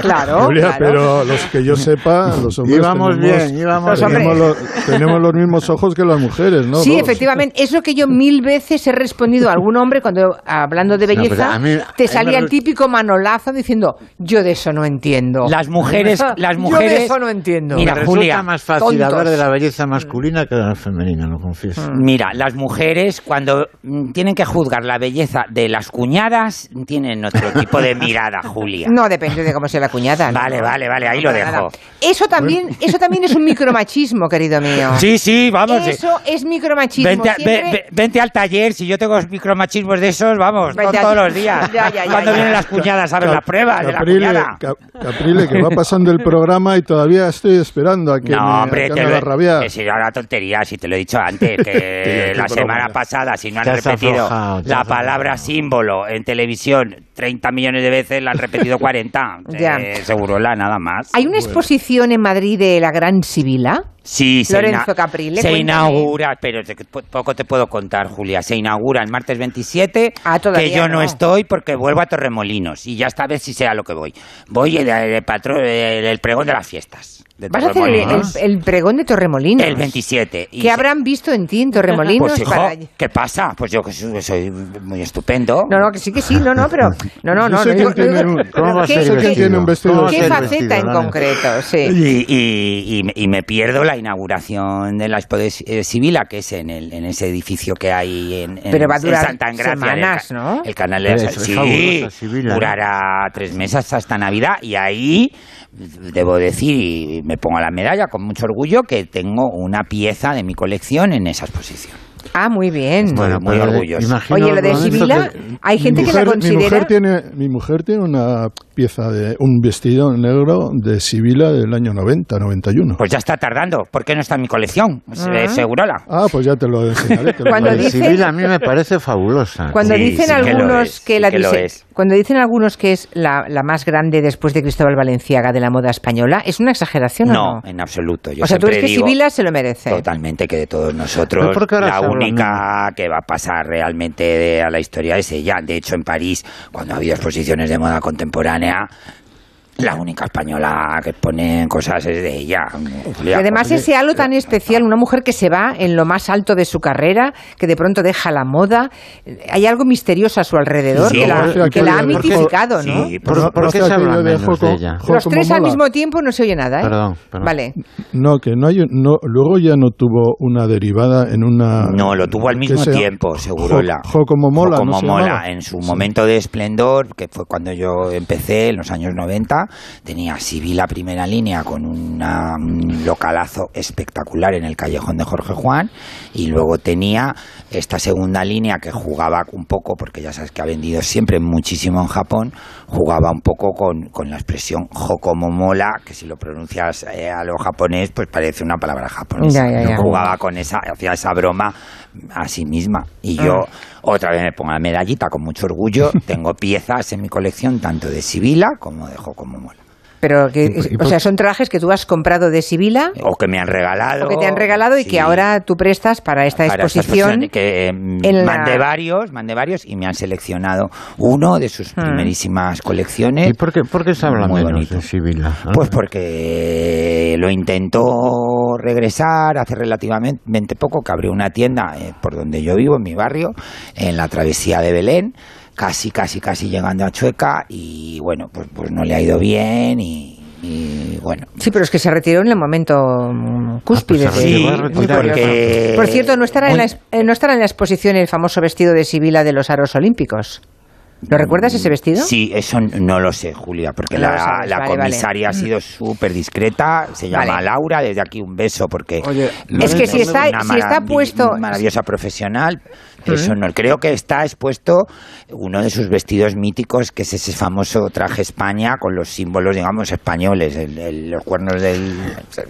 Claro, Julia, claro. pero los que yo sepa, los hombres Íbamos tenemos, bien, íbamos Los tenemos, los, tenemos los mismos ojos que las mujeres, ¿no? Sí, Dos. efectivamente. Es lo que yo mil veces he respondido a algún hombre cuando, hablando de belleza, mí- te salía me el típico manolazo diciendo, yo de eso no entiendo. Las mujeres, *laughs* las mujeres. Eso no entiendo. Mira, Me Julia, resulta más fácil tontos. hablar de la belleza masculina que de la femenina, lo confieso. Mira, las mujeres cuando mm, tienen que juzgar la belleza de las cuñadas tienen otro *laughs* tipo de mirada, Julia. No depende de cómo sea la cuñada. ¿no? Vale, vale, vale, ahí lo Nada. dejo. Eso también, eso también es un micromachismo, querido mío. Sí, sí, vamos. eh, Eso es micromachismo. Vente, a- ve- Siempre- ve- vente al taller, si yo tengo micromachismos de esos, vamos, ya- todos los días. *laughs* ya, ya, ya, Cuando ya. vienen las cuñadas a ver las pruebas de la cuñada. Cap- Caprile, que va pasando el programa y todavía *laughs* estoy esperando a que me, No, a hombre, que te me lo, haga rabiar. que si era una tontería, si te lo he dicho antes, *laughs* que la semana pasada, si no han repetido aflojado, la palabra símbolo en televisión 30 millones de veces, la han repetido 40. *laughs* Ya. Eh, seguro la nada más. Hay una exposición en Madrid de la Gran Sibila. Sí, Lorenzo Caprile, se inaugura, pero te- poco te puedo contar, Julia. Se inaugura el martes 27, Ah, que yo no. no. estoy porque vuelvo a Torremolinos y ya esta vez sí sé a lo que voy. Voy el, el, patrón- el- el pregón de las fiestas. De Vas a hacer el, Torremolinos. el- el pregón de Torremolinos. El 27. y ¿Qué se- habrán visto en ti en Torremolinos? Pues hijo, para- ¿qué pasa? Pues yo que soy, muy estupendo. No, no, que sí, que sí, no, no, pero... No, no, no. no tiene un- pero ¿cómo va a ¿qué- ser Sé quién qué- tiene un vestido. ¿Cómo va a ¿Qué ser el faceta vestido, en concreto? Sí. Y, y- y me- y me pierdo la inauguración de la Expo de eh, Sibila, que es en, el, en ese edificio que hay en, en- Pero va a en durar Santa Engracia. semanas, el, ca- ¿no? El canal de eso es sí, durará tres meses hasta Navidad y ahí debo decir, y me pongo la medalla con mucho orgullo, que tengo una pieza de mi colección en esa exposición. Ah, muy bien. Bueno, muy pero, orgulloso. imagino, Oye, lo de Sibila, hay gente que la Mi considera... mujer, tiene, mi mujer tiene una pieza de un vestido negro de Sibila del año 90, 91. Pues ya está tardando. ¿Por qué no está en mi colección? Ah. Eh, Segurola. Ah, pues ya te lo enseñaré. te lo Cuando La enseñaré. dice- Sibila a mí me parece fabulosa. Cuando Sí, dicen sí que lo algunos es, que, sí la que es. cuando dicen algunos que es la, la más grande después de Cristóbal Valenciaga de la moda española, ¿es una exageración o No, no? en absoluto. Yo o sea, tú crees que Sibila se lo merece. Totalmente, que de todos nosotros, ¿por qué ahora la única que va a pasar realmente de- a la historia es ella. De hecho, en París, cuando ha habido exposiciones de moda contemporánea, la única española que pone cosas es de ella. Y además ese halo tan especial, una mujer que se va en lo más alto de su carrera, que de pronto deja la moda, hay algo misterioso a su alrededor Sí, que, la, porque que la ha mitificado, ¿no? Sí, ¿Por, qué se habla de menos Joco- de ella? Los como tres al mola. mismo tiempo no se oye nada, ¿eh? Perdón, perdón. Vale. No, que no hay, no, luego ya no tuvo una derivada en una... No, lo tuvo al mismo sea- tiempo, Jocomomola, Como ¿no se mola, en su momento de esplendor, que fue cuando yo empecé en los años 90, tenía Sibila primera línea con un localazo espectacular en el callejón de Jorge Juan y luego tenía esta segunda línea que jugaba un poco, porque ya sabes que ha vendido siempre muchísimo en Japón, jugaba un poco con, con la expresión Hokomomola, que si lo pronuncias eh, a lo japonés, pues parece una palabra japonesa. Ya, ya, ya. Yo jugaba con esa, hacía esa broma a sí misma. Y yo, otra vez me pongo la medallita con mucho orgullo. *laughs* Tengo piezas en mi colección, tanto de Sibila como de Jocomomola. Pero que, ¿Y por- o sea, son trajes que tú has comprado de Sibila O que me han regalado. o que te han regalado y que ahora tú prestas para esta para esta exposición. que eh, la- mandé varios, mandé varios y me han seleccionado uno de sus Mm. primerísimas colecciones. ¿Y por qué, por qué se habla Muy menos bonito. de Sibila? Ah. Pues porque lo intentó regresar hace relativamente poco, que abrió una tienda eh, por donde yo vivo, en mi barrio, en la travesía de Belén, casi, casi, casi llegando a Chueca y bueno, pues, pues no le ha ido bien y, y bueno. Sí, pero es que se retiró en el momento mm, cúspide. pues se retiró, de- retiró, porque- Por cierto, no estará, en la, eh, no estará en la exposición el famoso vestido de Sibila de los aros olímpicos. ¿Lo recuerdas ese vestido? Sí, eso no lo sé, Julia, porque No la, sabes, la vale, vale. comisaria ha sido súper discreta, se llama Vale. Laura, desde aquí un beso, porque Es que si está- una si está puesto- maravillosa profesional, eso no, creo que está expuesto uno de sus vestidos míticos, que es ese famoso traje España con los símbolos, digamos, españoles, el- el- los cuernos del,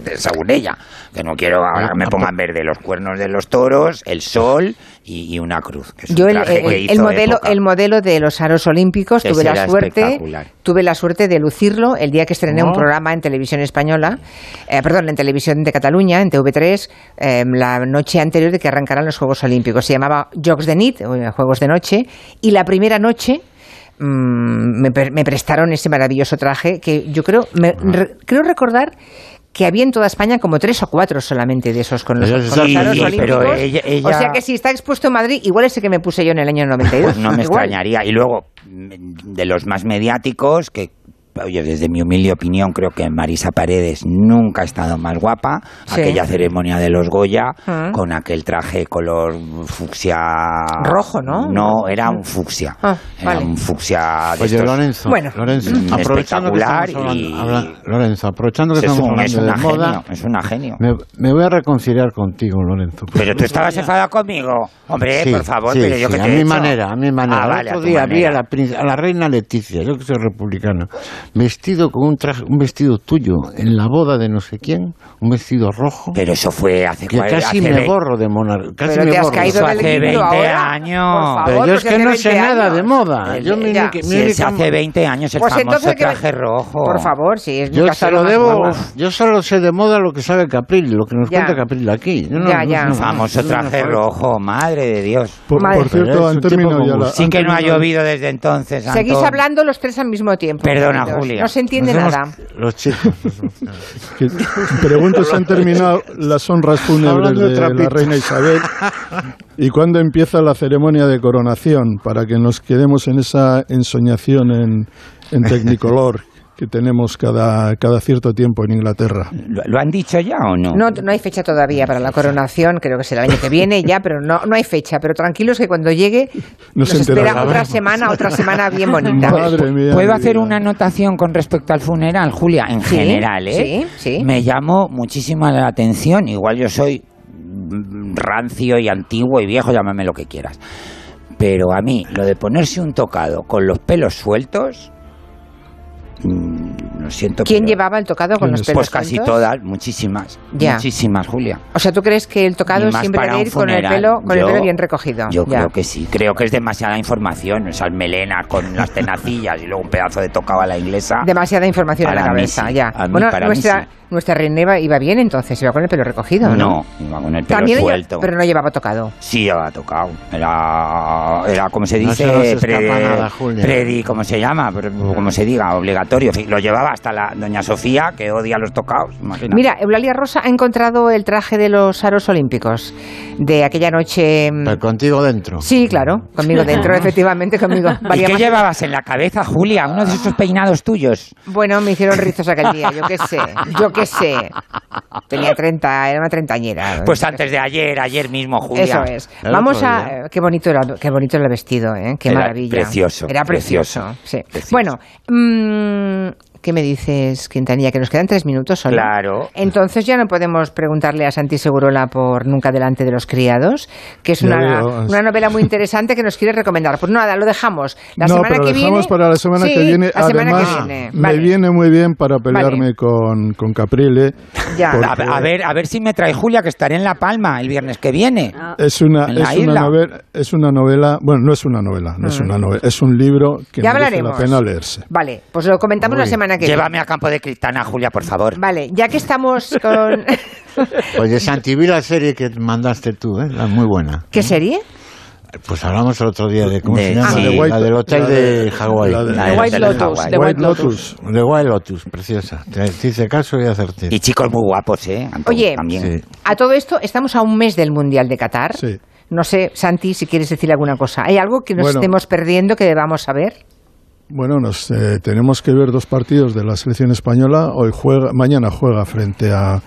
de Sagunella, que no quiero ahora que me pongan verde, los cuernos de los toros, el sol y, y una cruz. que es un Yo el, que el modelo, época. el modelo de los aros olímpicos tuve la suerte, tuve la suerte de lucirlo el día que estrené un Oh. programa en televisión española, eh, perdón, en televisión de Cataluña, en TV3, eh, la noche anterior de que arrancaran los Juegos Olímpicos. Se llamaba Jocs de Nit, Juegos de Noche, y la primera noche mm, me, pre- me prestaron ese maravilloso traje que yo creo, me- re- creo recordar que había en toda España como tres o cuatro solamente de esos con los, con sí, aros sí, olímpicos. pero ella- ella- O sea que si está expuesto en Madrid, igual ese que me puse yo en el año 92. Pues no me Igual. extrañaría. Y luego, de los más mediáticos, que oye, desde mi humilde opinión, creo que Marisa Paredes nunca ha estado más guapa. Sí. Aquella ceremonia de los Goya, Ah. con aquel traje color fucsia. Rojo, ¿no? No, era un fucsia. Ah, era vale. un fucsia. de Oye, estos- Lorenzo, Bueno. Lorenzo, Mm, espectacular hablando, y- habla- Lorenzo, aprovechando que es estamos un, hablando es una de moda, genio, es una genio. me, me voy a reconciliar contigo, Lorenzo. Pero tú estabas enfadado conmigo. Hombre, Sí, por favor, sí, pero yo sí, que te a he mi hecho? manera, a mi manera. Ah, vale, a otro día vi la, a la reina Leticia, yo que soy republicano, vestido con un traje, un vestido tuyo en la boda de no sé quién, un vestido rojo. Pero eso fue hace que casi hace me veinte- borro de monarca. Casi Pero me te has borro. caído Eso del hace libro 20 ahora. años. Favor, Pero yo pues es que no sé 20 nada de moda. El- Yo ya. única- mi Si es hace 20 años el Pues famoso que- traje rojo. Por favor, sí, es mi Yo se lo debo, yo solo sé de moda lo que sabe Capril, lo que nos Ya. cuenta Capril aquí. Yo no- Ya, ya. no- famoso no- traje no- rojo, madre de Dios. Por, cierto, han terminado ya la. Sí que no ha llovido desde entonces. Seguís hablando los tres al mismo tiempo. Perdona. Julia. No se entiende Nos hemos- nada. Los chicos. *laughs* si han terminado las honras *laughs* fúnebres de de la reina Isabel y cuándo empieza la ceremonia de coronación para que nos quedemos en esa ensoñación en, en Technicolor que tenemos cada, cada cierto tiempo en Inglaterra. ¿Lo, lo han dicho ya o no? No, no hay fecha todavía para la coronación, creo que será el año que viene ya, pero no, no hay fecha. Pero tranquilos que cuando llegue *laughs* Nos nos espera otra semana, otra semana bien bonita. Madre mía. ¿Puedo hacer una anotación con respecto al funeral, Julia? En Sí, general, ¿eh? sí, sí. Me llamó muchísimo la atención. Igual yo soy rancio y antiguo y viejo, llámame lo que quieras. Pero a mí, lo de ponerse un tocado con los pelos sueltos, lo siento. ¿Quién llevaba el tocado con los pelos Pues casi todas, muchísimas. Ya. Muchísimas, Julia. O sea, ¿tú crees que el tocado siempre debe ir con el pelo, con el pelo bien recogido? Yo Ya. creo que sí, creo que es demasiada información, esas melenas con las *laughs* tenacillas y luego un pedazo de tocado a la inglesa. Demasiada información en la cabeza, sí, ya. a mí- bueno, nuestra, sí. Nuestra reina iba, bien entonces, iba con el pelo recogido, ¿no? No, iba con el pelo También ella- suelto. pero no llevaba tocado. Sí, llevaba tocado. Era, era como se No dice, se nos escapa pre- nada, predi, ¿cómo se llama? Como se diga, obligatorio. Lo llevaba hasta la doña Sofía, que odia los tocados. imagínate. Mira, Eulalia Rosa ha encontrado el traje de los aros olímpicos de aquella noche. mm, Pero contigo dentro. Sí, claro, conmigo dentro, *laughs* efectivamente, conmigo. ¿Y Valía qué más- llevabas en la cabeza, Julia? Uno de esos peinados tuyos. Bueno, me hicieron rizos aquel día, yo qué sé, yo *laughs* qué sé. Tenía *laughs* 30, era una treintañera. Pues antes de ayer, ayer mismo, Julia. Eso es. Vamos a. Qué bonito era, qué bonito el vestido, ¿eh? Qué Era maravilla. precioso, Era precioso. precioso, sí. precioso. Bueno, mm, ¿qué me dices, Quintanilla? Que nos quedan tres minutos solo. Claro. Entonces ya no podemos preguntarle a Santi Segurola por Nunca delante de los criados, que es una, una novela muy interesante que nos quiere recomendar. Pues nada, lo dejamos. La no, semana pero que dejamos viene. para la semana Sí, que viene. La semana Además, que viene. me Vale. viene muy bien para pelearme con, con Caprile. Ya. porque A, ver, a ver si me trae Julia, que estaré en La Palma el viernes que viene. Es una, es, una novela, es una novela, bueno, no es una novela, no es Mm. una novela, es un libro que Ya merece hablaremos. la pena leerse. Vale, pues lo comentamos la Muy semana que Llévame a campo de Cristana, Julia, por favor. viene. Vale, ya que estamos con. *laughs* Oye, Santi, vi la serie que mandaste tú, ¿eh? La muy buena. ¿Qué serie? Pues hablamos el otro día de, ¿cómo De- se llama? ah. la, de White- la del hotel la de, de- Hawái. la de- La White Lotus. The White White Lotus. De Lotus, preciosa. Te, hice caso y acerté. Y chicos muy guapos, ¿eh? Antón, Oye, también. Sí. A todo esto, estamos a un mes del Mundial de Qatar. Sí. No sé, Santi, si quieres decir alguna cosa. ¿Hay algo que nos estemos perdiendo que debamos saber? Bueno, nos, eh, tenemos que ver dos partidos de la selección española. Hoy juega, mañana juega frente a,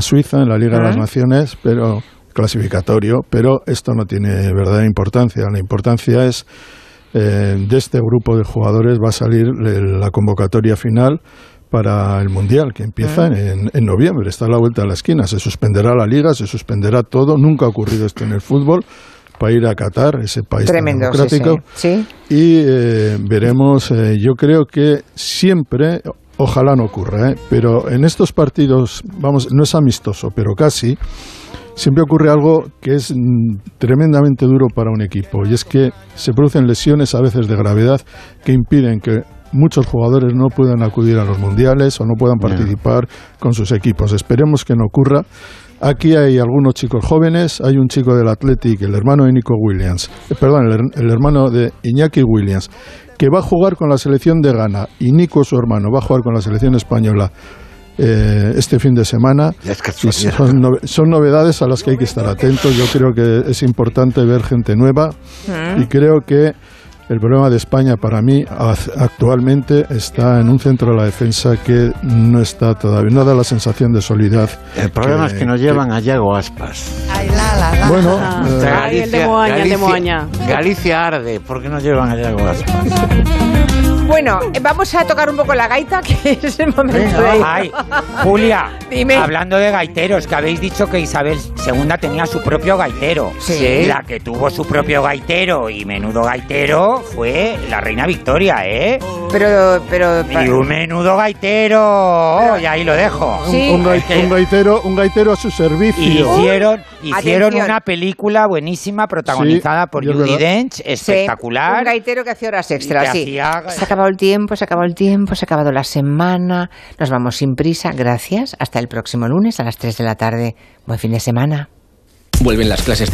Suiza en la Liga de las Naciones, pero clasificatorio. Pero esto no tiene verdadera importancia. La importancia es eh, de este grupo de jugadores va a salir la convocatoria final para el Mundial, que empieza en, en, noviembre, está a la vuelta de la esquina. Se suspenderá la liga, se suspenderá todo. Nunca ha ocurrido esto en el fútbol para ir a Qatar, ese país democrático. Sí, Y eh, veremos, eh, yo creo que siempre, ojalá no ocurra, ¿eh? pero en estos partidos, vamos, no es amistoso, pero casi, siempre ocurre algo que es mm, tremendamente duro para un equipo, y es que se producen lesiones a veces de gravedad que impiden que muchos jugadores no puedan acudir a los mundiales o no puedan participar con sus equipos. Esperemos que no ocurra Aquí hay algunos chicos jóvenes, hay un chico del Athletic, el hermano de Nico Williams, eh, perdón, el, hermano de Iñaki Williams, que va a jugar con la selección de Ghana y Nico, su hermano, va a jugar con la selección española eh, este fin de semana. son, novedades a las que hay que estar atentos. Yo creo que es importante ver gente nueva y creo que el problema de España para mí actualmente está en un centro de la defensa que no está todavía, no da la sensación de solidez. El problema es que nos llevan a Yago Aspas. Bueno, el de Moaña, el de Moaña. Galicia arde, ¿por qué nos llevan a Yago Aspas? *laughs* Bueno, eh, vamos a tocar un poco la gaita, *laughs* que es el momento de... Ay, Julia, hablando de gaiteros, que habéis dicho que Isabel II tenía su propio gaitero. Sí. La que tuvo su propio gaitero y menudo gaitero fue la reina Victoria, ¿eh? Pero, pero... Y un menudo gaitero, y ahí lo dejo. Un, gaitero, un gaitero a su servicio. hicieron, hicieron una película buenísima protagonizada por Judy Dench, espectacular. un gaitero que hacía horas extras, sí el tiempo, se ha acabado el tiempo, se ha acabado la semana. Nos vamos sin prisa. Gracias. Hasta el próximo lunes a las 3 de la tarde. Buen fin de semana. Vuelven las clases